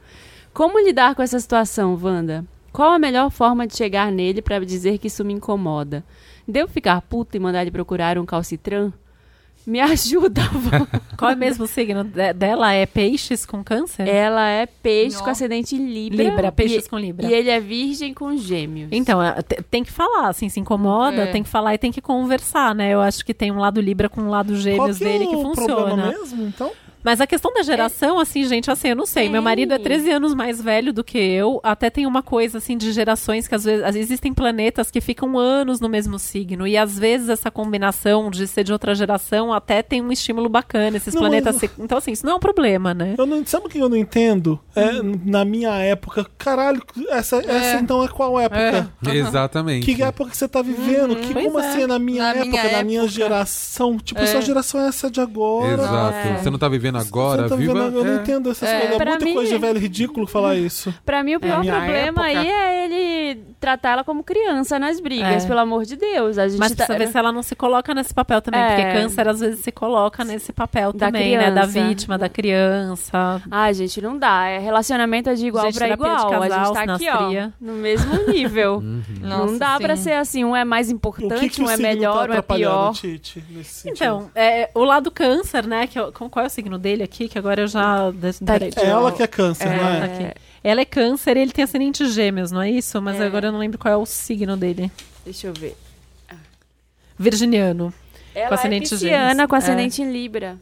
Como lidar com essa situação, Wanda? Qual a melhor forma de chegar nele para dizer que isso me incomoda? Devo ficar puta e mandar ele procurar um calcitran? Me ajuda. Qual é mesmo o signo de- dela? É peixes com câncer? Ela é peixe com ascendente Libra. Libra, peixes e, com Libra. E ele é virgem com gêmeos. Então, é, te- tem que falar, assim, se incomoda, É. tem que falar e tem que conversar, né? Eu acho que tem um lado Libra com um lado Qual gêmeos que dele é que o problema funciona. mesmo, então? Mas a questão da geração, assim, gente, assim, eu não sei. Meu marido é 13 anos mais velho do que eu. Até tem uma coisa, assim, de gerações que às vezes, às existem planetas que ficam anos no mesmo signo. E às vezes essa combinação de ser de outra geração até tem um estímulo bacana. Esses Não, planetas. mas- se- Então, assim, isso não é um problema, né? Eu não, sabe o que eu não entendo? É, Hum. na minha época, caralho, essa, essa então é qual época? Exatamente. Que época que você tá vivendo? que, Pois como é. assim é na minha Na época, minha na minha época. geração? Tipo, É. sua geração é essa de agora. Exato. É. Você não tá vivendo agora, Você tá viva. vivendo- eu não é. entendo essas É. coisas. É muita mim- coisa de velho ridículo falar isso. Pra mim, o pior minha problema época- aí é ele tratar ela como criança nas brigas, É. pelo amor de Deus. A gente Mas tá- precisa ver se ela não se coloca nesse papel também, É. porque câncer às vezes se coloca nesse papel Da também, né? Da criança. vítima, da criança. Ai, gente, não dá. É relacionamento é de igual de igual. a casal, gente tá aqui, ó, no mesmo nível. não Nossa, dá pra sim. ser assim, um é mais importante, que, que um é melhor, tá um é pior. Tite? Então, é, o lado câncer, né? Que, eu- com- qual é o signo dele aqui? Que agora eu já. peraí, é ela que é câncer, não Tá é? aqui. Ela é câncer e ele tem ascendente gêmeos, não é isso? Mas É. agora eu não lembro qual é o signo dele. Deixa eu ver. Virginiano. Ela é ascendente pisciana gêmeos. com ascendente em Libra.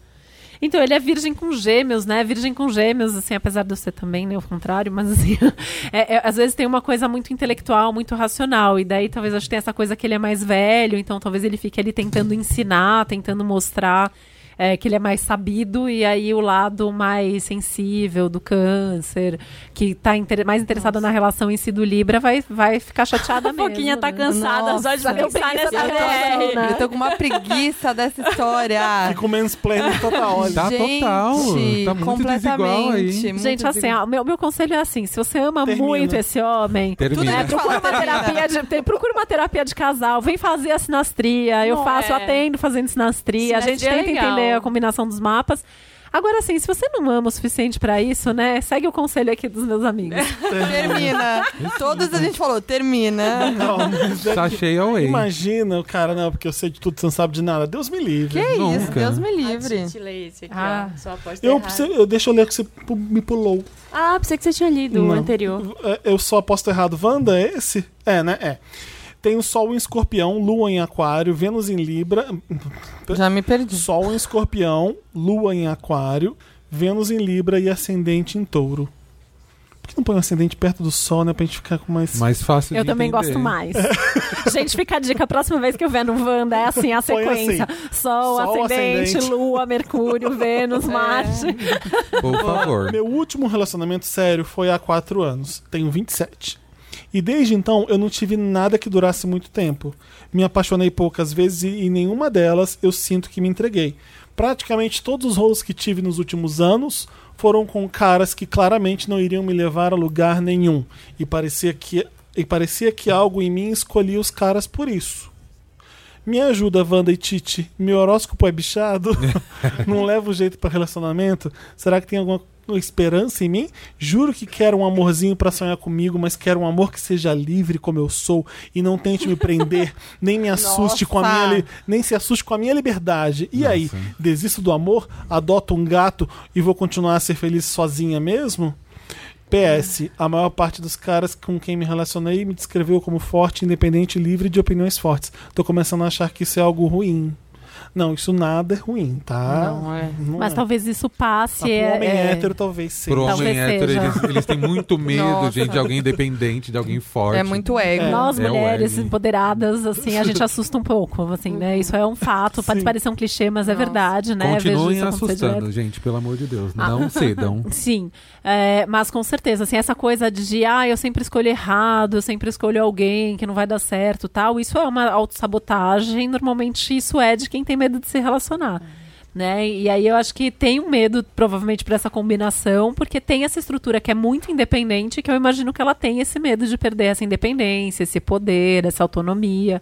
Então, ele é virgem com gêmeos, né? Virgem com gêmeos, assim, apesar de eu ser também, né? O contrário, mas assim, é- é- às vezes tem uma coisa muito intelectual, muito racional. E daí talvez acho que tem essa coisa que ele é mais velho, então talvez ele fique ali tentando ensinar, tentando mostrar é, que ele é mais sabido, e aí o lado mais sensível do câncer, que tá inter- mais interessado na relação em si do Libra, vai, vai ficar chateada A mesmo. Foquinha tá né? cansada só de pensar nessa da DR. né? Eu tô com uma preguiça dessa história. Fica o mansplaining total. Olha, Tá Gente, total. Tá muito desigual aí. completamente, muito Gente, assim, ó, meu, meu conselho é assim: se você ama Termina. muito esse homem, Termina. É, procura uma terapia de, procura uma terapia de casal, vem fazer a sinastria. Eu Não, faço, eu é. atendo fazendo sinastria. a gente Sinastria é tenta entender a combinação dos mapas. Agora, assim, se você não ama o suficiente pra isso, né? Segue o conselho aqui dos meus amigos. Termina. Todos a gente falou, termina. não, mas é Tá away. Imagina o cara, não, porque eu sei de tudo, você não sabe de nada. Deus me livre. Que isso, Nunca. Deus me livre. Tite, lê esse aqui, Ah. ó. Só aposto Eu, errado. eu, deixa eu ler o que você me pulou. Ah, pensei que você tinha lido o Não. anterior. É, Eu só aposto errado. Wanda, é esse? É, né? É. Tem o Sol em Escorpião, Lua em Aquário, Vênus em Libra. Já me perdi. Sol em Escorpião, Lua em Aquário, Vênus em Libra e Ascendente em Touro. Por que não põe o ascendente perto do Sol, né? Pra gente ficar com mais. Mais fácil Eu de também entender. gosto mais. Gente, fica a dica. A próxima vez que eu ver no Wanda, é assim, a Põe sequência. Sol, Sol, ascendente, ascendente. Lua, Mercúrio, Vênus, Marte. Por favor. Meu último relacionamento sério foi há quatro anos. Tenho 27. E desde então eu não tive nada que durasse muito tempo. Me apaixonei poucas vezes e em nenhuma delas eu sinto que me entreguei. Praticamente todos os rolos que tive nos últimos anos foram com caras que claramente não iriam me levar a lugar nenhum. E parecia que, e parecia que algo em mim escolhia os caras por isso. Me ajuda, Wanda e Titi. Meu horóscopo é bichado? Não leva o jeito para relacionamento? Será que tem alguma esperança em mim? Juro que quero um amorzinho para sonhar comigo, mas quero um amor que seja livre como eu sou e não tente me prender, nem me assuste com a Nossa. minha nem se assuste com a minha liberdade. E aí, desisto do amor, adoto um gato e vou continuar a ser feliz sozinha mesmo? PS, a maior parte dos caras com quem me relacionei me descreveu como forte, independente e livre de opiniões fortes. Tô começando a achar que isso é algo ruim. Não, isso nada é ruim, tá? Não, é. Não Mas é. talvez isso passe. Mas pro é- homem é- hétero talvez seja. Pro Talvez homem hétero, seja. eles, eles têm muito medo, Nossa. gente, de alguém independente, de alguém forte. É muito ego. Nós, É mulheres empoderadas, assim, a gente assusta um pouco, assim, né? Isso é um fato, pode Sim. parecer um clichê, mas é Nossa. verdade, né? Vejo Continuem assustando, gente, pelo amor de Deus. Ah. Não cedam. Sim, é, mas com certeza, assim, essa coisa de, ah, eu sempre escolho errado, eu sempre escolho alguém que não vai dar certo tal, isso é uma autossabotagem, normalmente isso é de quem tem medo de se relacionar. Né? E aí eu acho que tem um medo, provavelmente, por essa combinação, porque tem essa estrutura que é muito independente, que eu imagino que ela tem esse medo de perder essa independência, esse poder, essa autonomia.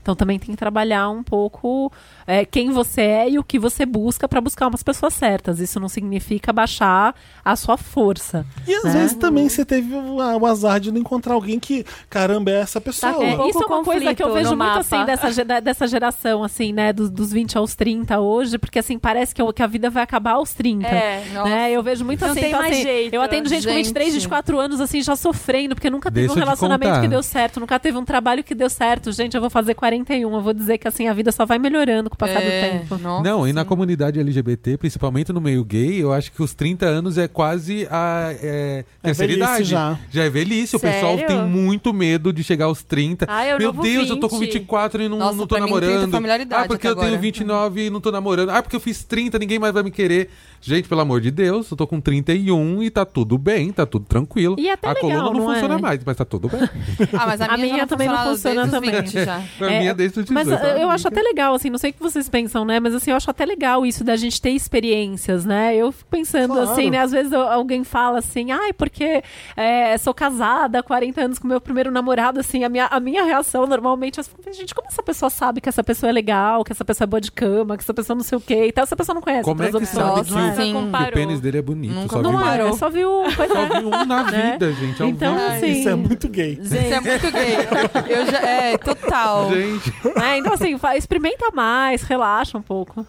Então também tem que trabalhar um pouco é, quem você é e o que você busca para buscar umas pessoas certas. Isso não significa baixar a sua força. E às né? vezes também você teve o, azar de não encontrar alguém que, caramba, é essa pessoa. Tá com É, pouco isso é uma coisa que eu vejo muito mapa. assim dessa, dessa geração, assim, né? Dos, dos 20 aos 30 hoje, porque assim, parece que, eu- que a vida vai acabar aos 30. É. Né? Eu vejo muito Não assim, tem então, mais assim, jeito. Eu atendo gente, com Gente. 23, 24 anos, assim, já sofrendo, porque nunca teve Deixa um relacionamento que deu certo, nunca teve um trabalho que deu certo. Gente, eu vou fazer 41, eu vou dizer que assim, a vida só vai melhorando com o passar É, do tempo. nossa, Não, e na comunidade LGBT, principalmente no meio gay, eu acho que os 30 anos é quase a é, É terceira idade. já. é velhice. O pessoal Sério? tem muito medo de chegar aos 30. Ah, eu Meu Deus, eu tô com 20. 24 e não, Nossa, não tô pra mim, 30 é namorando. ah, porque eu tenho agora. 29 e não tô namorando. Ah, porque eu fiz 30, ninguém mais vai me querer. Gente, pelo amor de Deus, eu tô com 31 e tá tudo bem, tá tudo tranquilo. E até a legal, coluna não, não é? funciona mais, mas tá tudo bem. Ah, mas a, A minha, minha já também não funciona também. 20 já. É, minha desde os 18. Mas eu amiga. acho até legal, assim, não sei o que vocês pensam, né? Mas assim, eu acho até legal isso da gente ter experiências, né? Eu fico pensando Claro. assim, né? Às vezes alguém fala assim, ai, porque é, sou casada há 40 anos com meu primeiro namorado, assim, a minha, a minha reação normalmente é assim, gente, como essa pessoa sabe que essa pessoa é legal, que essa pessoa é boa de cama, que essa pessoa não sei o quê e tal, essa pessoa não conhece Como é que opções, sabe que, é? o, Sim. que o pênis dele é bonito? Nunca Só Não vi, é, comparou. só viu, só é. vi um na Né? vida, gente. ao Então, vivo. assim, Isso é muito gay. Isso é muito gay. Eu já, é, total. Gente, É, então, assim, experimenta mais, relaxa um pouco.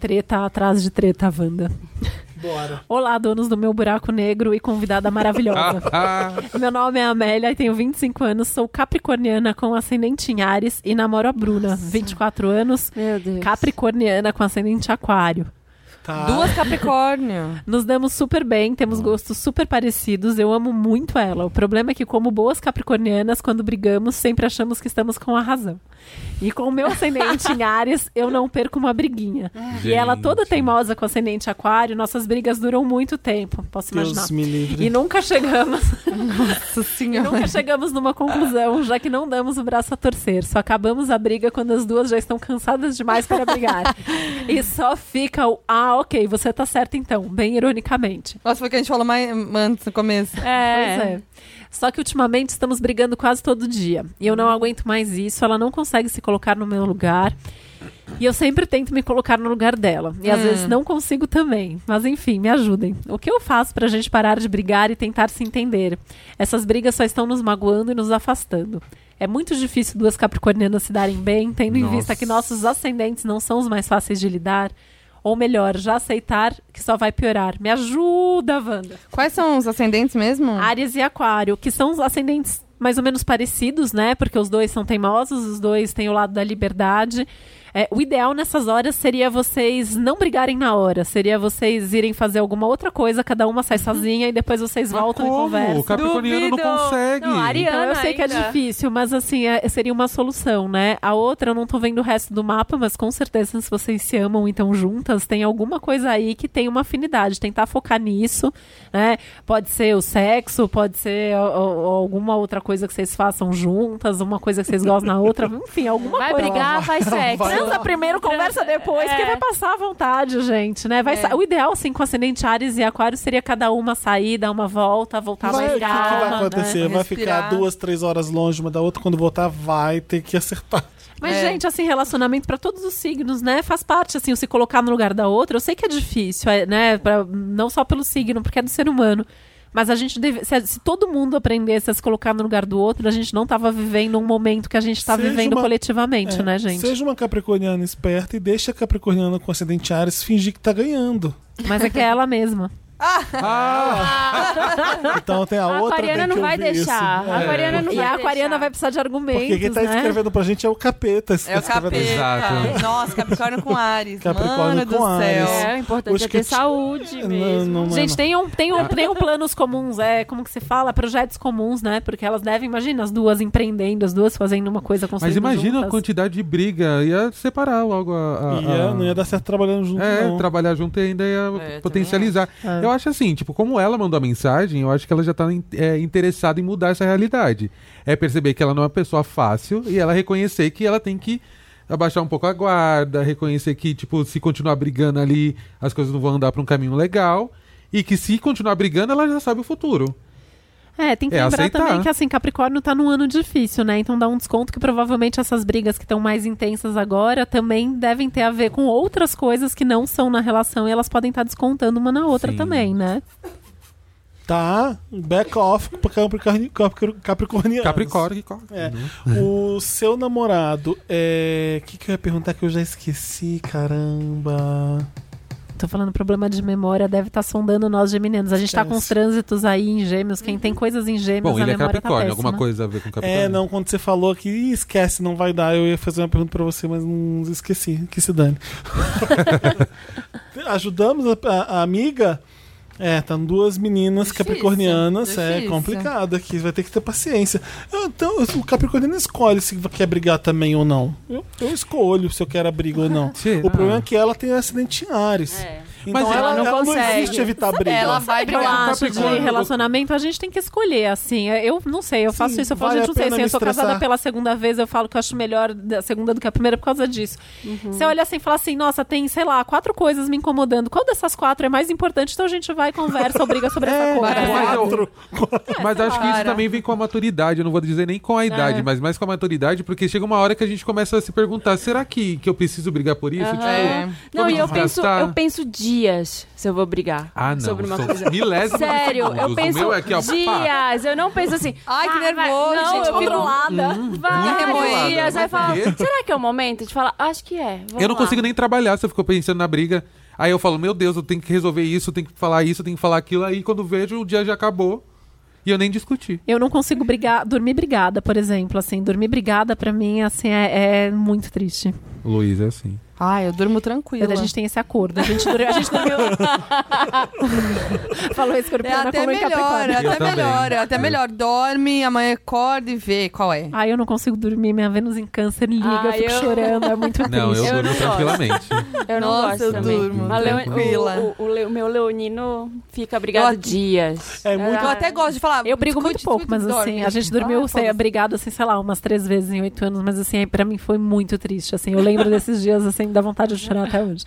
Treta atrás de treta, Wanda. Bora. Olá, donos do meu buraco negro e convidada maravilhosa. meu nome é Amélia e tenho 25 anos, sou capricorniana com ascendente em Ares e namoro a Bruna, 24 anos, Meu Deus. capricorniana com ascendente aquário. Tá. Duas Capricórnio. Nos damos super bem, temos gostos super parecidos, eu amo muito ela. O problema é que, como boas capricornianas, quando brigamos, sempre achamos que estamos com a razão. E com o meu ascendente em Ares, eu não perco uma briguinha. E ela toda Gente. teimosa com ascendente aquário, nossas brigas duram muito tempo, posso imaginar. Deus me livre. E nunca chegamos, Nossa e senhora. nunca chegamos numa conclusão, já que não damos o braço a torcer. Só acabamos a briga quando as duas já estão cansadas demais para brigar. e só fica o ah, ok, você tá certa então, bem ironicamente. Nossa, foi o que a gente falou mais antes no começo. Pois é. Só que ultimamente estamos brigando quase todo dia. E eu não aguento mais isso. Ela não consegue se colocar no meu lugar. E eu sempre tento me colocar no lugar dela. E às Hum. vezes não consigo também. Mas enfim, me ajudem. O que eu faço pra gente parar de brigar e tentar se entender? Essas brigas só estão nos magoando e nos afastando. É muito difícil duas capricornianas se darem bem, tendo em Nossa. vista que nossos ascendentes não são os mais fáceis de lidar. Ou melhor, já aceitar que só vai piorar. Me ajuda, Wanda. Quais são os ascendentes mesmo? Áries e Aquário, que são os ascendentes mais ou menos parecidos, né? Porque os dois são teimosos, os dois têm o lado da liberdade. É, o ideal nessas horas seria vocês não brigarem na hora, seria vocês irem fazer alguma outra coisa, cada uma sai sozinha e depois vocês Mas voltam como? e O conversam. capricorniano não Duvido. consegue. Não, Ari- Então, eu Ariana sei que é ainda. difícil, mas assim, é- seria uma solução, né? A outra, eu não tô vendo o resto do mapa, mas com certeza, se vocês se amam e estão juntas, tem alguma coisa aí que tem uma afinidade. Tentar focar nisso, né? Pode ser o sexo, pode ser alguma outra coisa que vocês façam juntas, uma coisa que vocês gostam na outra, enfim, alguma Vai coisa. brigar, faz sexo. Vai Transa primeiro, conversa depois, É. que vai passar à vontade, gente, né? Vai É. O ideal, assim, com ascendente Ares e Aquário seria cada uma sair, dar uma volta, voltar Vai, o mais que, que calma, vai né? acontecer? Vai Respirar. ficar duas, três horas longe uma da outra. Quando voltar, vai ter que acertar. Mas, É. gente, assim, relacionamento pra todos os signos, né? Faz parte, assim, o se colocar no lugar da outra. Eu sei que é difícil, é, né? Pra- não só pelo signo, porque é do ser humano. Mas a gente deve. Se, se todo mundo aprendesse a se colocar no lugar do outro, a gente não tava vivendo um momento que a gente tá Seja vivendo uma- coletivamente, É, né, gente? Seja uma capricorniana esperta e deixa a capricorniana com ascendente Ares fingir que tá ganhando. Mas é que é ela mesma. Ah, Então tem a, A outra. aquariana tem que não vai deixar. Isso. A É. aquariana não e vai a aquariana deixar. vai precisar de argumentos, Porque quem tá né? escrevendo pra gente é o capeta. É o escrevendo capeta. Exato. Nossa, Capricórnio com Ares. Capricórnio Mano com do Áries. céu. É, o importante é ter te- saúde mesmo. não, não Gente, não. tem um, tem, um, tem um planos comuns, é, como que se fala? Projetos comuns, né? Porque elas devem, imagina, as duas empreendendo, as duas fazendo uma coisa mas construindo imagina a juntas. quantidade de briga. Ia separar logo a. a- Ia, a- não ia dar certo trabalhando junto, É, não. trabalhar junto e ainda ia É, potencializar. Eu acho assim, tipo, como ela mandou a mensagem, eu acho que ela já tá é, interessada em mudar essa realidade. É perceber que ela não é uma pessoa fácil e ela reconhecer que ela tem que abaixar um pouco a guarda, reconhecer que, tipo, se continuar brigando ali, as coisas não vão andar pra um caminho legal. E que se continuar brigando, ela já sabe o futuro. É, tem que É lembrar aceitar. também que assim, Capricórnio tá num ano difícil, né? Então dá um desconto que provavelmente essas brigas que estão mais intensas agora também devem ter a ver com outras coisas que não são na relação e elas podem estar descontando uma na outra Sim. também, né? Tá, back off pra capricorni-. Capricórnio, que corre. É. O seu namorado, é... O que, que eu ia perguntar que eu já esqueci, caramba. Tô falando problema de memória, deve estar sondando nós geminianos. A gente tá com os trânsitos aí em gêmeos. Quem tem coisas em gêmeos, Bom, a ele é memória tá Capricórnio, péssima. alguma coisa a ver com Capricórnio. É, não, quando você falou aqui, "Ih, esquece, não vai dar. Eu ia fazer uma pergunta pra você, mas não esqueci. Que se dane. Ajudamos a, a- a amiga. É, estão duas meninas Difícil, capricornianas. É difícil. complicado aqui, vai ter que ter paciência. Então, o capricorniano escolhe se quer brigar também ou não. Eu, eu escolho se eu quero a briga ou não. Será? O problema é que ela tem acidente em Ares. É. Então Mas ela, ela não ela não consegue. existe evitar briga. Ela vai que eu brigar. acho de relacionamento, a gente tem que escolher, assim. Eu não sei, eu faço Sim, isso, eu falo, vale gente, a não sei, assim, me eu sou casada estressar. pela segunda vez, eu falo que eu acho melhor da segunda do que a primeira por causa disso. Você olha assim e fala assim, nossa, tem, sei lá, quatro coisas me incomodando. Qual dessas quatro é mais importante? Então a gente vai, conversa, ou briga sobre essa coisa. Quatro. Mas acho que isso também vem com a maturidade. Eu não vou dizer nem com a idade, mas mais com a maturidade, porque chega uma hora que a gente começa a se perguntar: será que, que eu preciso brigar por isso? Tipo, É. Não, e eu penso, eu penso dias se eu vou brigar Ah, não. sobre uma coisa. milésimos Sério, eu O penso meu é aqui, ó, dias. Eu não penso assim. Ai, que ah, nervoso, não, gente eu fico controlada. vários remoendo. dias. Aí eu falo, será que é o momento de falar? Acho que é. vamos Eu não lá." consigo nem trabalhar se eu fico pensando na briga. Aí eu falo, meu Deus, eu tenho que resolver isso, eu tenho que falar isso, eu tenho que falar aquilo. Aí quando vejo, o dia já acabou e eu nem discuti. Eu não consigo brigar, dormir brigada, por exemplo, assim, dormir brigada pra mim, assim, é, é muito triste. Luiz é assim. Ai, eu durmo tranquila. A gente tem esse acordo. A gente, dur- a gente dormiu. Falou É escorpiana até melhor, é Eu até melhor, é até melhor. Dorme, amanhã acorda e vê qual é. Ai, eu não consigo dormir. Minha Vênus em câncer liga, eu Ai, fico eu- chorando, é muito triste. Não, eu, Eu durmo não gosto. tranquilamente. Eu não Nossa, gosto eu também. durmo tranquila. o, o, o, o meu leonino fica brigado Eu- dias. É muito- Eu até gosto de falar. Eu brigo muito pouco, mas assim, dorme. a gente dormiu Ah, brigado, assim, sei lá, umas três vezes em oito anos, mas assim, aí pra mim foi muito triste, assim, eu lembro desses dias, assim, dá vontade de chorar até hoje.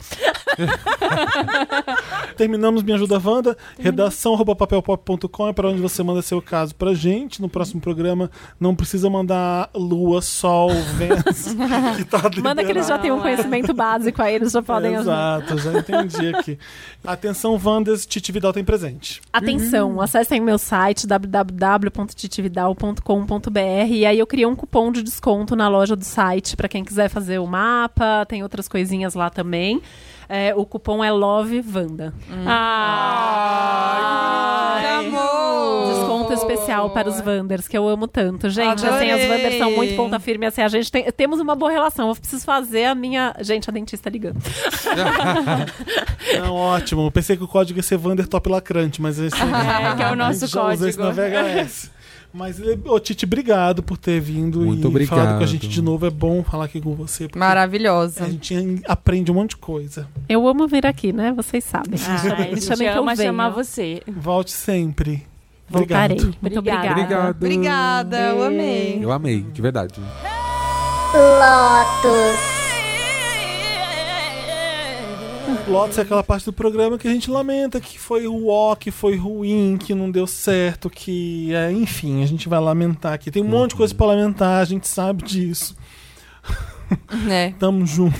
Terminamos Me Ajuda Wanda. Redação arroba papelpop.com é para onde você manda seu caso pra gente. No próximo programa não precisa mandar Lua, Sol, Vênus. que tá Manda que eles já têm um conhecimento básico aí, eles já podem ajudar. Exato, já entendi aqui. Atenção, Wandas, Titi Vidal tem presente. Atenção, acessem meu site www.titividal.com.br e aí eu criei um cupom de desconto na loja do site para quem quiser fazer o mapa, tem outras coisinhas lá também. É, o cupom é LoveVanda. Ah, Que amor! Desconto especial para os Wanders, que eu amo tanto. Gente, assim, as Adorei. Wanders são muito ponta firme. Assim, a gente tem, temos uma boa relação. Eu preciso fazer a minha. Gente, a dentista ligando. Não, ótimo. Pensei que o código ia ser Wander Top Lacrante, mas esse É, que é o nosso a gente já usa isso na código. VHS. Mas, ô Titi, obrigado por ter vindo Muito e obrigado. falado com a gente de novo. É bom falar aqui com você. Maravilhosa. A gente aprende um monte de coisa. Eu amo vir aqui, né? Vocês sabem. Ai, a Me gente chamem que eu ama venho. chamar você. Volte sempre. Voltarei. Obrigado. Muito Obrigada. obrigada. Obrigado. Obrigada, eu amei. Eu amei, de verdade. Lotus. Lotus é aquela parte do programa que a gente lamenta que foi o que foi ruim, que não deu certo, que. É, enfim, a gente vai lamentar aqui. Tem um monte de coisa pra lamentar, a gente sabe disso. É. Tamo junto.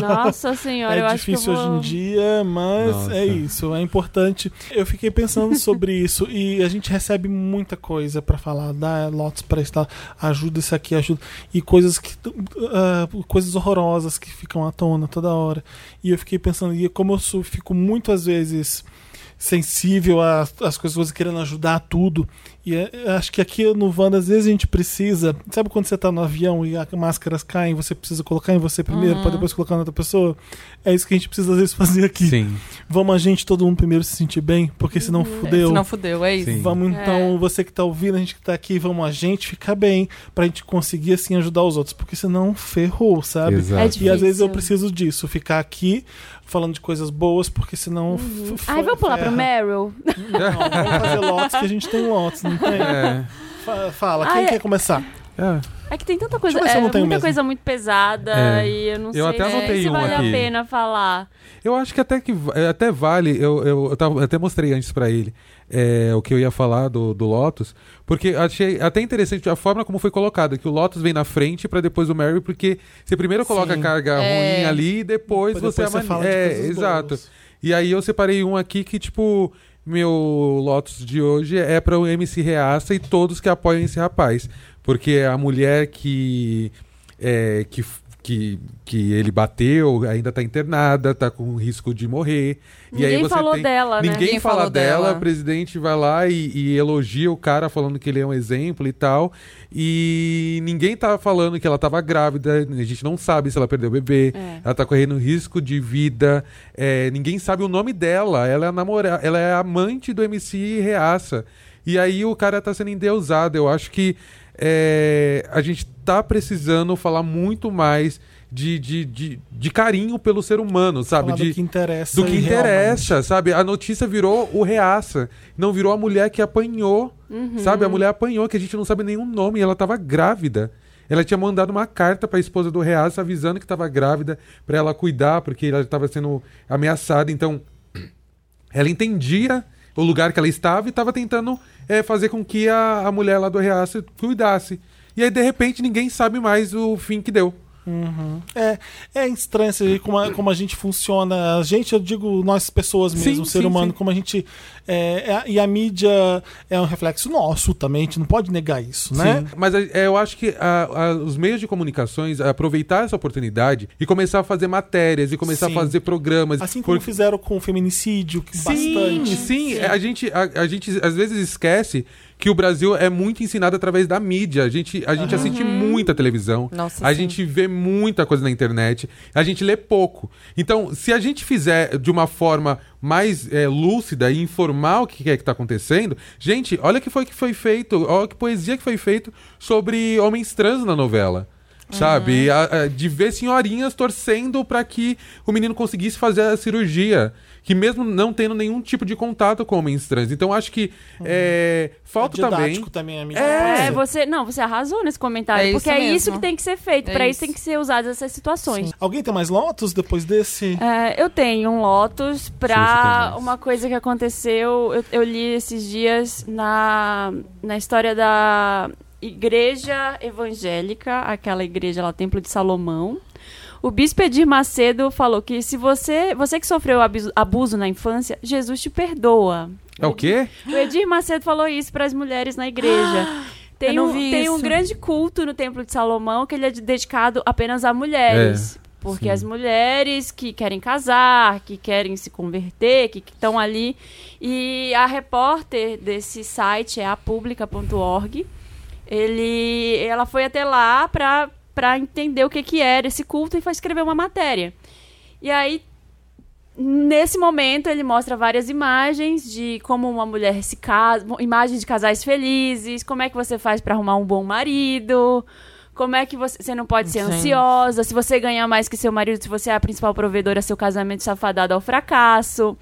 Nossa senhora, eu é acho que eu difícil hoje em dia, mas Nossa. é isso, é importante. Eu fiquei pensando sobre isso e a gente recebe muita coisa pra falar, dá lotes pra estar, ajuda isso aqui, ajuda e coisas que ah, coisas horrorosas que ficam à tona toda hora. E eu fiquei pensando, e como eu fico muito às vezes sensível às, coisas, querendo ajudar a tudo. E é- eu acho que aqui no Wanda, às vezes a gente precisa. Sabe quando você tá no avião e as máscaras caem, você precisa colocar em você primeiro, pra depois colocar na outra pessoa? É isso que a gente precisa às vezes fazer aqui. Sim. Vamos a gente, todo mundo primeiro se sentir bem, porque senão fudeu. Se não fudeu, é isso. Sim. Vamos então, você que tá ouvindo, a gente que tá aqui, vamos a gente ficar bem, pra gente conseguir assim ajudar os outros, porque senão ferrou, sabe? Exato. É E às vezes eu preciso disso, ficar aqui falando de coisas boas, porque senão. f- Ai, vamos pular pro ferra. Meryl? Não, vamos fazer lotes que a gente tem lotes, não tem? É. Fa- Fala, quem é. quer começar? É. É que tem tanta coisa, eu eu é, muita mesmo. coisa muito pesada É. e eu não Eu sei até anotei se um vale aqui. a pena falar. Eu acho que até que va- até vale, eu, eu, eu tava- até mostrei antes pra ele é, o que eu ia falar do, do Lotus, porque achei até interessante a forma como foi colocado, que o Lotus vem na frente pra depois o Mary, porque você primeiro coloca Sim. a carga É. ruim ali e depois, Depois você, você amani- fala de é, exato. boas. E aí eu separei um aqui que tipo meu Lotus de hoje é para o MC Reaça e todos que apoiam esse rapaz, porque a mulher que é, que que, que ele bateu, ainda tá internada, tá com risco de morrer. e aí Ninguém você falou tem... dela, né? Ninguém Ninguém fala falou dela, dela. o presidente vai lá e, e elogia o cara falando que ele é um exemplo e tal. E ninguém tá falando que ela tava grávida, a gente não sabe se ela perdeu o bebê, É. ela tá correndo risco de vida, é, ninguém sabe o nome dela, ela é a namorada, ela é amante do MC Reaça. E aí o cara tá sendo endeusado. Eu acho que é, a gente tá precisando falar muito mais de, de, de, de carinho pelo ser humano, sabe? Falar De, do que interessa. do que interessa, sabe? A notícia virou o reaça, não virou a mulher que apanhou, sabe? A mulher apanhou, que a gente não sabe nenhum nome, e ela tava grávida. Ela tinha mandado uma carta para a esposa do reaça avisando que estava grávida, para ela cuidar, porque ela estava sendo ameaçada. Então, ela entendia o lugar que ela estava e estava tentando é, fazer com que a, a mulher lá do reaça cuidasse. E aí, de repente, ninguém sabe mais o fim que deu. É, é estranho ver como a, como a gente funciona. A gente, eu digo nós pessoas mesmo, Sim, o ser sim, humano, sim. como a gente. é, é- e a mídia é um reflexo nosso também, a gente não pode negar isso, né? Sim, mas é, eu acho que a- a- os meios de comunicações aproveitar essa oportunidade e começar a fazer matérias e começar Sim. a fazer programas. Assim como porque- fizeram com o feminicídio, que Sim, bastante. sim. A, gente, a, a gente às vezes esquece que o Brasil é muito ensinado através da mídia. A gente, a gente assiste muita televisão. Nossa, a sim. gente vê muita coisa na internet. A gente lê pouco. Então, se a gente fizer de uma forma mais é, lúcida e informar o que é que está acontecendo, gente, olha que foi que foi feito, olha que poesia que foi feito sobre homens trans na novela. Sabe? A- a- de ver senhorinhas torcendo para que o menino conseguisse fazer a cirurgia. Que mesmo não tendo nenhum tipo de contato com homens trans. Então acho que é, falta é também. didático também, a mídia. É, É, você, não, você arrasou nesse comentário, É porque isso é isso mesmo. que tem que ser feito, É pra isso isso. tem que ser usadas essas situações. Alguém tem mais lotos depois desse? É, eu tenho um Lotus tem pra mais. uma coisa que aconteceu. Eu, eu li esses dias na, na história da Igreja Evangélica, aquela igreja lá, Templo de Salomão. O bispo Edir Macedo falou que se você, você que sofreu abuso, abuso na infância, Jesus te perdoa. É o quê? O Edir Macedo falou isso para as mulheres na igreja. Tem, um, tem um grande culto no Templo de Salomão que ele é de- dedicado apenas a mulheres. porque sim. as mulheres que querem casar, que querem se converter, que que estão ali. E a repórter desse site é a publica.org. Ele, ela foi até lá para para entender o que, que era esse culto e foi escrever uma matéria. E aí Nesse momento, ele mostra várias imagens de como uma mulher se casa, imagens de casais felizes, como é que você faz para arrumar um bom marido, como é que você, você não pode ser Gente. ansiosa, se você ganhar mais que seu marido, se você é a principal provedora, seu casamento está fadado ao fracasso,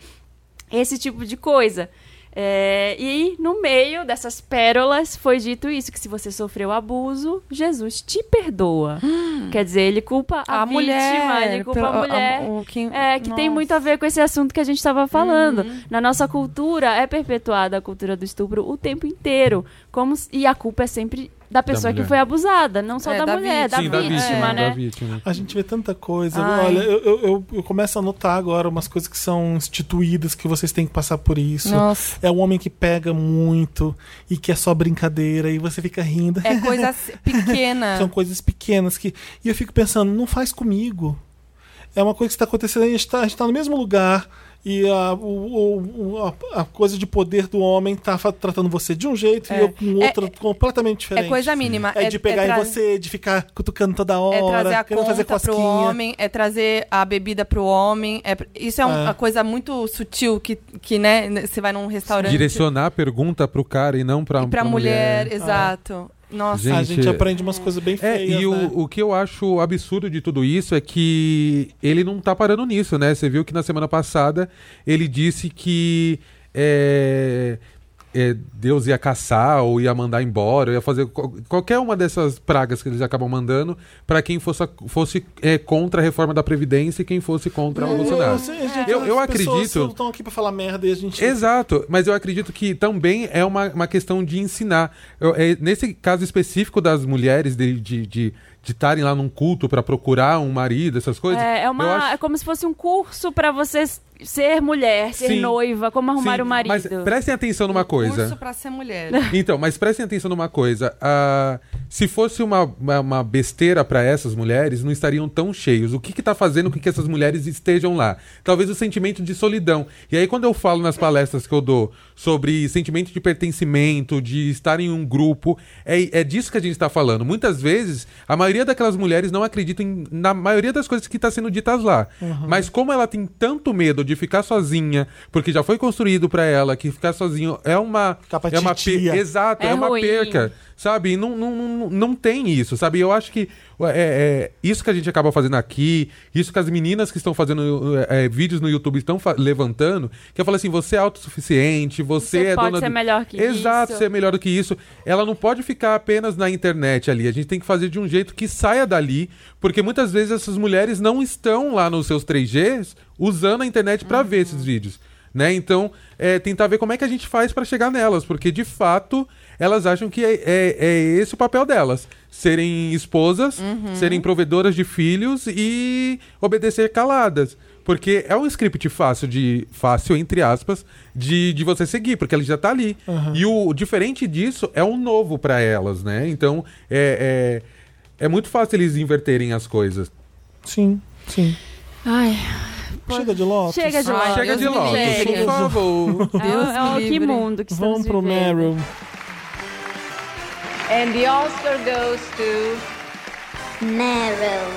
esse tipo de coisa. É, e no meio dessas pérolas foi dito isso: que se você sofreu abuso, Jesus te perdoa. Quer dizer, ele culpa a, A vítima, mulher, ele culpa a mulher. o que- É, que tem muito a ver com esse assunto que a gente estava falando. Na nossa cultura, é perpetuada a cultura do estupro o tempo inteiro. Como e a culpa é sempre da pessoa que mulher. foi abusada, não só É, da, da mulher, da Sim, da vítima, né? da vítima. A gente vê tanta coisa. Ai. Olha, eu, eu, eu, começo a notar agora umas coisas que são instituídas, que vocês têm que passar por isso. Nossa. É o homem que pega muito e que é só brincadeira e você fica rindo. É coisa pequena. São coisas pequenas que. E eu fico pensando, não faz comigo. É uma coisa que está acontecendo, a gente está tá no mesmo lugar e a, o- o- a, a coisa de poder do homem tá tratando você de um jeito e É. eu com É- outro completamente É diferente. coisa mínima. É de pegar é tra- em você, de ficar cutucando toda hora, É trazer a querendo fazer conta pro cosquinha. homem, é trazer a bebida pro homem. É, isso é, um- É. uma coisa muito sutil que, que né, você vai num restaurante Direcionar a pergunta pro cara e não pra, e pra mulher, Ah. exato. Nossa, Gente, a gente aprende umas coisas bem É, feias, e o, né? o que eu acho absurdo de tudo isso é que ele não tá parando nisso, né? Você viu que na semana passada ele disse que é, é, Deus ia caçar ou ia mandar embora, ia fazer qual- qualquer uma dessas pragas que eles acabam mandando para quem fosse, fosse é, contra a reforma da Previdência e quem fosse contra o Bolsonaro. sei, gente, Eu- eu as pessoas acredito- estão aqui pra falar merda e a gente. Exato, mas eu acredito que também é uma, uma questão de ensinar. Eu- é, nesse caso específico das mulheres de de de de estarem lá num culto para procurar um marido, essas coisas. É, é, uma, acho- é como se fosse um curso pra você s- ser mulher, ser Sim. noiva, como arrumar o marido. Mas prestem atenção numa coisa. curso pra ser mulher. Então, mas prestem atenção numa coisa. Ah, se fosse uma, uma, uma besteira para essas mulheres, não estariam tão cheios. O que que tá fazendo com que essas mulheres estejam lá? Talvez o sentimento de solidão. E aí, quando eu falo nas palestras que eu dou sobre sentimento de pertencimento, de estar em um grupo, é, é disso que a gente está falando. Muitas vezes, a maioria daquelas mulheres não acreditam em- na maioria das coisas que está sendo ditas lá. Mas como ela tem tanto medo de ficar sozinha, porque já foi construído para ela que ficar sozinho é uma é uma titia. per- exato, é, É uma ruim. perca, sabe? E não, não, não, não, não tem isso, sabe? Eu acho que é, é, isso que a gente acaba fazendo aqui, isso que as meninas que estão fazendo é, vídeos no YouTube estão levantando, que eu falo assim, você é autossuficiente, você, Você é pode dona ser melhor que Exato, isso. ser melhor do que isso. Ela não pode ficar apenas na internet ali. A gente tem que fazer de um jeito que saia dali, porque muitas vezes essas mulheres não estão lá nos seus 3Gs usando a internet para ver esses vídeos. Né? Então, é, tentar ver como é que a gente faz para chegar nelas, porque de fato elas acham que é, é- é esse o papel delas: serem esposas, serem provedoras de filhos e obedecer caladas. Porque é um script fácil de. fácil, entre aspas, de, de você seguir, porque ele já tá ali. E o, diferente disso é um novo para elas, né? Então é, é, é muito fácil eles inverterem as coisas. Sim, sim. Ai, Chega de Lotus. Chega de Lotus. Chega Deus de Lotus, por favor. É, Deus é o me que livre. mundo que Vamos estamos pro vivendo. Meryl. And the Oscar goes to Meryl.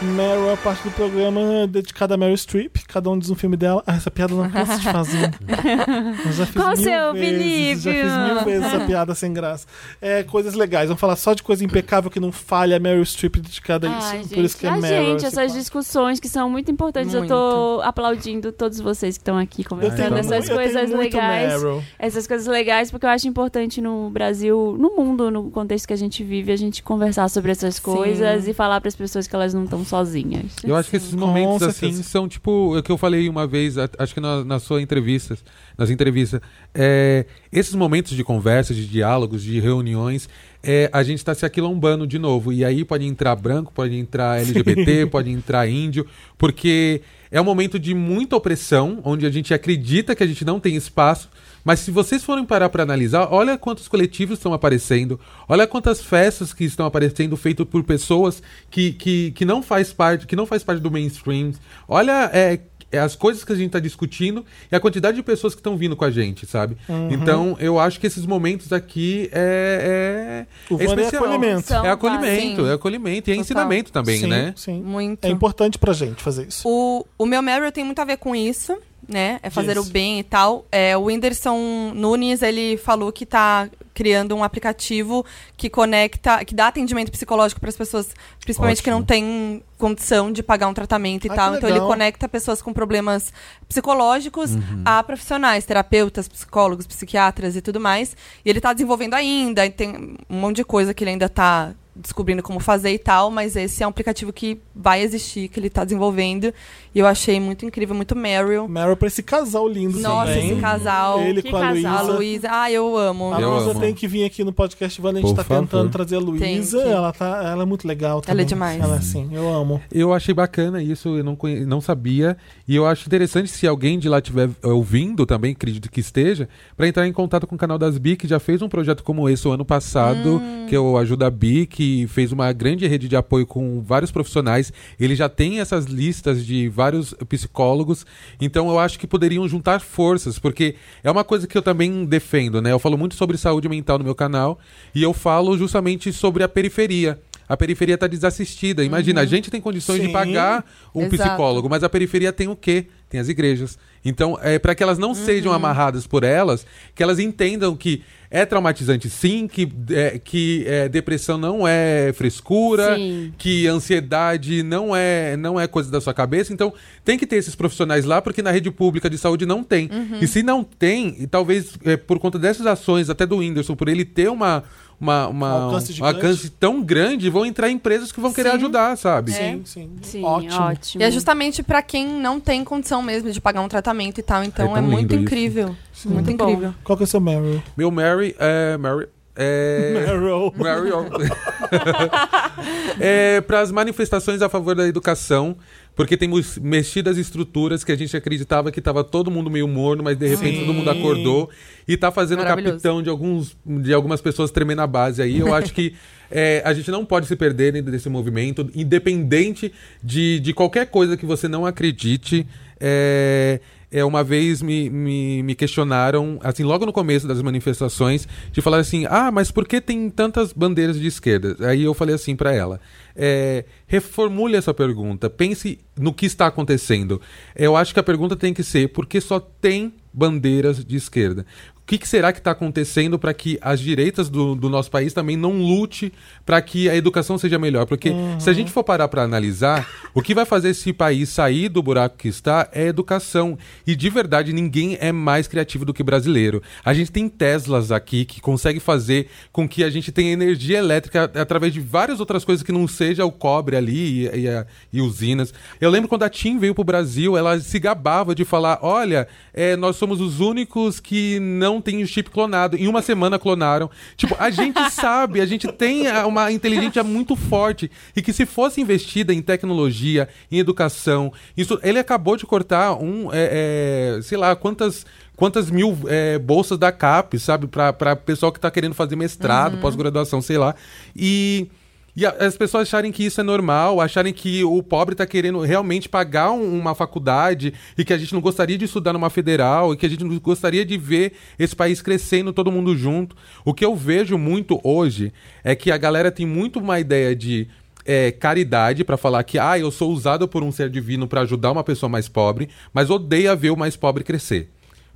Meryl é a parte do programa dedicada a Meryl Streep. Cada um diz um filme dela. Ah, essa piada eu não canso de fazer. Eu já fiz Qual mil seu, vezes, Já fiz Felipe? mil vezes essa piada sem graça. É, coisas legais. Vamos falar só de coisa impecável que não falha. A Meryl Streep dedicada a isso. Ai, Por isso que é Meryl. gente, esse essas quadro. discussões que são muito importantes. Eu tô aplaudindo todos vocês que estão aqui conversando mu- essas coisas muito legais. Meryl. Essas coisas legais, porque eu acho importante no Brasil, no mundo, no contexto que a gente vive, a gente conversar sobre essas coisas e falar para as pessoas que elas não estão sozinhas. Eu acho que esses momentos assim são tipo o que eu falei uma vez, acho que na, na sua entrevista, nas entrevistas, é, esses momentos de conversa, de diálogos, de reuniões, é, a gente está se aquilombando de novo. E aí pode entrar branco, pode entrar LGBT, pode entrar índio, porque é um momento de muita opressão, onde a gente acredita que a gente não tem espaço. Mas se vocês forem parar para analisar, olha quantos coletivos estão aparecendo, olha quantas festas que estão aparecendo feitas por pessoas que, que, que não faz parte, que não faz parte do mainstream. Olha é, é as coisas que a gente está discutindo e a quantidade de pessoas que estão vindo com a gente, sabe? Então eu acho que esses momentos aqui é, é, O é é especial. acolhimento. São É acolhimento, é acolhimento e é Total. ensinamento também, sim, né? Sim. Muito. É importante pra gente fazer isso. O, o meu Meryl tem muito a ver com isso, né? É fazer Diz. o bem e tal. É, o Whindersson Nunes, ele falou que tá criando um aplicativo que conecta, que dá atendimento psicológico para as pessoas, principalmente que Ótimo. não têm condição de pagar um tratamento e Ah, tal. que Então ele conecta pessoas com problemas psicológicos Uhum. a profissionais, terapeutas, psicólogos, psiquiatras e tudo mais. E ele tá desenvolvendo ainda, tem um monte de coisa que ele ainda tá descobrindo como fazer e tal, mas esse é um aplicativo que vai existir, que ele tá desenvolvendo. E eu achei muito incrível, muito Meryl. Meryl pra esse casal lindo Nossa, também. esse casal. Ele Que com a casal. A Luísa. Luísa. Ah, eu amo. A Luísa tem que vir aqui no podcast, Wanda. A gente Por tá favor. tentando trazer a Luísa. Que. Ela, tá, ela é muito legal também. Ela é demais. Ela é assim, eu amo. Eu achei bacana isso, eu não, conhe... não sabia. E eu acho interessante se alguém de lá estiver ouvindo também, acredito que esteja, para entrar em contato com o canal das Bi, que já fez um projeto como esse o ano passado, que eu ajudo a Bi, que fez uma grande rede de apoio com vários profissionais. Ele já tem essas listas de vários psicólogos. Então eu acho que poderiam juntar forças, porque é uma coisa que eu também defendo, né? Eu falo muito sobre saúde mental no meu canal e eu falo justamente sobre a periferia. A periferia está desassistida. Imagina, a gente tem condições de Sim. pagar um Exato. psicólogo, mas a periferia tem o quê? Tem as igrejas. Então, é para que elas não sejam amarradas por elas, que elas entendam que é traumatizante sim, que, é, que é, depressão não é frescura, Sim. que ansiedade não é, não é coisa da sua cabeça. Então, tem que ter esses profissionais lá, porque na rede pública de saúde não tem. E se não tem, e talvez é, por conta dessas ações, até do Whindersson, por ele ter uma. Uma, uma- Um alcance um alcance tão grande, vão entrar empresas que vão querer Sim. ajudar, sabe? Sim, sim. Sim, Ótimo. ótimo. E é justamente pra quem não tem condição mesmo de pagar um tratamento e tal. Então É é, muito incrível. Muito Muito bom. incrível. Qual que é o seu Meryl? Meu Mary é. Mary. É. Meryl. Mary. é para as manifestações a favor da educação, porque temos mexido as estruturas que a gente acreditava que estava todo mundo meio morno, mas de repente Sim. todo mundo acordou e tá fazendo capitão de, alguns, de algumas pessoas tremer na base aí. Eu acho que é, a gente não pode se perder dentro desse movimento, independente de, de qualquer coisa que você não acredite. É, é, uma vez me, me, me questionaram, assim, logo no começo das manifestações, de falar assim: ah, mas por que tem tantas bandeiras de esquerda? Aí eu falei assim para ela: é, reformule essa pergunta, pense no que está acontecendo. Eu acho que a pergunta tem que ser: por que só tem bandeiras de esquerda? Que, que será que está acontecendo para que as direitas do, do, nosso país também não lute para que a educação seja melhor? Porque uhum. se a gente for parar para analisar, o que vai fazer esse país sair do buraco que está é a educação. E de verdade, ninguém é mais criativo do que brasileiro. A gente tem Teslas aqui que consegue fazer com que a gente tenha energia elétrica através de várias outras coisas que não seja o cobre ali e, e, e usinas. Eu lembro quando a TIM veio para o Brasil, ela se gabava de falar: olha, é, nós somos os únicos que não tem o chip clonado. Em uma semana clonaram. Tipo, a gente sabe, a gente tem uma inteligência muito forte e que se fosse investida em tecnologia, em educação, isso, ele acabou de cortar um, é, é, sei lá, quantas quantas mil é, bolsas da CAP, sabe, para pessoal que está querendo fazer mestrado, uhum. pós-graduação, sei lá. E e as pessoas acharem que isso é normal, acharem que o pobre está querendo realmente pagar um, uma faculdade e que a gente não gostaria de estudar numa federal e que a gente não gostaria de ver esse país crescendo todo mundo junto. O que eu vejo muito hoje é que a galera tem muito uma ideia de é, caridade para falar que ah, eu sou usado por um ser divino para ajudar uma pessoa mais pobre, mas odeia ver o mais pobre crescer.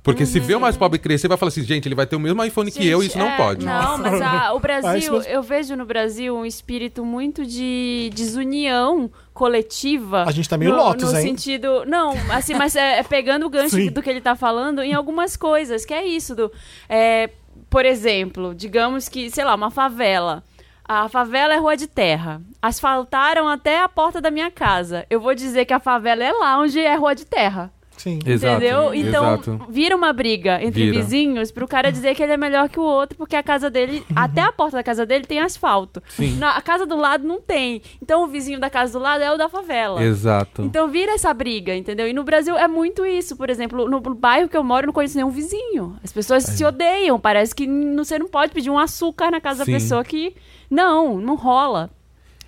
Porque uhum. se vê o mais pobre crescer, vai falar assim, gente, ele vai ter o mesmo iPhone gente, que eu e isso é, não pode. Não, mas a, o Brasil, eu vejo no Brasil um espírito muito de desunião coletiva. A gente tá meio no, Lotus, no hein? sentido. Não, assim, mas é, é pegando o gancho Sim. do que ele tá falando em algumas coisas, que é isso do. É, por exemplo, digamos que, sei lá, uma favela. A favela é rua de terra. Asfaltaram até a porta da minha casa. Eu vou dizer que a favela é lá onde é rua de terra. Sim. Exato, Entendeu? Então, exato. vira uma briga entre vira. vizinhos pro cara dizer que ele é melhor que o outro, porque a casa dele, até a porta da casa dele tem asfalto. Sim. Na, a casa do lado não tem. Então o vizinho da casa do lado é o da favela. Exato. Então vira essa briga, entendeu? E no Brasil é muito isso. Por exemplo, no, no bairro que eu moro, eu não conheço nenhum vizinho. As pessoas é. se odeiam. Parece que você não pode pedir um açúcar na casa Sim. da pessoa que. Não, não rola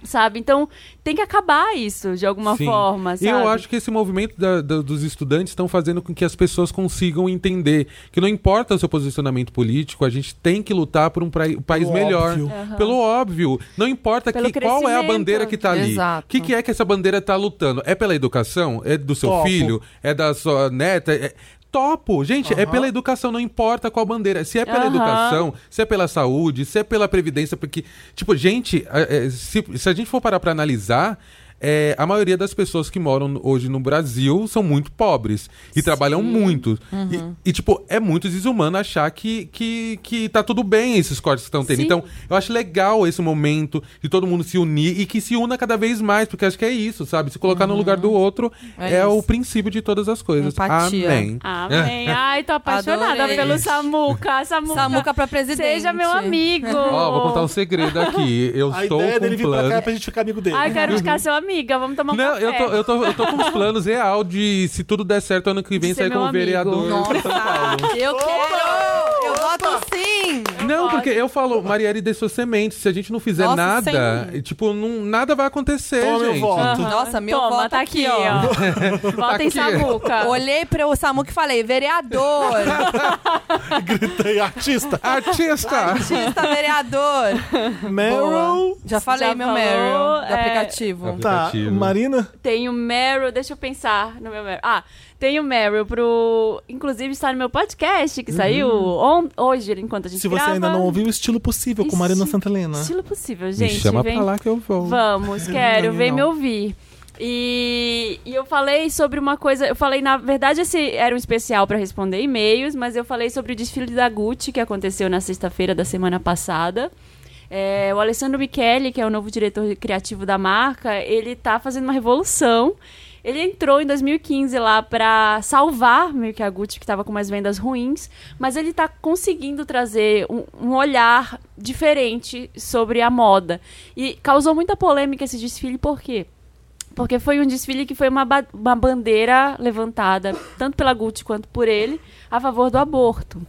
sabe? Então tem que acabar isso de alguma Sim. forma. Sabe? E eu acho que esse movimento da, da, dos estudantes estão fazendo com que as pessoas consigam entender que não importa o seu posicionamento político, a gente tem que lutar por um pra, país Pelo melhor. Óbvio. Uhum. Pelo óbvio. Não importa que, qual é a bandeira que está ali. O que, que, é que essa bandeira está lutando? É pela educação? É do seu Topo. filho? É da sua neta? É topo. Gente, uhum. é pela educação, não importa qual bandeira. Se é pela uhum. educação, se é pela saúde, se é pela previdência, porque, tipo, gente, é, se, se a gente for parar pra analisar, é, a maioria das pessoas que moram hoje no Brasil são muito pobres e Sim. trabalham muito. Uhum. E, e, tipo, é muito desumano achar que, que, que tá tudo bem esses cortes que estão tendo. Sim. Então, eu acho legal esse momento de todo mundo se unir e que se una cada vez mais, porque acho que é isso, sabe? Se colocar uhum. no lugar do outro é, é o princípio de todas as coisas. Empatia. Amém. Amém. Ai, tô apaixonada Adorei. pelo Samuca. Samuca. Samuca pra presidente. Seja meu amigo. Ó, oh, vou contar um segredo aqui. Eu a estou ideia com dele vir plano... pra cá pra gente ficar amigo dele. Ai, quero ficar seu amigo amiga, vamos tomar um Não, café. eu tô, eu, tô, eu tô com os planos real de, se tudo der certo, ano que vem sair como amigo. vereador Nossa, São Paulo. Eu quero! Eu voto sim! Não, porque eu falo, Marielle deixou semente. Se a gente não fizer Nossa, nada, sim. tipo, não, nada vai acontecer, Toma, gente. Eu voto. Uhum. Nossa, meu Toma, voto tá aqui, ó. Vota em Samuca. Olhei pro Samuca e falei, vereador. Gritei, artista. Artista. Artista, vereador. Meryl. Já falei Já meu falou, Meryl do é... aplicativo. Tá, Marina? Tenho Meryl, deixa eu pensar no meu Meryl. Ah, tenho Meryl pro. Inclusive está no meu podcast que saiu on... hoje, enquanto a gente Se você grava. ainda não ouviu, Estilo Possível com Marina Santelena. Estilo possível, Me gente. chama vem... pra lá que eu vou. Vamos, quero, vem Não. me ouvir. E, e eu falei sobre uma coisa. Eu falei, na verdade, esse era um especial para responder e-mails, mas eu falei sobre o desfile da Gucci que aconteceu na sexta-feira da semana passada. É, o Alessandro Michele, que é o novo diretor criativo da marca, ele tá fazendo uma revolução. Ele entrou em 2015 lá para salvar meio que a Gucci, que estava com umas vendas ruins, mas ele tá conseguindo trazer um, um olhar diferente sobre a moda. E causou muita polêmica esse desfile, por quê? Porque foi um desfile que foi uma, ba- uma bandeira levantada, tanto pela Gucci quanto por ele, a favor do aborto.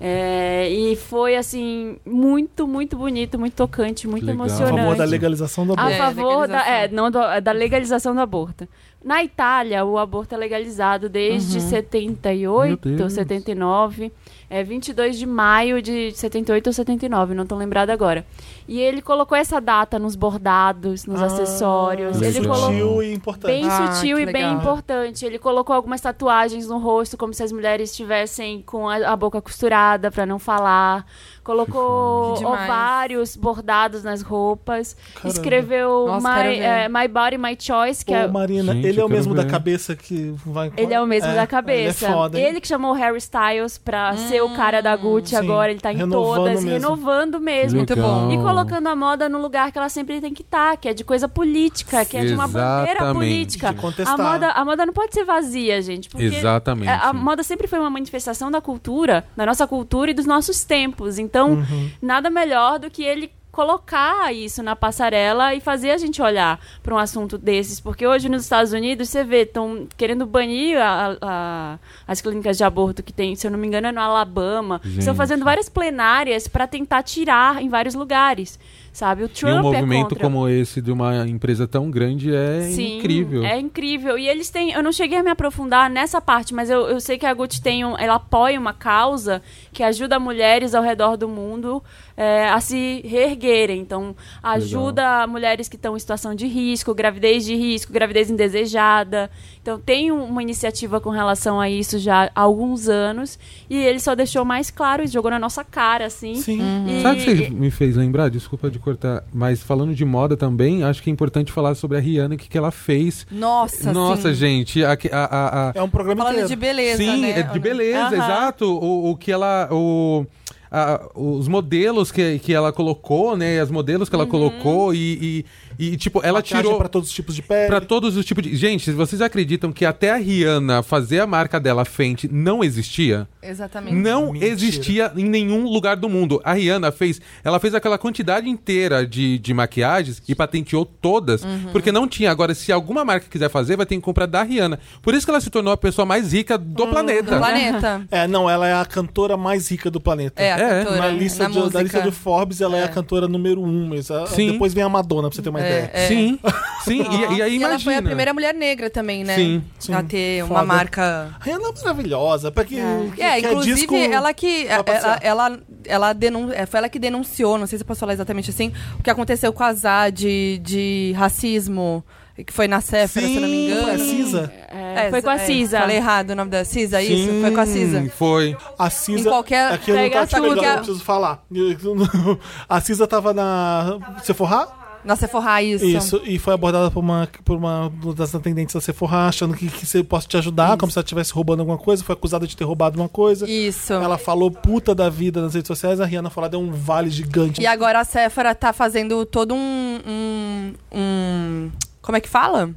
É, e foi, assim, muito, muito bonito, muito tocante, muito Legal. A emocionante. favor da legalização do A aborto. É, favor da, legalização. é, não, do- da legalização do aborto. Na Itália, o aborto é legalizado desde Meu 78, Deus. 79. É 22 de maio de 78 ou 79, não tô lembrada agora. E ele colocou essa data nos bordados, nos Ah, acessórios. legal. Ele colocou Sutil e importante. bem Ah, sutil e bem legal. importante. Ele colocou algumas tatuagens no rosto, como se as mulheres estivessem com a, a boca costurada pra não falar. Colocou ovários bordados nas roupas. Caramba. Escreveu Nossa, my, eh, my Body, My Choice, que Ô, é Marina, Gente, ele é o mesmo da ver. cabeça que vai. Ele é o mesmo da cabeça. Ele é foda. hein? que chamou o Harry Styles pra ser o cara da Gucci Sim, agora. Ele tá em renovando todas, mesmo. renovando mesmo. Muito bom. E colocando a moda no lugar que ela sempre tem que estar, que é de coisa política, que é de uma bandeira política. De contestar. A moda, a moda não pode ser vazia, gente. Porque Exatamente. a, a moda sempre foi uma manifestação da cultura, da nossa cultura e dos nossos tempos. Então, Uhum. nada melhor do que ele colocar isso na passarela e fazer a gente olhar para um assunto desses, porque hoje nos Estados Unidos você vê estão querendo banir a- a- as clínicas de aborto que tem, se eu não me engano, é no Alabama. Gente. Estão fazendo várias plenárias para tentar tirar em vários lugares, sabe? O E Trump um movimento é contra. como esse de uma empresa tão grande é Sim, incrível. É incrível. E eles têm. Eu não cheguei a me aprofundar nessa parte, mas eu, eu sei que a Gucci tem um, ela apoia uma causa que ajuda mulheres ao redor do mundo é, a se reerguerem. Então, ajuda mulheres que estão em situação de risco, gravidez de risco, gravidez indesejada. Então, tem um- uma iniciativa com relação a isso já há alguns anos. E ele só deixou mais claro e jogou na nossa cara, assim. Sim. E- Sabe o que você me fez lembrar? Desculpa de cortar, mas falando de moda também, acho que é importante falar sobre a Rihanna, o que, que ela fez. Nossa, Nossa, sim. gente, a, a, a- a- É um programa Falando inteiro. de beleza, Sim, né? é de beleza, Aham. exato. O, o que ela. O, a- os modelos que, que ela colocou, né? As modelos que ela colocou e, e, e, tipo, ela Maquiagem tirou. pra todos os tipos de pele. Pra todos os tipos de. Gente, se vocês acreditam que até a Rihanna fazer a marca dela Fenty não existia? Exatamente. Não Mentira. existia em nenhum lugar do mundo. A Rihanna fez. Ela fez aquela quantidade inteira de, de maquiagens e patenteou todas. Uhum. Porque não tinha. Agora, se alguma marca quiser fazer, vai ter que comprar da Rihanna. Por isso que ela se tornou a pessoa mais rica do Do planeta. planeta. É, não, ela é a cantora mais rica do planeta. É, a É, cantora. Na lista, na de, da lista de Forbes, ela é. a É. cantora número um. mas a- Sim. Depois vem a Madonna, pra você ter uma É, ideia. é. Sim, sim. E, e aí E imagina. ela foi a primeira mulher negra também, né? Sim, sim. A ter uma Foda. marca. A Rihanna é maravilhosa. Pra que, que, É, que inclusive disco ela que ela, ela, ela denun... é, foi ela que denunciou, não sei se eu posso falar exatamente assim, o que aconteceu com a Zá de, de racismo, que foi na Séfora, se eu não me Sim, engano. foi a Cisa. É, foi com a é, Cisa. Falei errado o nome da Cisa, isso? Foi com a Cisa. Sim, Foi. A Cisa. Em qualquer- Aqui eu não tá tudo que eu preciso falar. A Cisa tava na Sephora? Na Sephora, isso. Isso, e foi abordada por uma, por uma das atendentes da Sephora, achando que, que você possa te ajudar, como se ela estivesse roubando alguma coisa. Foi acusada de ter roubado uma coisa. Isso. Ela falou puta da vida nas redes sociais, a Rihanna falou, deu um vale gigante. E agora a Sephora tá fazendo todo um, um, um- Como é que fala?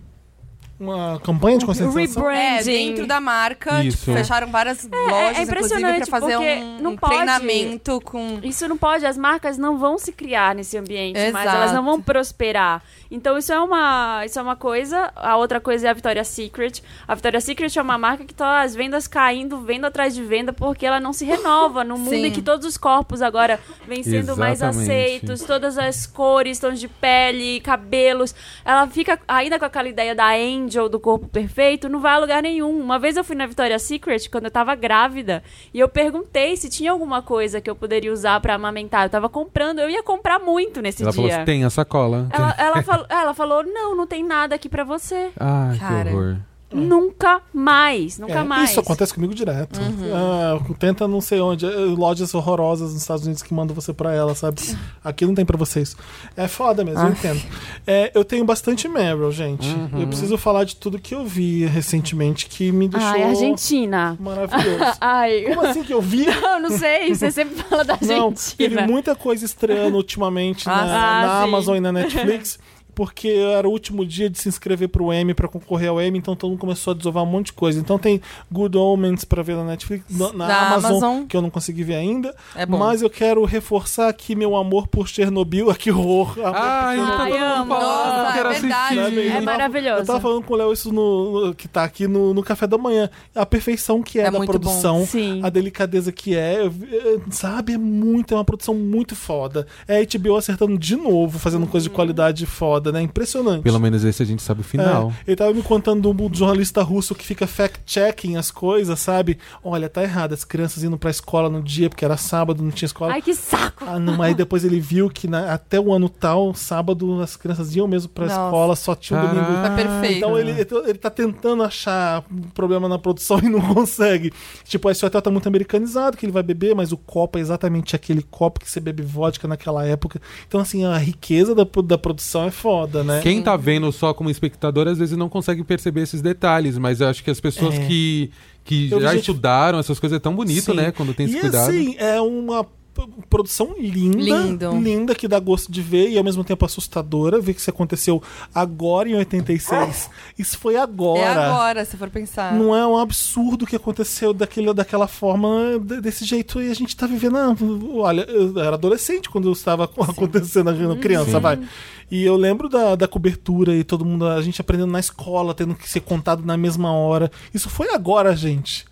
Uma campanha de conscientização. Rebranding. É, dentro da marca, tipo, fecharam várias lojas, é inclusive, impressionante, pra fazer um, não um pode- treinamento com... Isso não pode, as marcas não vão se criar nesse ambiente, mas Exato. elas não vão prosperar. Então isso é uma, isso é uma coisa, a outra coisa é a Victoria's Secret. A Victoria's Secret é uma marca que tá as vendas caindo, venda atrás de venda, porque ela não se renova no mundo em que todos os corpos agora vêm sendo mais Exatamente. aceitos, todas as cores, tons de pele, cabelos. Ela fica ainda com aquela ideia da Angel, do corpo perfeito, não vai a lugar nenhum. Uma vez eu fui na Victoria's Secret quando eu tava grávida e eu perguntei se tinha alguma coisa que eu poderia usar pra amamentar. Eu tava comprando, eu ia comprar muito nesse Ela falou dia. assim: tem a sacola. ela, ela, falou, ela falou: não, não tem nada aqui pra você. Ai, Cara. que horror. Nunca mais, nunca É, mais. Isso acontece comigo direto. Ah, tenta não sei onde. eh, Lojas horrorosas nos Estados Unidos que mandam você pra ela, sabe? Aqui não tem pra vocês. É foda mesmo, eu entendo. É, eu tenho bastante Meryl, gente. Eu preciso falar de tudo que eu vi recentemente que me deixou Ai, Argentina. maravilhoso. Ai. Como assim que eu vi? Não, não sei, você sempre fala da Não, teve Argentina. muita coisa estreando ultimamente na, Ah, na sim. Amazon e na Netflix. Porque era o último dia de se inscrever pro Emmy, pra concorrer ao Emmy, então todo mundo começou a desovar um monte de coisa. Então tem Good Omens pra ver na Netflix, na, na Amazon, Amazon. que eu não consegui ver ainda. É bom. Mas eu quero reforçar aqui meu amor por Chernobyl. Ah, que horror! Ai, amo. falando, Nossa, eu quero é verdade. assistir. É Eu maravilhoso. Eu tava falando com o Léo isso no, no- que tá aqui no, no café da manhã. A perfeição que é, É da produção, a delicadeza que é, eu é, sabe? É muito, é uma produção muito foda. É a HBO acertando de novo, fazendo coisa de qualidade foda. Foda, né? Impressionante. Pelo menos esse a gente sabe o final. É, ele tava me contando do, do jornalista russo que fica fact-checking as coisas, sabe? Olha, tá errado, as crianças indo pra escola no dia, porque era sábado, não tinha escola. Ai, que saco! Ah, não, aí depois ele viu que na- até o ano tal, sábado, as crianças iam mesmo pra Nossa. escola, só tinha o domingo. Caraca. Tá perfeito. Então ele, ele tá tentando achar um problema na produção e não consegue. Tipo, esse hotel tá muito americanizado, que ele vai beber, mas o copo é exatamente aquele copo que você bebe vodka naquela época. Então, assim, a riqueza da, da produção é foda, né? Quem tá vendo só como espectador às vezes não consegue perceber esses detalhes, mas eu acho que as pessoas É. que, que Eu já gente- estudaram essas coisas é tão bonito, Sim. né? Quando tem esse e cuidado. assim, é uma produção linda, Lindo. linda que dá gosto de ver e ao mesmo tempo assustadora, ver que isso aconteceu agora em 86. Isso foi agora. É agora, se for pensar. Não é um absurdo que aconteceu daquele, daquela forma, de- desse jeito, e a gente tá vivendo. ah, olha, eu era adolescente quando estava acontecendo, a criança, Sim. vai. E eu lembro da, da cobertura e todo mundo, a gente aprendendo na escola, tendo que ser contado na mesma hora. Isso foi agora, gente.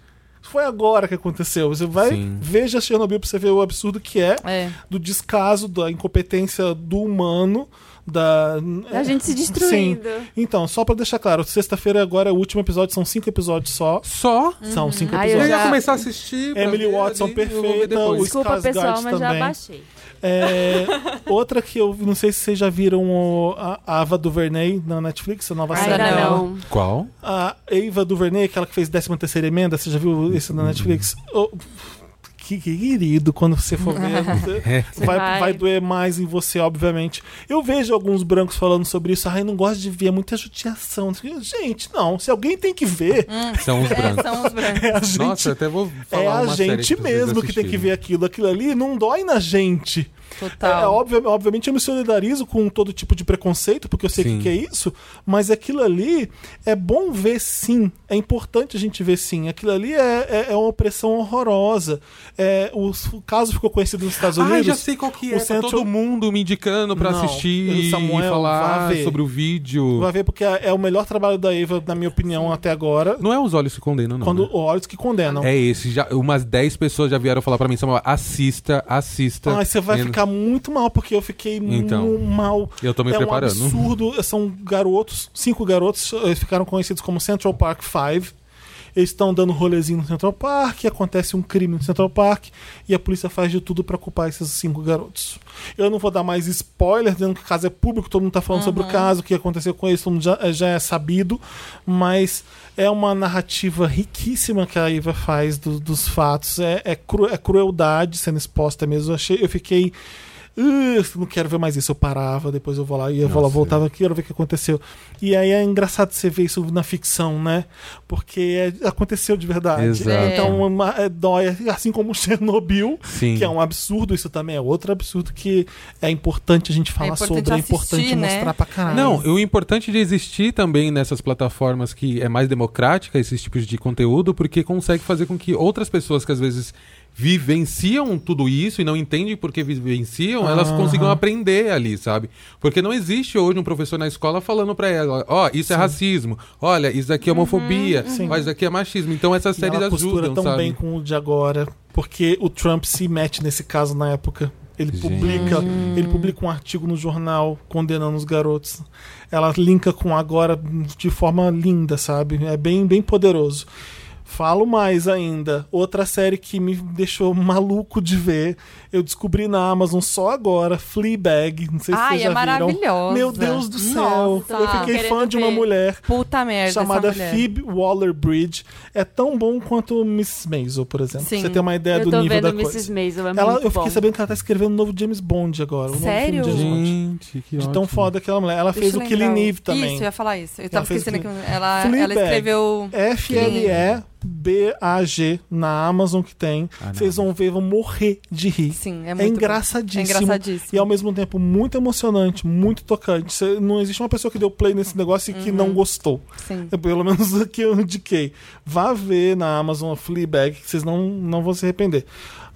Foi agora que aconteceu. Você vai, Sim. veja Chernobyl pra você ver o absurdo que é, É. do descaso, da incompetência do humano. Da, A gente se destruindo. Sim. Então, só pra deixar claro, sexta-feira agora é o último episódio, são cinco episódios só. Só? São cinco Ai, eu Eu episódios. ia já- começar a assistir. Emily Watson ali, perfeita, o Desculpa, Skarsgård pessoal, mas já também. baixei. É, outra que eu não sei se vocês já viram o- a Ava DuVernay na Netflix, a nova série dela. não. Qual? A Ava DuVernay, aquela que fez 13 terceira emenda, você já viu isso na Netflix? Oh, que querido, quando você for ver, você- É. vai, Vai. vai doer mais em você, obviamente. Eu vejo alguns brancos falando sobre isso, ai, não gosto de ver, é muita judiação. Gente, não, se alguém tem que ver, São os É, brancos. são os brancos. é a gente Nossa, eu até vou falar é a gente mesmo que tem que ver aquilo. Aquilo ali não dói na gente. Total. É, obvia- obviamente eu me solidarizo com todo tipo de preconceito, porque eu sei o que, que é isso, mas aquilo ali é bom ver sim. É importante a gente ver sim. Aquilo ali é, é- é uma opressão horrorosa. É, o, o caso ficou conhecido nos Estados Unidos. Ah, já sei qual que é. o Tá Central- todo mundo me indicando pra Não, assistir Samuel, e falar sobre o vídeo. Vai ver, porque é, é o melhor trabalho da Eva, na minha opinião, até agora. Não é os olhos que condenam, não. Quando né? olhos que condenam. É esse. Já, umas 10 pessoas já vieram falar pra mim, Samuel, assista, assista. Ai, você vai E- ficar muito mal, porque eu fiquei Então, mal. Eu tô me é preparando. um absurdo. São garotos, cinco garotos, eles ficaram conhecidos como Central Park Five. Eles estão dando rolezinho no Central Park, acontece um crime no Central Park e a polícia faz de tudo pra culpar esses cinco garotos. Eu não vou dar mais spoiler, dizendo que o caso é público, todo mundo tá falando sobre o caso, o que aconteceu com eles, todo mundo já, já é sabido, mas é uma narrativa riquíssima que a Iva faz do- dos fatos. É, é, cru- é crueldade sendo exposta mesmo. Eu, achei, eu fiquei. "Ugh, não quero ver mais isso. Eu parava, depois eu vou lá e eu vou lá, voltava, quero ver o que aconteceu. E aí é engraçado você ver isso na ficção, né? Porque é- aconteceu de verdade. Exato. Então uma- é, dói, assim como Chernobyl, Sim. que é um absurdo, isso também é outro absurdo que é importante a gente falar importante sobre, é assistir, importante né? mostrar pra caralho. Não, o importante de existir também nessas plataformas que é mais democrática, esses tipos de conteúdo, porque consegue fazer com que outras pessoas que às vezes vivenciam tudo isso e não entendem por que vivenciam, elas consigam aprender ali, sabe? Porque não existe hoje um professor na escola falando pra ela, ó, isso é racismo, olha, isso aqui é homofobia, ó, isso aqui é machismo. Então essas E séries ela costura ajudam, tão sabe? bem com o de agora, porque o Trump se mete nesse caso na época. Ele Gente. publica, ele publica um artigo no jornal condenando os garotos. Ela linka com agora de forma linda, sabe? É bem, bem poderoso. Falo mais ainda. Outra série que me deixou maluco de ver. Eu descobri na Amazon só agora, Fleabag. Não sei se Ai, vocês já é viram. maravilhosa. Meu Deus do céu. Nossa. eu fiquei fã de uma ver. mulher Puta merda. chamada essa mulher. Phoebe Waller-Bridge. É tão bom quanto Miss Maisel, por exemplo. Sim. Você tem uma ideia Eu do tô nível vendo da Mrs. coisa. Maisel, é Ela, muito eu fiquei bom. sabendo que ela tá escrevendo um novo James Bond agora. Um novo filme Sério? de James Bond. Gente, que De ótimo. tão foda aquela mulher. Ela fez Deixa o eu Killing. Eve também. Isso, eu ia falar isso. Eu tava fez esquecendo que ela, ela Fleabag. escreveu. F-L-E-B-A-G na Amazon que tem. Ah. Vocês vão ver, vão morrer de rir. Sim, é É, muito bom. engraçadíssimo. É engraçadíssimo. E ao mesmo tempo muito emocionante, muito tocante. Cê- não existe uma pessoa que deu play nesse negócio e que Uhum. não gostou. Sim. É pelo menos aqui eu indiquei. Vá ver na Amazon Fleabag, que vocês não, não vão se arrepender.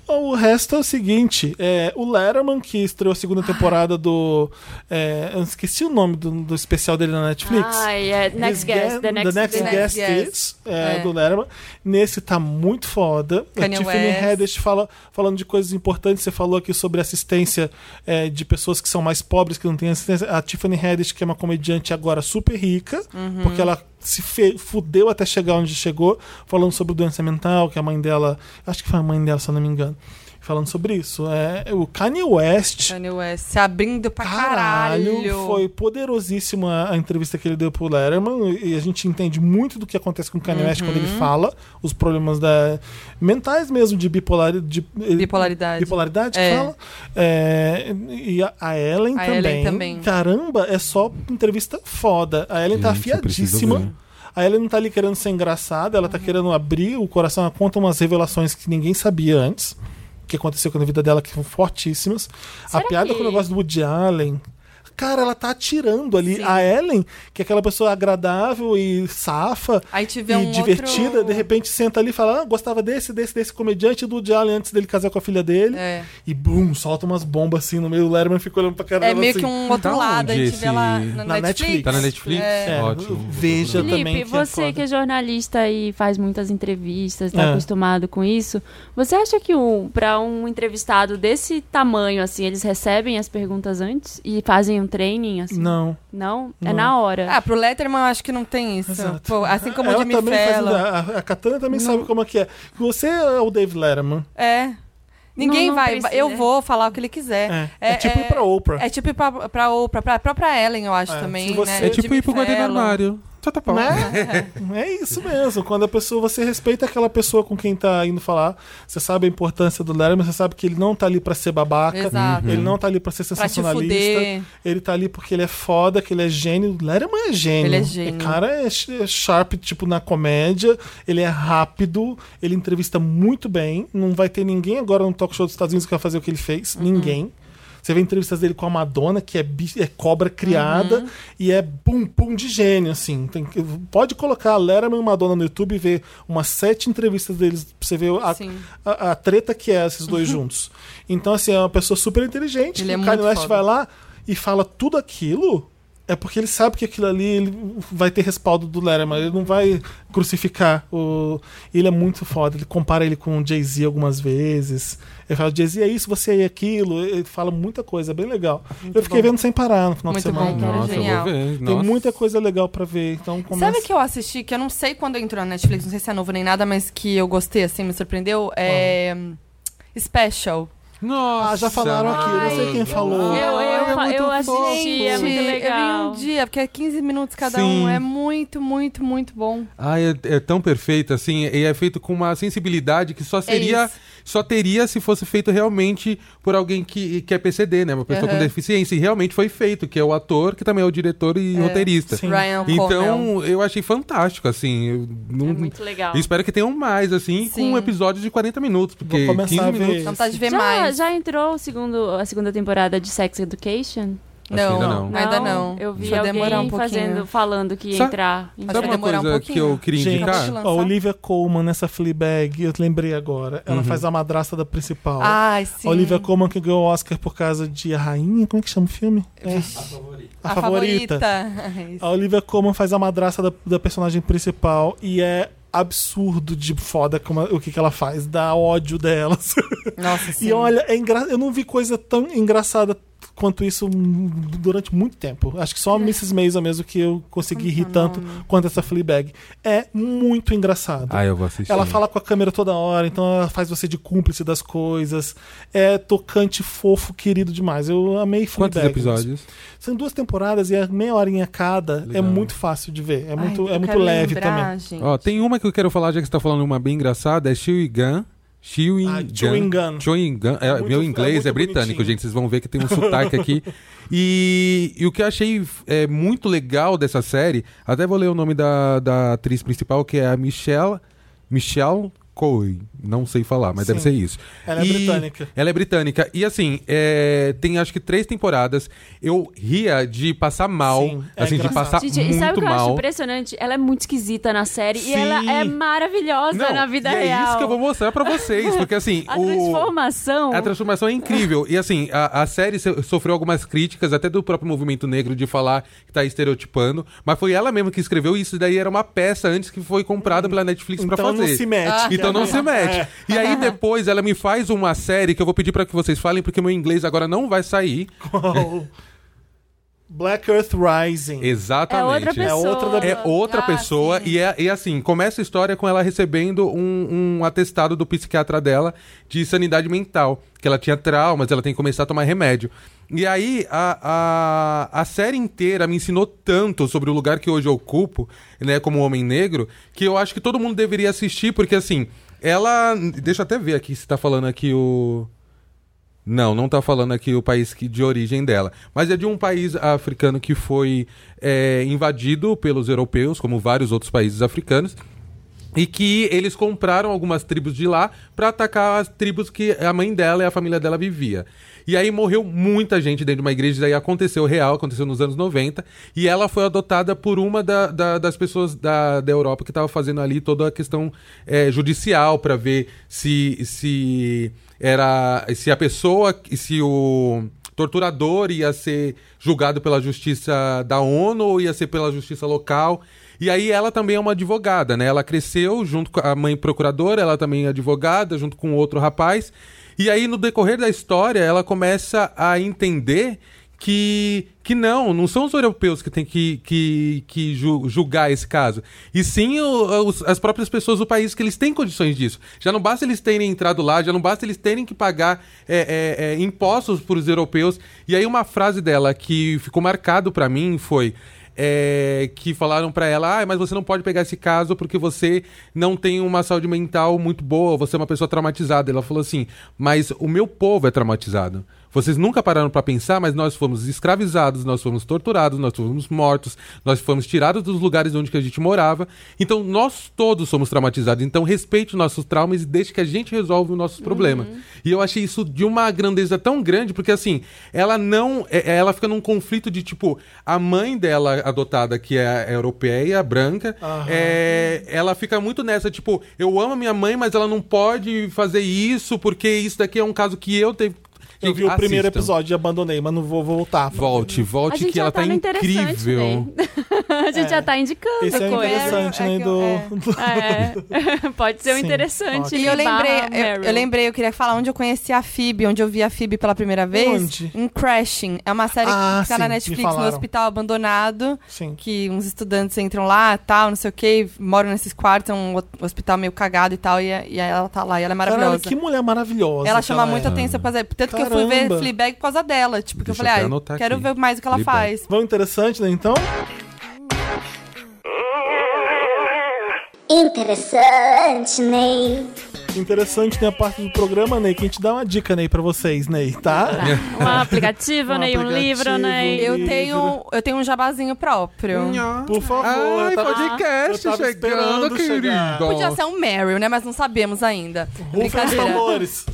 O resto é o seguinte: é, o Letterman, que estreou a segunda temporada do. é, eu esqueci o nome do, do especial dele na Netflix. Ai, é Next His Guest. The Next, Guest, Guest. Guest. Is, é, É. do Letterman. Nesse tá muito foda. Kanye a Tiffany West. Haddish fala, falando de coisas importantes. Você falou aqui sobre assistência é, de pessoas que são mais pobres, que não têm assistência. A Tiffany Haddish, que é uma comediante agora super rica, Uhum. porque ela se fudeu até chegar onde chegou, falando sobre doença mental, que a mãe dela. Acho que foi a mãe dela, se eu não me engano. Falando sobre isso. É, o Kanye West. Kanye West se abrindo pra Caralho, caralho. foi poderosíssima a entrevista que ele deu pro Letterman e a gente entende muito do que acontece com o Kanye West quando ele Uhum. fala, os problemas da, mentais mesmo de bipolaridade. De, Bipolaridade. Bipolaridade que É. fala. É, e a, a Ellen A também. Ellen também. Caramba, é só entrevista foda. A Ellen tá Gente, preciso afiadíssima. A Ellen não tá ali querendo ser engraçada, ela tá querendo abrir o coração, ela conta umas revelações que ninguém sabia antes. Que aconteceu com a vida dela, que são fortíssimas. Será a piada que- com o negócio do Woody Allen. Cara, ela tá atirando ali. Sim. A Ellen, que é aquela pessoa agradável e safa Aí te vê e um divertida, outro... de repente senta ali e fala: ah, gostava desse, desse, desse comediante do Woody Allen antes dele casar com a filha dele. É. E bum, solta umas bombas assim no meio. O Letterman fica olhando pra cara É meio assim. que um outro Tá lado. A gente vê lá esse- na, Na Netflix. Netflix. Tá na Netflix? É. Ótimo. Veja Felipe, também. que é você foda. que é jornalista e faz muitas entrevistas, tá É. acostumado com isso, você acha que um, para um entrevistado desse tamanho, assim, eles recebem as perguntas antes e fazem um training, assim? Não. Não? É Não. na hora. Ah, pro Letterman eu acho que não tem isso. Pô, assim como Ela o Jimmy também faz- Fallon. a, a Katana também sabe como é que é. Você é o Dave Letterman. É. Ninguém Não- não vai. precisa. Eu vou falar o que ele quiser. É, é tipo ir pra Oprah. É tipo ir pra, pra Oprah, pra própria Ellen, eu acho É, também. você- né? É O tipo ir pro Fallon. armário. Tá pau. Né? É isso mesmo. Quando a pessoa, você respeita aquela pessoa com quem tá indo falar, você sabe a importância do Letterman, você sabe que ele não tá ali pra ser babaca, Exato. ele não tá ali pra ser Pra sensacionalista. fuder. Ele tá ali porque ele é foda, que ele é gênio. O Letterman é gênio. Ele é gênio. O cara é é sharp, tipo, na comédia. Ele é rápido. Ele entrevista muito bem. Não vai ter ninguém agora no talk show dos Estados Unidos que vai fazer o que ele fez. Uhum. Ninguém. Você vê entrevistas dele com a Madonna, que é, é cobra criada Uhum. e é pum pum de gênio, assim. Tem pode colocar Letterman e Madonna no YouTube e ver umas sete entrevistas deles pra você ver a, a, a treta que é esses dois juntos. Então, assim, é uma pessoa super inteligente. Ele é o Kanye West foda. vai lá e fala tudo aquilo. É porque ele sabe que aquilo ali ele vai ter respaldo do Letterman. Ele não vai crucificar o. Ele é muito foda. Ele compara ele com o Jay-Z algumas vezes. Ele fala: Jay-Z é isso, você é aquilo. Ele fala muita coisa, é bem legal. eu fiquei bom. vendo sem parar no final Muito de semana. bom. Quero Nossa, ver. eu vou Genial. ver. Tem muita coisa legal pra ver. Então começa. Sabe que eu assisti, que eu não sei quando entrou na Netflix, não sei se é novo nem nada, mas que eu gostei, assim, me surpreendeu? É. Special. Nossa. Ah, já falaram aqui, eu não sei quem falou. Eu, eu, é eu assisti, é muito Eu legal. vi um dia, porque é 15 minutos cada Sim. um. É muito, muito, muito bom. Ah, é, é tão perfeito, assim, e é feito com uma sensibilidade que só seria, É só teria se fosse feito realmente por alguém que, que é PCD, né? Uma pessoa com Aham. deficiência. E realmente foi feito, que é o ator, que também é o diretor e roteirista. Sim. Ryan. Então, eu achei fantástico, assim. Eu não, É muito legal. eu espero que tenham mais, assim, com Sim. um episódio de 40 minutos, porque Vou começar 15 a ver. minutos. Vontade de ver já, mais. Já entrou o segundo, a segunda temporada de Sex Education? Que ainda não. Ainda não. Eu vi Vai alguém demorar um fazendo, falando que ia Sa- entrar. Acho Sabe que vai uma demorar um coisa que pouquinho. eu queria Gente, indicar? A Olivia Colman nessa Fleabag, eu lembrei agora. Ela Uhum. faz a madrasta da principal. Ai, sim. A Olivia Colman que ganhou o Oscar por causa de A Rainha, como é que chama o filme? É. A, A favorita. favorita. A Olivia Colman faz a madrasta da, da personagem principal e é absurdo de foda como, o que, que ela faz, dá ódio delas. Nossa, sim. E olha, é engra... eu não vi coisa tão engraçada quanto isso durante muito tempo. Acho que só a Mrs. Maisel mesmo que eu consegui rir tanto quanto essa Fleabag. É muito engraçado. Ah, eu vou assistir. Ela fala com a câmera toda hora, então ela faz você de cúmplice das coisas. É tocante, fofo, querido demais. Eu amei Quantos Fleabag. episódios? São duas temporadas e é meia horinha cada. É Legal. muito fácil de ver. É Ai, muito, é muito leve lembrar, também. gente. Ó, tem uma que eu quero falar, já que você tá falando uma bem engraçada, é Chewing Gun. Chewing Ah. Chewing Gun. Chewing Gun. É, meu é inglês muito é, britânico, bonitinho. gente. Vocês vão ver que tem um sotaque aqui. E, e o que eu achei é, muito legal dessa série, até vou ler o nome da, da atriz principal, que é a Michelle, Michelle McCoy. Não sei falar, mas Sim. deve ser isso. Ela é E- britânica. Ela é britânica. E assim, é, tem acho que três temporadas. Eu ria de passar mal. Sim, é assim, de engraçado. passar Gente, e muito sabe o que eu acho mal. impressionante? Ela é muito esquisita na série Sim. e ela é maravilhosa Não, na vida e é real. isso que eu vou mostrar pra vocês. Porque assim, A o... transformação. A transformação é incrível. E assim, a, a série so- sofreu algumas críticas, até do próprio movimento negro, de falar que tá estereotipando. Mas foi ela mesma que escreveu isso. Daí era uma peça antes que foi comprada pela Netflix pra Então fazer. não se mete. Então não se mete. É. E aí depois ela me faz uma série que eu vou pedir pra que vocês falem, porque meu inglês agora não vai sair. Black Earth Rising. Exatamente. É outra pessoa. É outra da- É outra Ah, pessoa sim. e, é, e assim, começa a história com ela recebendo um, um atestado do psiquiatra dela de sanidade mental, que ela tinha traumas, ela tem que começar a tomar remédio. E aí, a, a, a série inteira me ensinou tanto sobre o lugar que hoje eu ocupo, né, como homem negro, que eu acho que todo mundo deveria assistir, porque assim, ela... Deixa eu até ver aqui se tá falando aqui o... Não, não tá falando aqui o país que, de origem dela. Mas é de um país africano que foi é, invadido pelos europeus, como vários outros países africanos. E que eles compraram algumas tribos de lá pra atacar as tribos que a mãe dela e a família dela vivia. E aí morreu muita gente dentro de uma igreja, daí aconteceu real, aconteceu nos anos 90, e ela foi adotada por uma da- da- das pessoas da, da Europa que estava fazendo ali toda a questão é, judicial pra ver se, se era se a pessoa, se o torturador ia ser julgado pela justiça da ONU ou ia ser pela justiça local. E aí ela também é uma advogada, né? Ela cresceu junto com a mãe procuradora, ela também é advogada, junto com outro rapaz. E aí, no decorrer da história, ela começa a entender que, que não, não são os europeus que têm que, que, que ju- julgar esse caso. E sim o- os- as próprias pessoas do país que eles têm condições disso. Já não basta eles terem entrado lá, já não basta eles terem que pagar é, é, é, impostos para os europeus. E aí uma frase dela que ficou marcado para mim foi é, que falaram pra ela, ah, mas você não pode pegar esse caso porque você não tem uma saúde mental muito boa, você é uma pessoa traumatizada. Ela falou assim, mas o meu povo é traumatizado. Vocês nunca pararam pra pensar, mas nós fomos escravizados, nós fomos torturados, nós fomos mortos, nós fomos tirados dos lugares onde que a gente morava. Então nós todos somos traumatizados. Então respeite os nossos traumas e deixe que a gente resolve os nossos problemas. E eu achei isso de uma grandeza tão grande, porque assim, ela não. é- Ela fica num conflito de tipo, a mãe dela adotada, que é europeia, branca, é, ela fica muito nessa, tipo, eu amo a minha mãe, mas ela não pode fazer isso, porque isso daqui é um caso que eu teve. Eu Gente, vi o primeiro assistam. episódio e abandonei, mas não vou voltar. Volte, volte que ela tá tá incrível. né? A gente já tá indicando Esse é o coisa. interessante, É né? que Do... eu- É. Pode ser um Sim, interessante. E eu lembrei, eu, eu lembrei, eu queria falar onde eu conheci a Phoebe, onde eu vi a Phoebe pela primeira vez. Onde? Em Crashing. É uma série Ah, que fica na sim, me Netflix, no hospital abandonado. Sim. Que uns estudantes entram lá, tal, não sei o que, moram nesses quartos, é um ho- hospital meio cagado e tal, e, e aí ela tá lá, e ela é Caralho, maravilhosa. que mulher maravilhosa. Ela que chama ela muita é. atenção pra fazer. Tanto que eu fui ver. Fleabag por causa dela. Tipo, que eu falei, ah, quero aqui. ver mais o que ela Fleabag. faz. Vamos interessante, né? Então, Interessante, Ney. interessante né, a parte do programa, Ney, que a gente dá uma dica, Ney, pra vocês, Ney, tá? Um aplicativo, Um e Um livro, né? Eu tenho, eu tenho um jabazinho próprio. Por favor. Ai, eu tava- podcast eu tava chegando, esperando querido. Podia ser um Meryl, né? Mas não sabemos ainda. Rufem os tambores.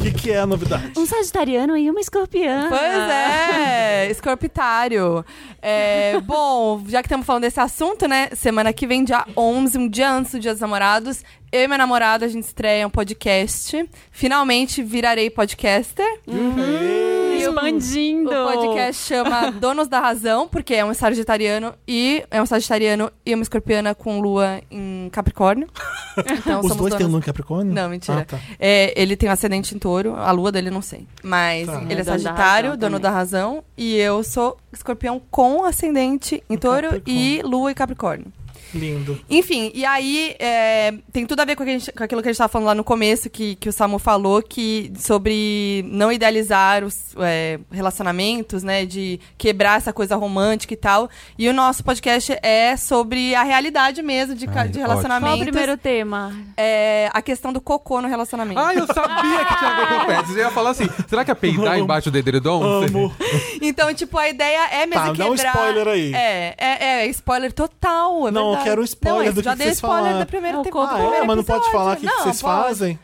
O que, que é a novidade? Um sagitariano e uma escorpiã. Pois é, escorpitário. É, bom, já que estamos falando desse assunto, né? Semana que vem, dia 11, um dia antes do Dia dos Namorados, eu e minha namorada, a gente estreia um podcast. Finalmente virarei podcaster. Ei, Expandindo. O podcast chama Donos da Razão, porque é um sagitariano e é um sagitariano e uma escorpiana com lua em Capricórnio. Então Os somos dois têm lua em Capricórnio? Não, mentira. Ah, tá. É, ele tem um ascendente em touro, a lua dele não sei. Mas Tá. ele é É, dono da sagitário, razão dono também. da razão. E eu sou escorpião com ascendente em touro e lua e capricórnio. Lindo. Enfim, e aí é, tem tudo a ver com, a gente- com aquilo que a gente estava falando lá no começo, que, que o Samu falou, que sobre não idealizar os é, relacionamentos, né? De quebrar essa coisa romântica e tal. E o nosso podcast é sobre a realidade mesmo de, Ai, de ótimo. Qual relacionamentos. o primeiro tema? É, a questão do cocô no relacionamento. Ah, eu sabia que tinha a ver com pets. Eu ia falar assim, será que é peidar embaixo do edredom? Amo. Então, tipo, a ideia é mesmo Tá, dá um quebrar... spoiler aí. É, é, é spoiler total, é Não, tô eu quero Não, spoiler esse do que, já que dei vocês spoiler falaram. da primeira É o temporada. Ah, é? Mas não pode falar o que, que Não, vocês pode. fazem?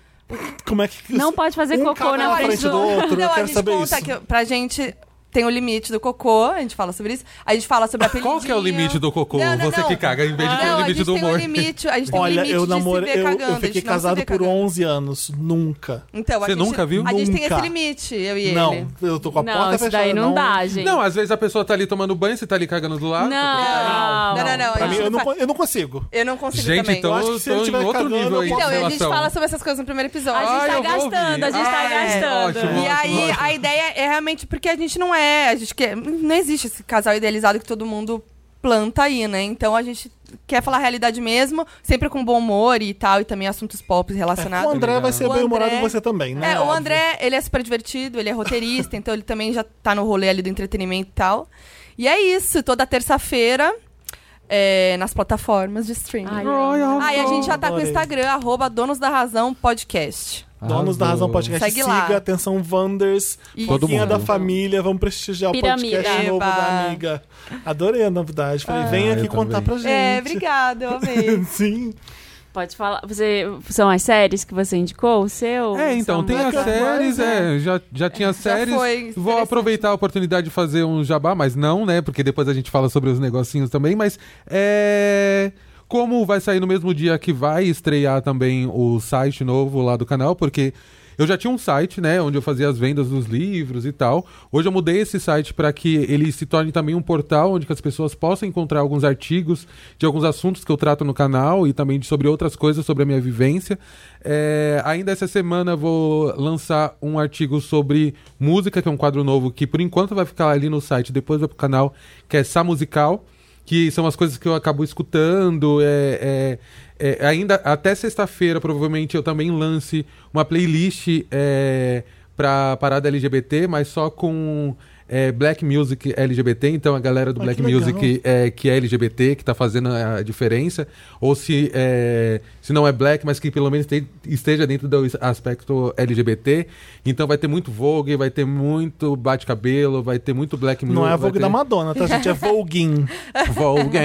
Como é que... Não pode fazer um cocô na frente frente do outro. Não, eu a quero gente saber conta isso. que pra gente tem o limite do cocô, a gente fala sobre isso. A gente fala sobre apelidinho. Qual que é o limite do cocô? Não, não, Você não. que caga, em vez de ter Não, o a limite gente do tem um humor. limite, a gente tem um Olha, limite eu de namorei, se ver eu, cagando. eu a gente fiquei não casado por cagando. 11 anos, nunca. Então, a Você gente, nunca viu? A gente tem Nunca. esse limite, eu e Não, ele. eu tô com a Não, porta fechada. daí não dá, gente. Não, às vezes a pessoa tá ali tomando banho, você tá ali cagando do lado. Não, Não, não, não. Pra a mim, eu, não, eu não consigo. Eu não consigo Gente, também. então Eu acho eu que se tô ele em tiver outro nível aí Então, e a gente fala sobre essas coisas no primeiro episódio. A gente Ah, tá gastando, a gente tá. Ah, gastando. E aí, a ideia é realmente porque a gente não é. A gente quer, não existe esse casal idealizado que todo mundo planta aí, né? Então a gente quer falar a realidade mesmo, sempre com bom humor e tal, e também assuntos pop É, relacionados. o André vai ser O bem humorado André- você também, né? É, o. André, ele é super divertido, ele é roteirista, então ele também já tá no rolê ali do entretenimento e tal. E é isso, toda terça-feira, é, nas plataformas de streaming. Ai, Ah, e a gente já tá com o. Instagram, arroba Donos da Razão Podcast. Donos da Razão. Podcast. Segue Siga, lá. atenção, Wanders. Todo Foquinha da família. Vamos prestigiar Piramida. o podcast novo Eba. da amiga. Adorei a novidade. Falei, Ah, vem aqui contar também. pra gente. É, obrigada, eu amei. Sim. Pode falar. Você, são as séries que você indicou? O seu? É, então, tem as séries, né? é, já, já tinha séries. foi Vou aproveitar a oportunidade de fazer um jabá, mas não, né? Porque depois a gente fala sobre os negocinhos também, mas é. Como vai sair no mesmo dia que vai estrear também o site novo lá do canal, porque eu já tinha um site, né, onde eu fazia as vendas dos livros e tal. Hoje eu mudei esse site para que ele se torne também um portal onde as pessoas possam encontrar alguns artigos de alguns assuntos que eu trato no canal e também sobre outras coisas sobre a minha vivência. É, ainda essa semana vou lançar um artigo sobre música, que é um quadro novo que por enquanto vai ficar ali no site, depois vai pro canal, que é Sá Musical que são as coisas que eu acabo escutando. É, é, é, ainda até sexta-feira, provavelmente, eu também lance uma playlist é, pra parada LGBT, mas só com é, Black Music LGBT. Então a galera do Ah, Black que. Music é, que é LGBT, que tá fazendo a diferença. Ou se, é, se não é Black, mas que pelo menos te- esteja dentro do aspecto LGBT. Então vai ter muito Vogue, vai ter muito bate-cabelo, vai ter muito Black Music. Não é a Vogue ter- da Madonna, tá, gente? É Voguing. Vogue.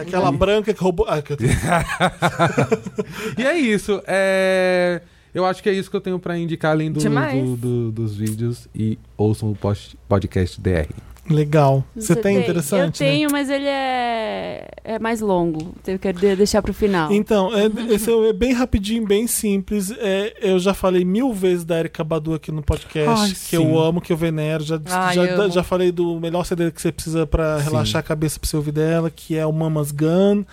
Aquela branca que roubou. Ah, que E é isso. É... Eu acho que é isso que eu tenho pra indicar, além do, do- do- dos vídeos. E ouçam o post- podcast DR. Legal. Você tem interessante? Eu né? tenho, mas ele é, é mais longo. Eu quero de- deixar pro final. Então, é, esse é bem rapidinho, bem simples. É, eu já falei mil vezes da Erika Badu aqui no podcast, Ai, que sim. eu amo, que eu venero. Já, Ai, já, amo. já falei do melhor CD que você precisa pra Sim. relaxar a cabeça pra você ouvir dela, que é o Mamas Gun.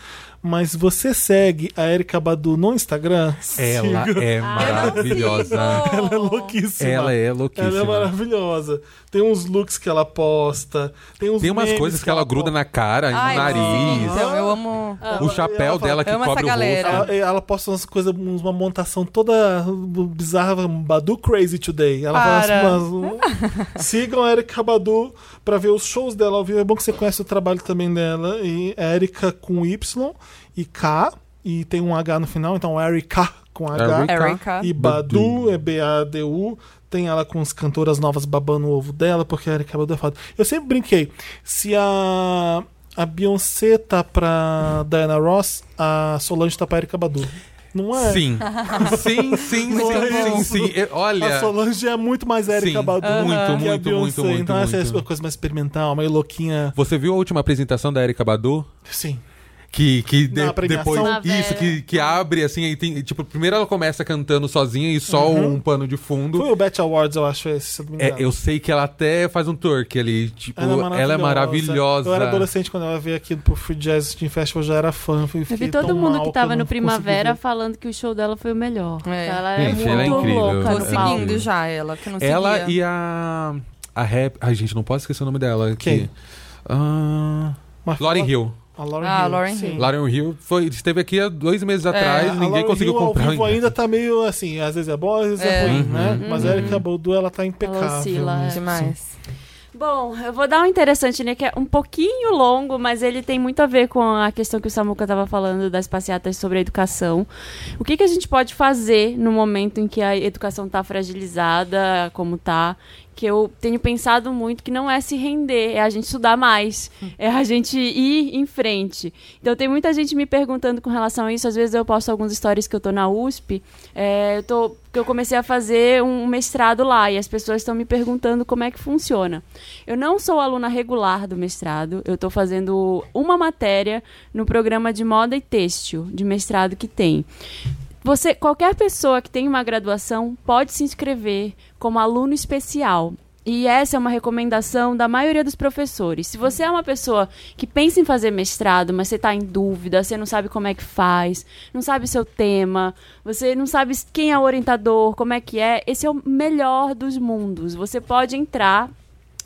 Mas você segue a Erika Badu no Instagram? Ela Siga. é Ah, maravilhosa. Ela é louquíssima. Ela é louquíssima. Ela é maravilhosa. Tem uns looks que ela posta. Tem, uns Tem umas coisas que ela gruda na cara, Ai, no nariz. Então, eu amo. O chapéu ela fala, dela que "Amo essa cobre o galera." rosto. Ela, ela posta umas coisas, uma montação toda bizarra, Badu Crazy Today. Ela Para. faz umas, um- Sigam a Erika Badu pra ver os shows dela ao vivo. É bom que você conhece o trabalho também dela. E é Erika com Y e K. E tem um H no final, então Erika com H. Erika. E Badu é B-A-D-U. Tem ela com as cantoras novas babando o ovo dela, porque a Erika Badu é foda. Eu sempre brinquei. Se a, a Beyoncé tá pra Diana Ross, a Solange tá pra Erika Badu. Não é? Sim. Sim, sim, Não sim, é sim, isso. sim. Eu- Olha. A Solange é muito mais Erika Sim, Badu muito, que a muito, Beyoncé. muito, muito, Então essa é muito. a coisa mais experimental, meio louquinha. Você viu a última apresentação da Erika Badu? Sim. Que, que de- depois. Isso, que, que abre assim, aí tem. Tipo, primeiro ela começa cantando sozinha e só um pano de fundo. Foi o Bet Awards, eu acho, esse, se eu não me É, eu sei que ela até faz um twerk ali. Tipo, ela é maravilhosa. Eu era adolescente quando ela veio aqui pro Free Jazz Team Festival, eu já era fã. Fui, Eu vi todo mundo mal que tava no Primavera ver. falando que o show dela foi o melhor. É. Ela é Gente, muito ela é incrível. louca Tô Ela é palco. seguindo já ela, que não Ela seguia. e a. A rap. Ai, gente, não posso esquecer o nome dela. Quem? Que, Ah, Mas- Lauren Hill. A Lauren Ah, Hill. Lauren sim. Hill. Lauren Hill foi, esteve aqui há dois meses atrás, É, A ninguém Lauren conseguiu Hill comprar ao vivo ainda tá meio assim, às vezes é bom, às vezes é, É. ruim, Uhum. né? Mas a Erika Badu, ela tá impecável. oscila, é. Demais. Bom, eu vou dar um interessante, né? Que é um pouquinho longo, mas ele tem muito a ver com a questão que o Samuca estava falando das passeatas sobre a educação. O que, que a gente pode fazer no momento em que a educação está fragilizada, como está, que eu tenho pensado muito que não é se render, é a gente estudar mais, é a gente ir em frente. Então tem muita gente me perguntando com relação a isso. Às vezes eu posto alguns stories que eu tô na USP, é, eu tô que eu comecei a fazer um mestrado lá e as pessoas estão me perguntando como é que funciona. Eu não sou aluna regular do mestrado, eu estou fazendo uma matéria no programa de moda e têxtil de mestrado que tem. Você, qualquer pessoa que tem uma graduação pode se inscrever como aluno especial. E essa é uma recomendação da maioria dos professores. Se você é uma pessoa que pensa em fazer mestrado, mas você está em dúvida, você não sabe como é que faz, não sabe o seu tema, você não sabe quem é o orientador, como é que é, esse é o melhor dos mundos. Você pode entrar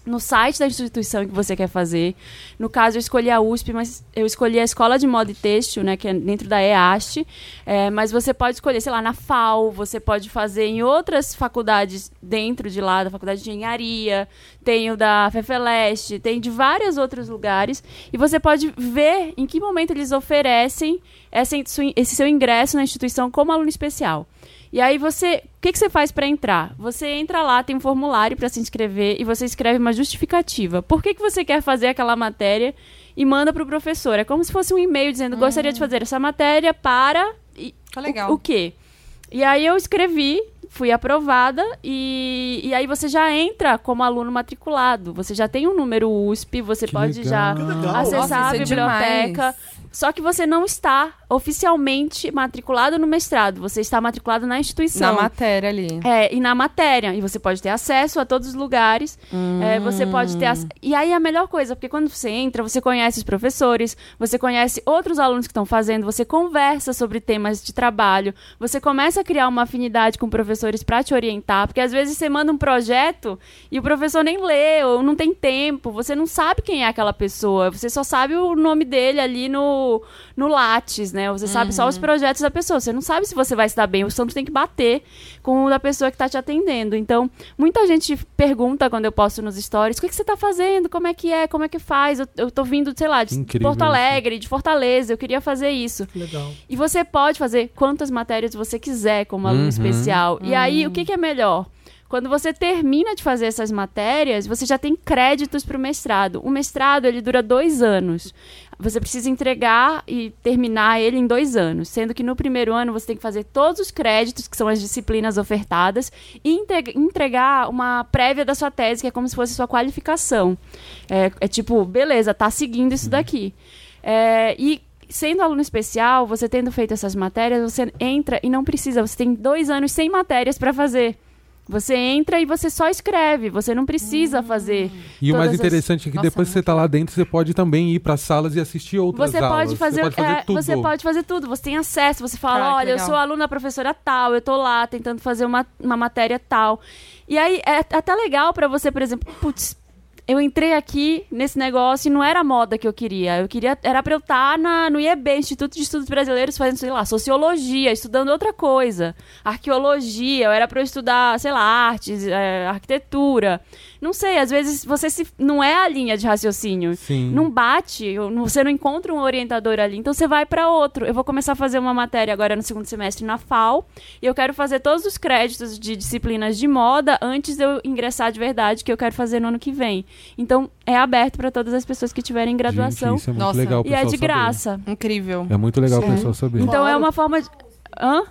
no site da instituição que você quer fazer. No caso, eu escolhi a USP, mas eu escolhi a Escola de Moda e Têxtil, né, que é dentro da EAST. É, mas você pode escolher, sei lá, na FAO, você pode fazer em outras faculdades dentro de lá, da Faculdade de Engenharia, tem o da FEFELEST, tem de vários outros lugares. E você pode ver em que momento eles oferecem esse seu ingresso na instituição como aluno especial. E aí você, o que, que você faz para entrar? Você entra lá, tem um formulário para se inscrever e você escreve uma justificativa. Por que, que você quer fazer aquela matéria e manda para o professor? É como se fosse um e-mail dizendo: gostaria de fazer essa matéria para e, Tá legal. O, o quê? E aí eu escrevi, fui aprovada e, e aí você já entra como aluno matriculado. Você já tem um número USP, você Que pode legal. já acessar Nossa, a é biblioteca. demais. Só que você não está oficialmente matriculado no mestrado, você está matriculado na instituição. Na matéria ali. É, e na matéria. E você pode ter acesso a todos os lugares. É, você pode ter. ac- E aí é a melhor coisa, porque quando você entra, você conhece os professores, você conhece outros alunos que estão fazendo, você conversa sobre temas de trabalho, você começa a criar uma afinidade com professores para te orientar, porque às vezes você manda um projeto e o professor nem lê, ou não tem tempo, você não sabe quem é aquela pessoa, você só sabe o nome dele ali no, no Lattes, né? Você sabe só os projetos da pessoa, você não sabe se você vai se dar bem, o santo tem que bater com o da pessoa que está te atendendo. Então, muita gente pergunta quando eu posto nos stories, o que, que você está fazendo, como é que é, como é que faz, eu, eu tô vindo, sei lá, de Incrível Porto. Alegre, de Fortaleza, eu queria fazer isso. Legal. E você pode fazer quantas matérias você quiser como aluno Uhum. especial. E aí, o que, que é melhor? Quando você termina de fazer essas matérias, você já tem créditos para o mestrado. O mestrado, ele dura dois anos. Você precisa entregar e terminar ele em dois anos. Sendo que no primeiro ano você tem que fazer todos os créditos, que são as disciplinas ofertadas, e entregar uma prévia da sua tese, que é como se fosse sua qualificação. É, é tipo, beleza, tá seguindo isso daqui. É, e sendo aluno especial, você tendo feito essas matérias, você entra e não precisa. Você tem dois anos sem matérias para fazer. Você entra e você só escreve. Você não precisa fazer. E o mais todas as- interessante é que Nossa, depois que você tá lá dentro, você pode também ir para salas e assistir outras Você aulas. pode fazer, você pode fazer é, tudo. você pode fazer tudo. Você tem acesso. Você fala, Caraca, olha, eu legal. sou aluna da professora tal, eu tô lá tentando fazer uma, uma matéria tal. E aí é até legal pra você, por exemplo, putz, eu entrei aqui nesse negócio e não era a moda que eu queria. Eu queria era para eu estar na, no IEB, Instituto de Estudos Brasileiros, fazendo, sei lá, sociologia, estudando outra coisa, arqueologia, eu era para eu estudar, sei lá, artes, é, arquitetura. Não sei, às vezes você se, não é a linha de raciocínio. Sim. Não bate, você não encontra um orientador ali, então você vai para outro. Eu vou começar a fazer uma matéria agora no segundo semestre na FAO, e eu quero fazer todos os créditos de disciplinas de moda antes de eu ingressar de verdade, que eu quero fazer no ano que vem. Então, é aberto para todas as pessoas que tiverem graduação. Gente, isso é muito Nossa. legal o e é de saber. graça. Incrível. É muito legal o Sim. pessoal saber. Então é uma forma de. Hã?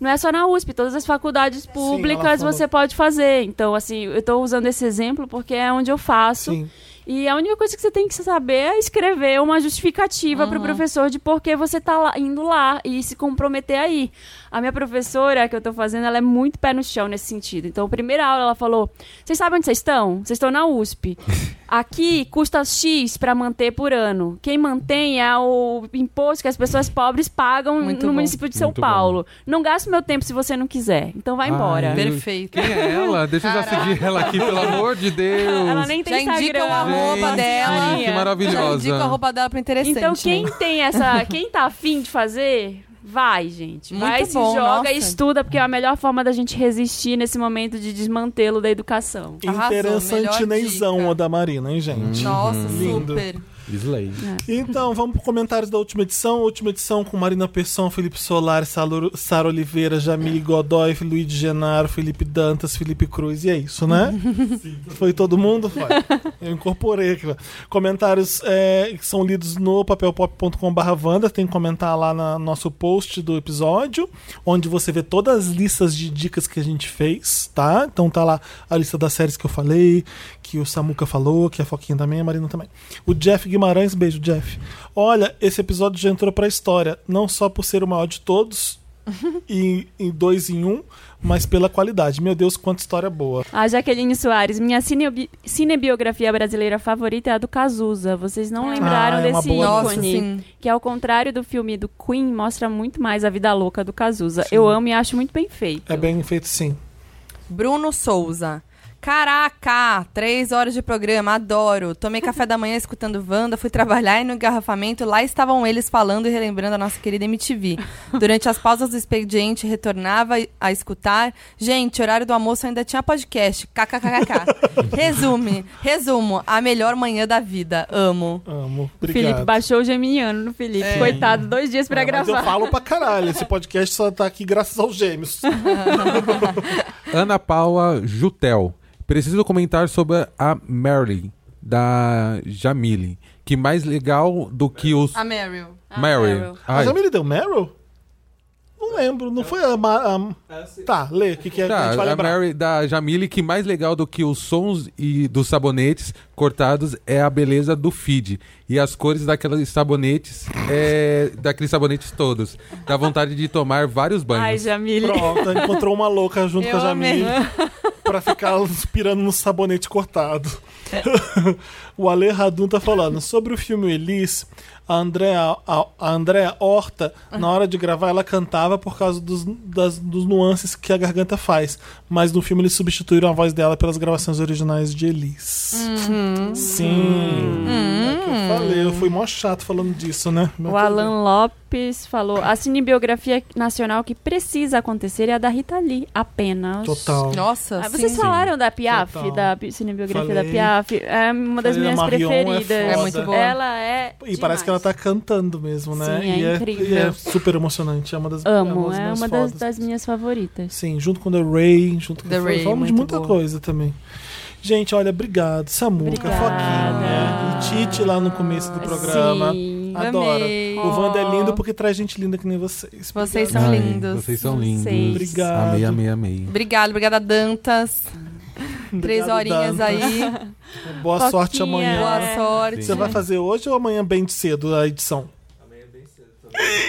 Não é só na USP, todas as faculdades públicas falou. você pode fazer. Então, assim, eu estou usando esse exemplo porque é onde eu faço. Sim. E a única coisa que você tem que saber é escrever uma justificativa para o professor de por que você está lá, indo lá e se comprometer aí. A minha professora que eu estou fazendo, ela é muito pé no chão nesse sentido. Então, a primeira aula ela falou: Vocês sabem onde vocês estão? Vocês estão na USP. Aqui custa X para manter por ano. Quem mantém é o imposto que as pessoas pobres pagam Muito no bom. município de São Muito bom. Paulo. Não gaste meu tempo se você não quiser. Então vai embora. Ai, Perfeito. Quem é ela? Deixa eu já seguir ela aqui, pelo amor de Deus. Ela nem tem Já indica Instagram. o arroba Gente, dela. Que Já maravilhosa. indica a roupa dela pro interessante. Então, quem né? tem essa. Quem tá afim de fazer, Vai, gente. Muito vai, se bom, joga nossa. e estuda, porque é a melhor forma da gente resistir nesse momento de desmantelo da educação. Interessante neizão o da Marina, hein, gente? Nossa, Lindo. super. Slay. Então, vamos pro comentários da última edição. Última edição com Marina Pesson, Felipe Solar, Salo- Sara Oliveira, Jamile Godoy, Luiz Genaro, Felipe Dantas, Felipe Cruz. E é isso, né? Foi todo mundo? Foi. Eu incorporei aqui. Comentários é, que são lidos no papelpop.com.br. Tem que comentar lá no nosso post do episódio, onde você vê todas as listas de dicas que a gente fez, tá? Então tá lá a lista das séries que eu falei, que o Samuca falou, que a Foquinha também, a Marina também. O Jeff Guimarães, beijo, Jeff. Olha, esse episódio já entrou pra história, não só por ser o maior de todos, e em dois em um, mas pela qualidade. Meu Deus, quanta história boa. A Jaqueline Soares, minha cinebi- cinebiografia brasileira favorita é a do Cazuza. Vocês não lembraram Ah, é desse Nossa, ícone? sim. Que ao contrário do filme do Queen, mostra muito mais a vida louca do Cazuza. Eu amo e acho muito bem feito. É bem feito, sim. Bruno Souza. Caraca, três horas de programa, adoro. Tomei café da manhã escutando Wanda, fui trabalhar e no engarrafamento lá estavam eles falando e relembrando a nossa querida MTV. Durante as pausas do expediente, retornava a escutar. Gente, horário do almoço ainda tinha podcast. KKKK. Resume, resumo, a melhor manhã da vida. Amo. Amo. Obrigado. Felipe baixou o geminiano no Felipe. Coitado, dois dias pra É, mas gravar. eu falo pra caralho. Esse podcast só tá aqui graças aos gêmeos. Ana Paula Jutel. Preciso comentar sobre a Mary, da Jamile. Que mais legal do que os. A Meryl. Mary. Meryl. A Ai, Jamile deu Meryl? Não lembro. Não foi a... Ma- a- Tá, lê. O que, que é que a Tá, gente vai a lembrar? Mary da Jamile, que mais legal do que os sons e dos sabonetes cortados é a beleza do feed. E as cores daqueles sabonetes, é, daqueles sabonetes todos. Dá vontade de tomar vários Ai, banhos. Jamile. Pronto, encontrou uma louca junto Eu com a Jamile amei. Pra ficar inspirando no sabonete cortado. o Ale Radun tá falando sobre o filme Elis. A Andrea, a, a Andrea Horta, na hora de gravar, ela cantava por causa dos, das, dos nuances que a garganta faz. Mas no filme eles substituíram a voz dela pelas gravações originais de Elis. Sim. É que eu falei, eu fui mó chato falando disso, né? Mas O Alan Lopes falou: a cinebiografia nacional que precisa acontecer é a da Rita Lee, apenas. bem. Total. Nossa, Ah, vocês sim. falaram da Piaf, Total. da bi- cinebiografia Falei. da Piaf? É uma das Falei da minhas Marion, é preferidas. foda. É muito boa. Ela é. E parece que ela tá cantando mesmo, né? Sim, é e, incrível. e é super emocionante. É uma das Amo, é uma das, fodas. das minhas favoritas. Sim, junto com The Ray, junto com The Ray, Falamos de muita boa. coisa também. Gente, olha, obrigado. Samuca, Obrigada. Foquinha, e Tite lá no começo do programa. Sim. Adora. Amei. O Wanda é Oh. lindo porque traz gente linda que nem vocês. Vocês Obrigado. são Ai, lindos. Vocês são lindos. Vocês. Obrigado. Amei, amei, amei. Obrigada, obrigada, Dantas. Três horinhas Dantas. aí. Boa Foquinha. sorte amanhã. Boa É. sorte. Você vai fazer hoje ou amanhã bem cedo a edição?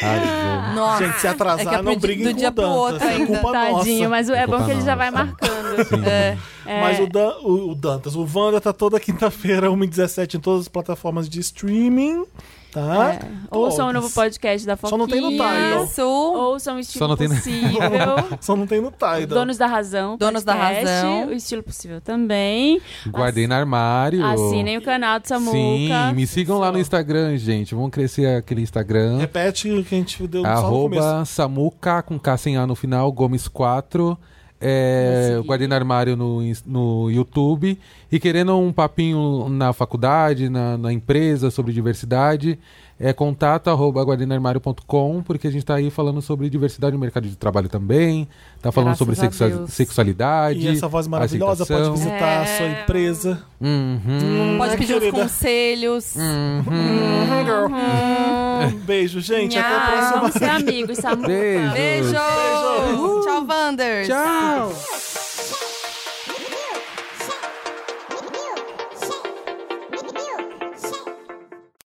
Arrasou. Nossa. Gente, se atrasar, É que é não briguem com o Dantas. outro é culpa Tadinho, nossa. mas é É bom que ele já vai marcando. É. É. Mas o, Dan- o- o Dantas, o Wanda tá toda quinta-feira, 1h17 em todas as plataformas de streaming, tá? É. Ouçam o novo podcast da Foquinha. Só não tem no Tidal. Isso. Ouçam o Estilo Só não tem no- Possível. Só não tem no Tidal. Donos da Razão. Donos da podcast, Razão. O Estilo Possível também. Guardei no armário. Assinem o canal do Samuca. Sim, me sigam lá no Instagram, gente. Vamos crescer aquele Instagram. Repete o que a gente deu só no começo. Arroba Samuca com K sem A no final, Gomes 4. É, guardei no armário no, no YouTube. E querendo um papinho na faculdade, na, na empresa, sobre diversidade, é contato arroba guardenarmário.com, porque a gente tá aí falando sobre diversidade no mercado de trabalho também. Tá falando Graças sobre a sexua- Deus. sexualidade. E essa voz maravilhosa pode aceitação. visitar a É. sua empresa. Uhum. Pode Né, pedir os conselhos. Uhum. Um beijo, gente. Até a próxima. Vamos ser amigos, Samuca. Beijo. Beijo. Beijo. Tchau, Wanders. Tchau.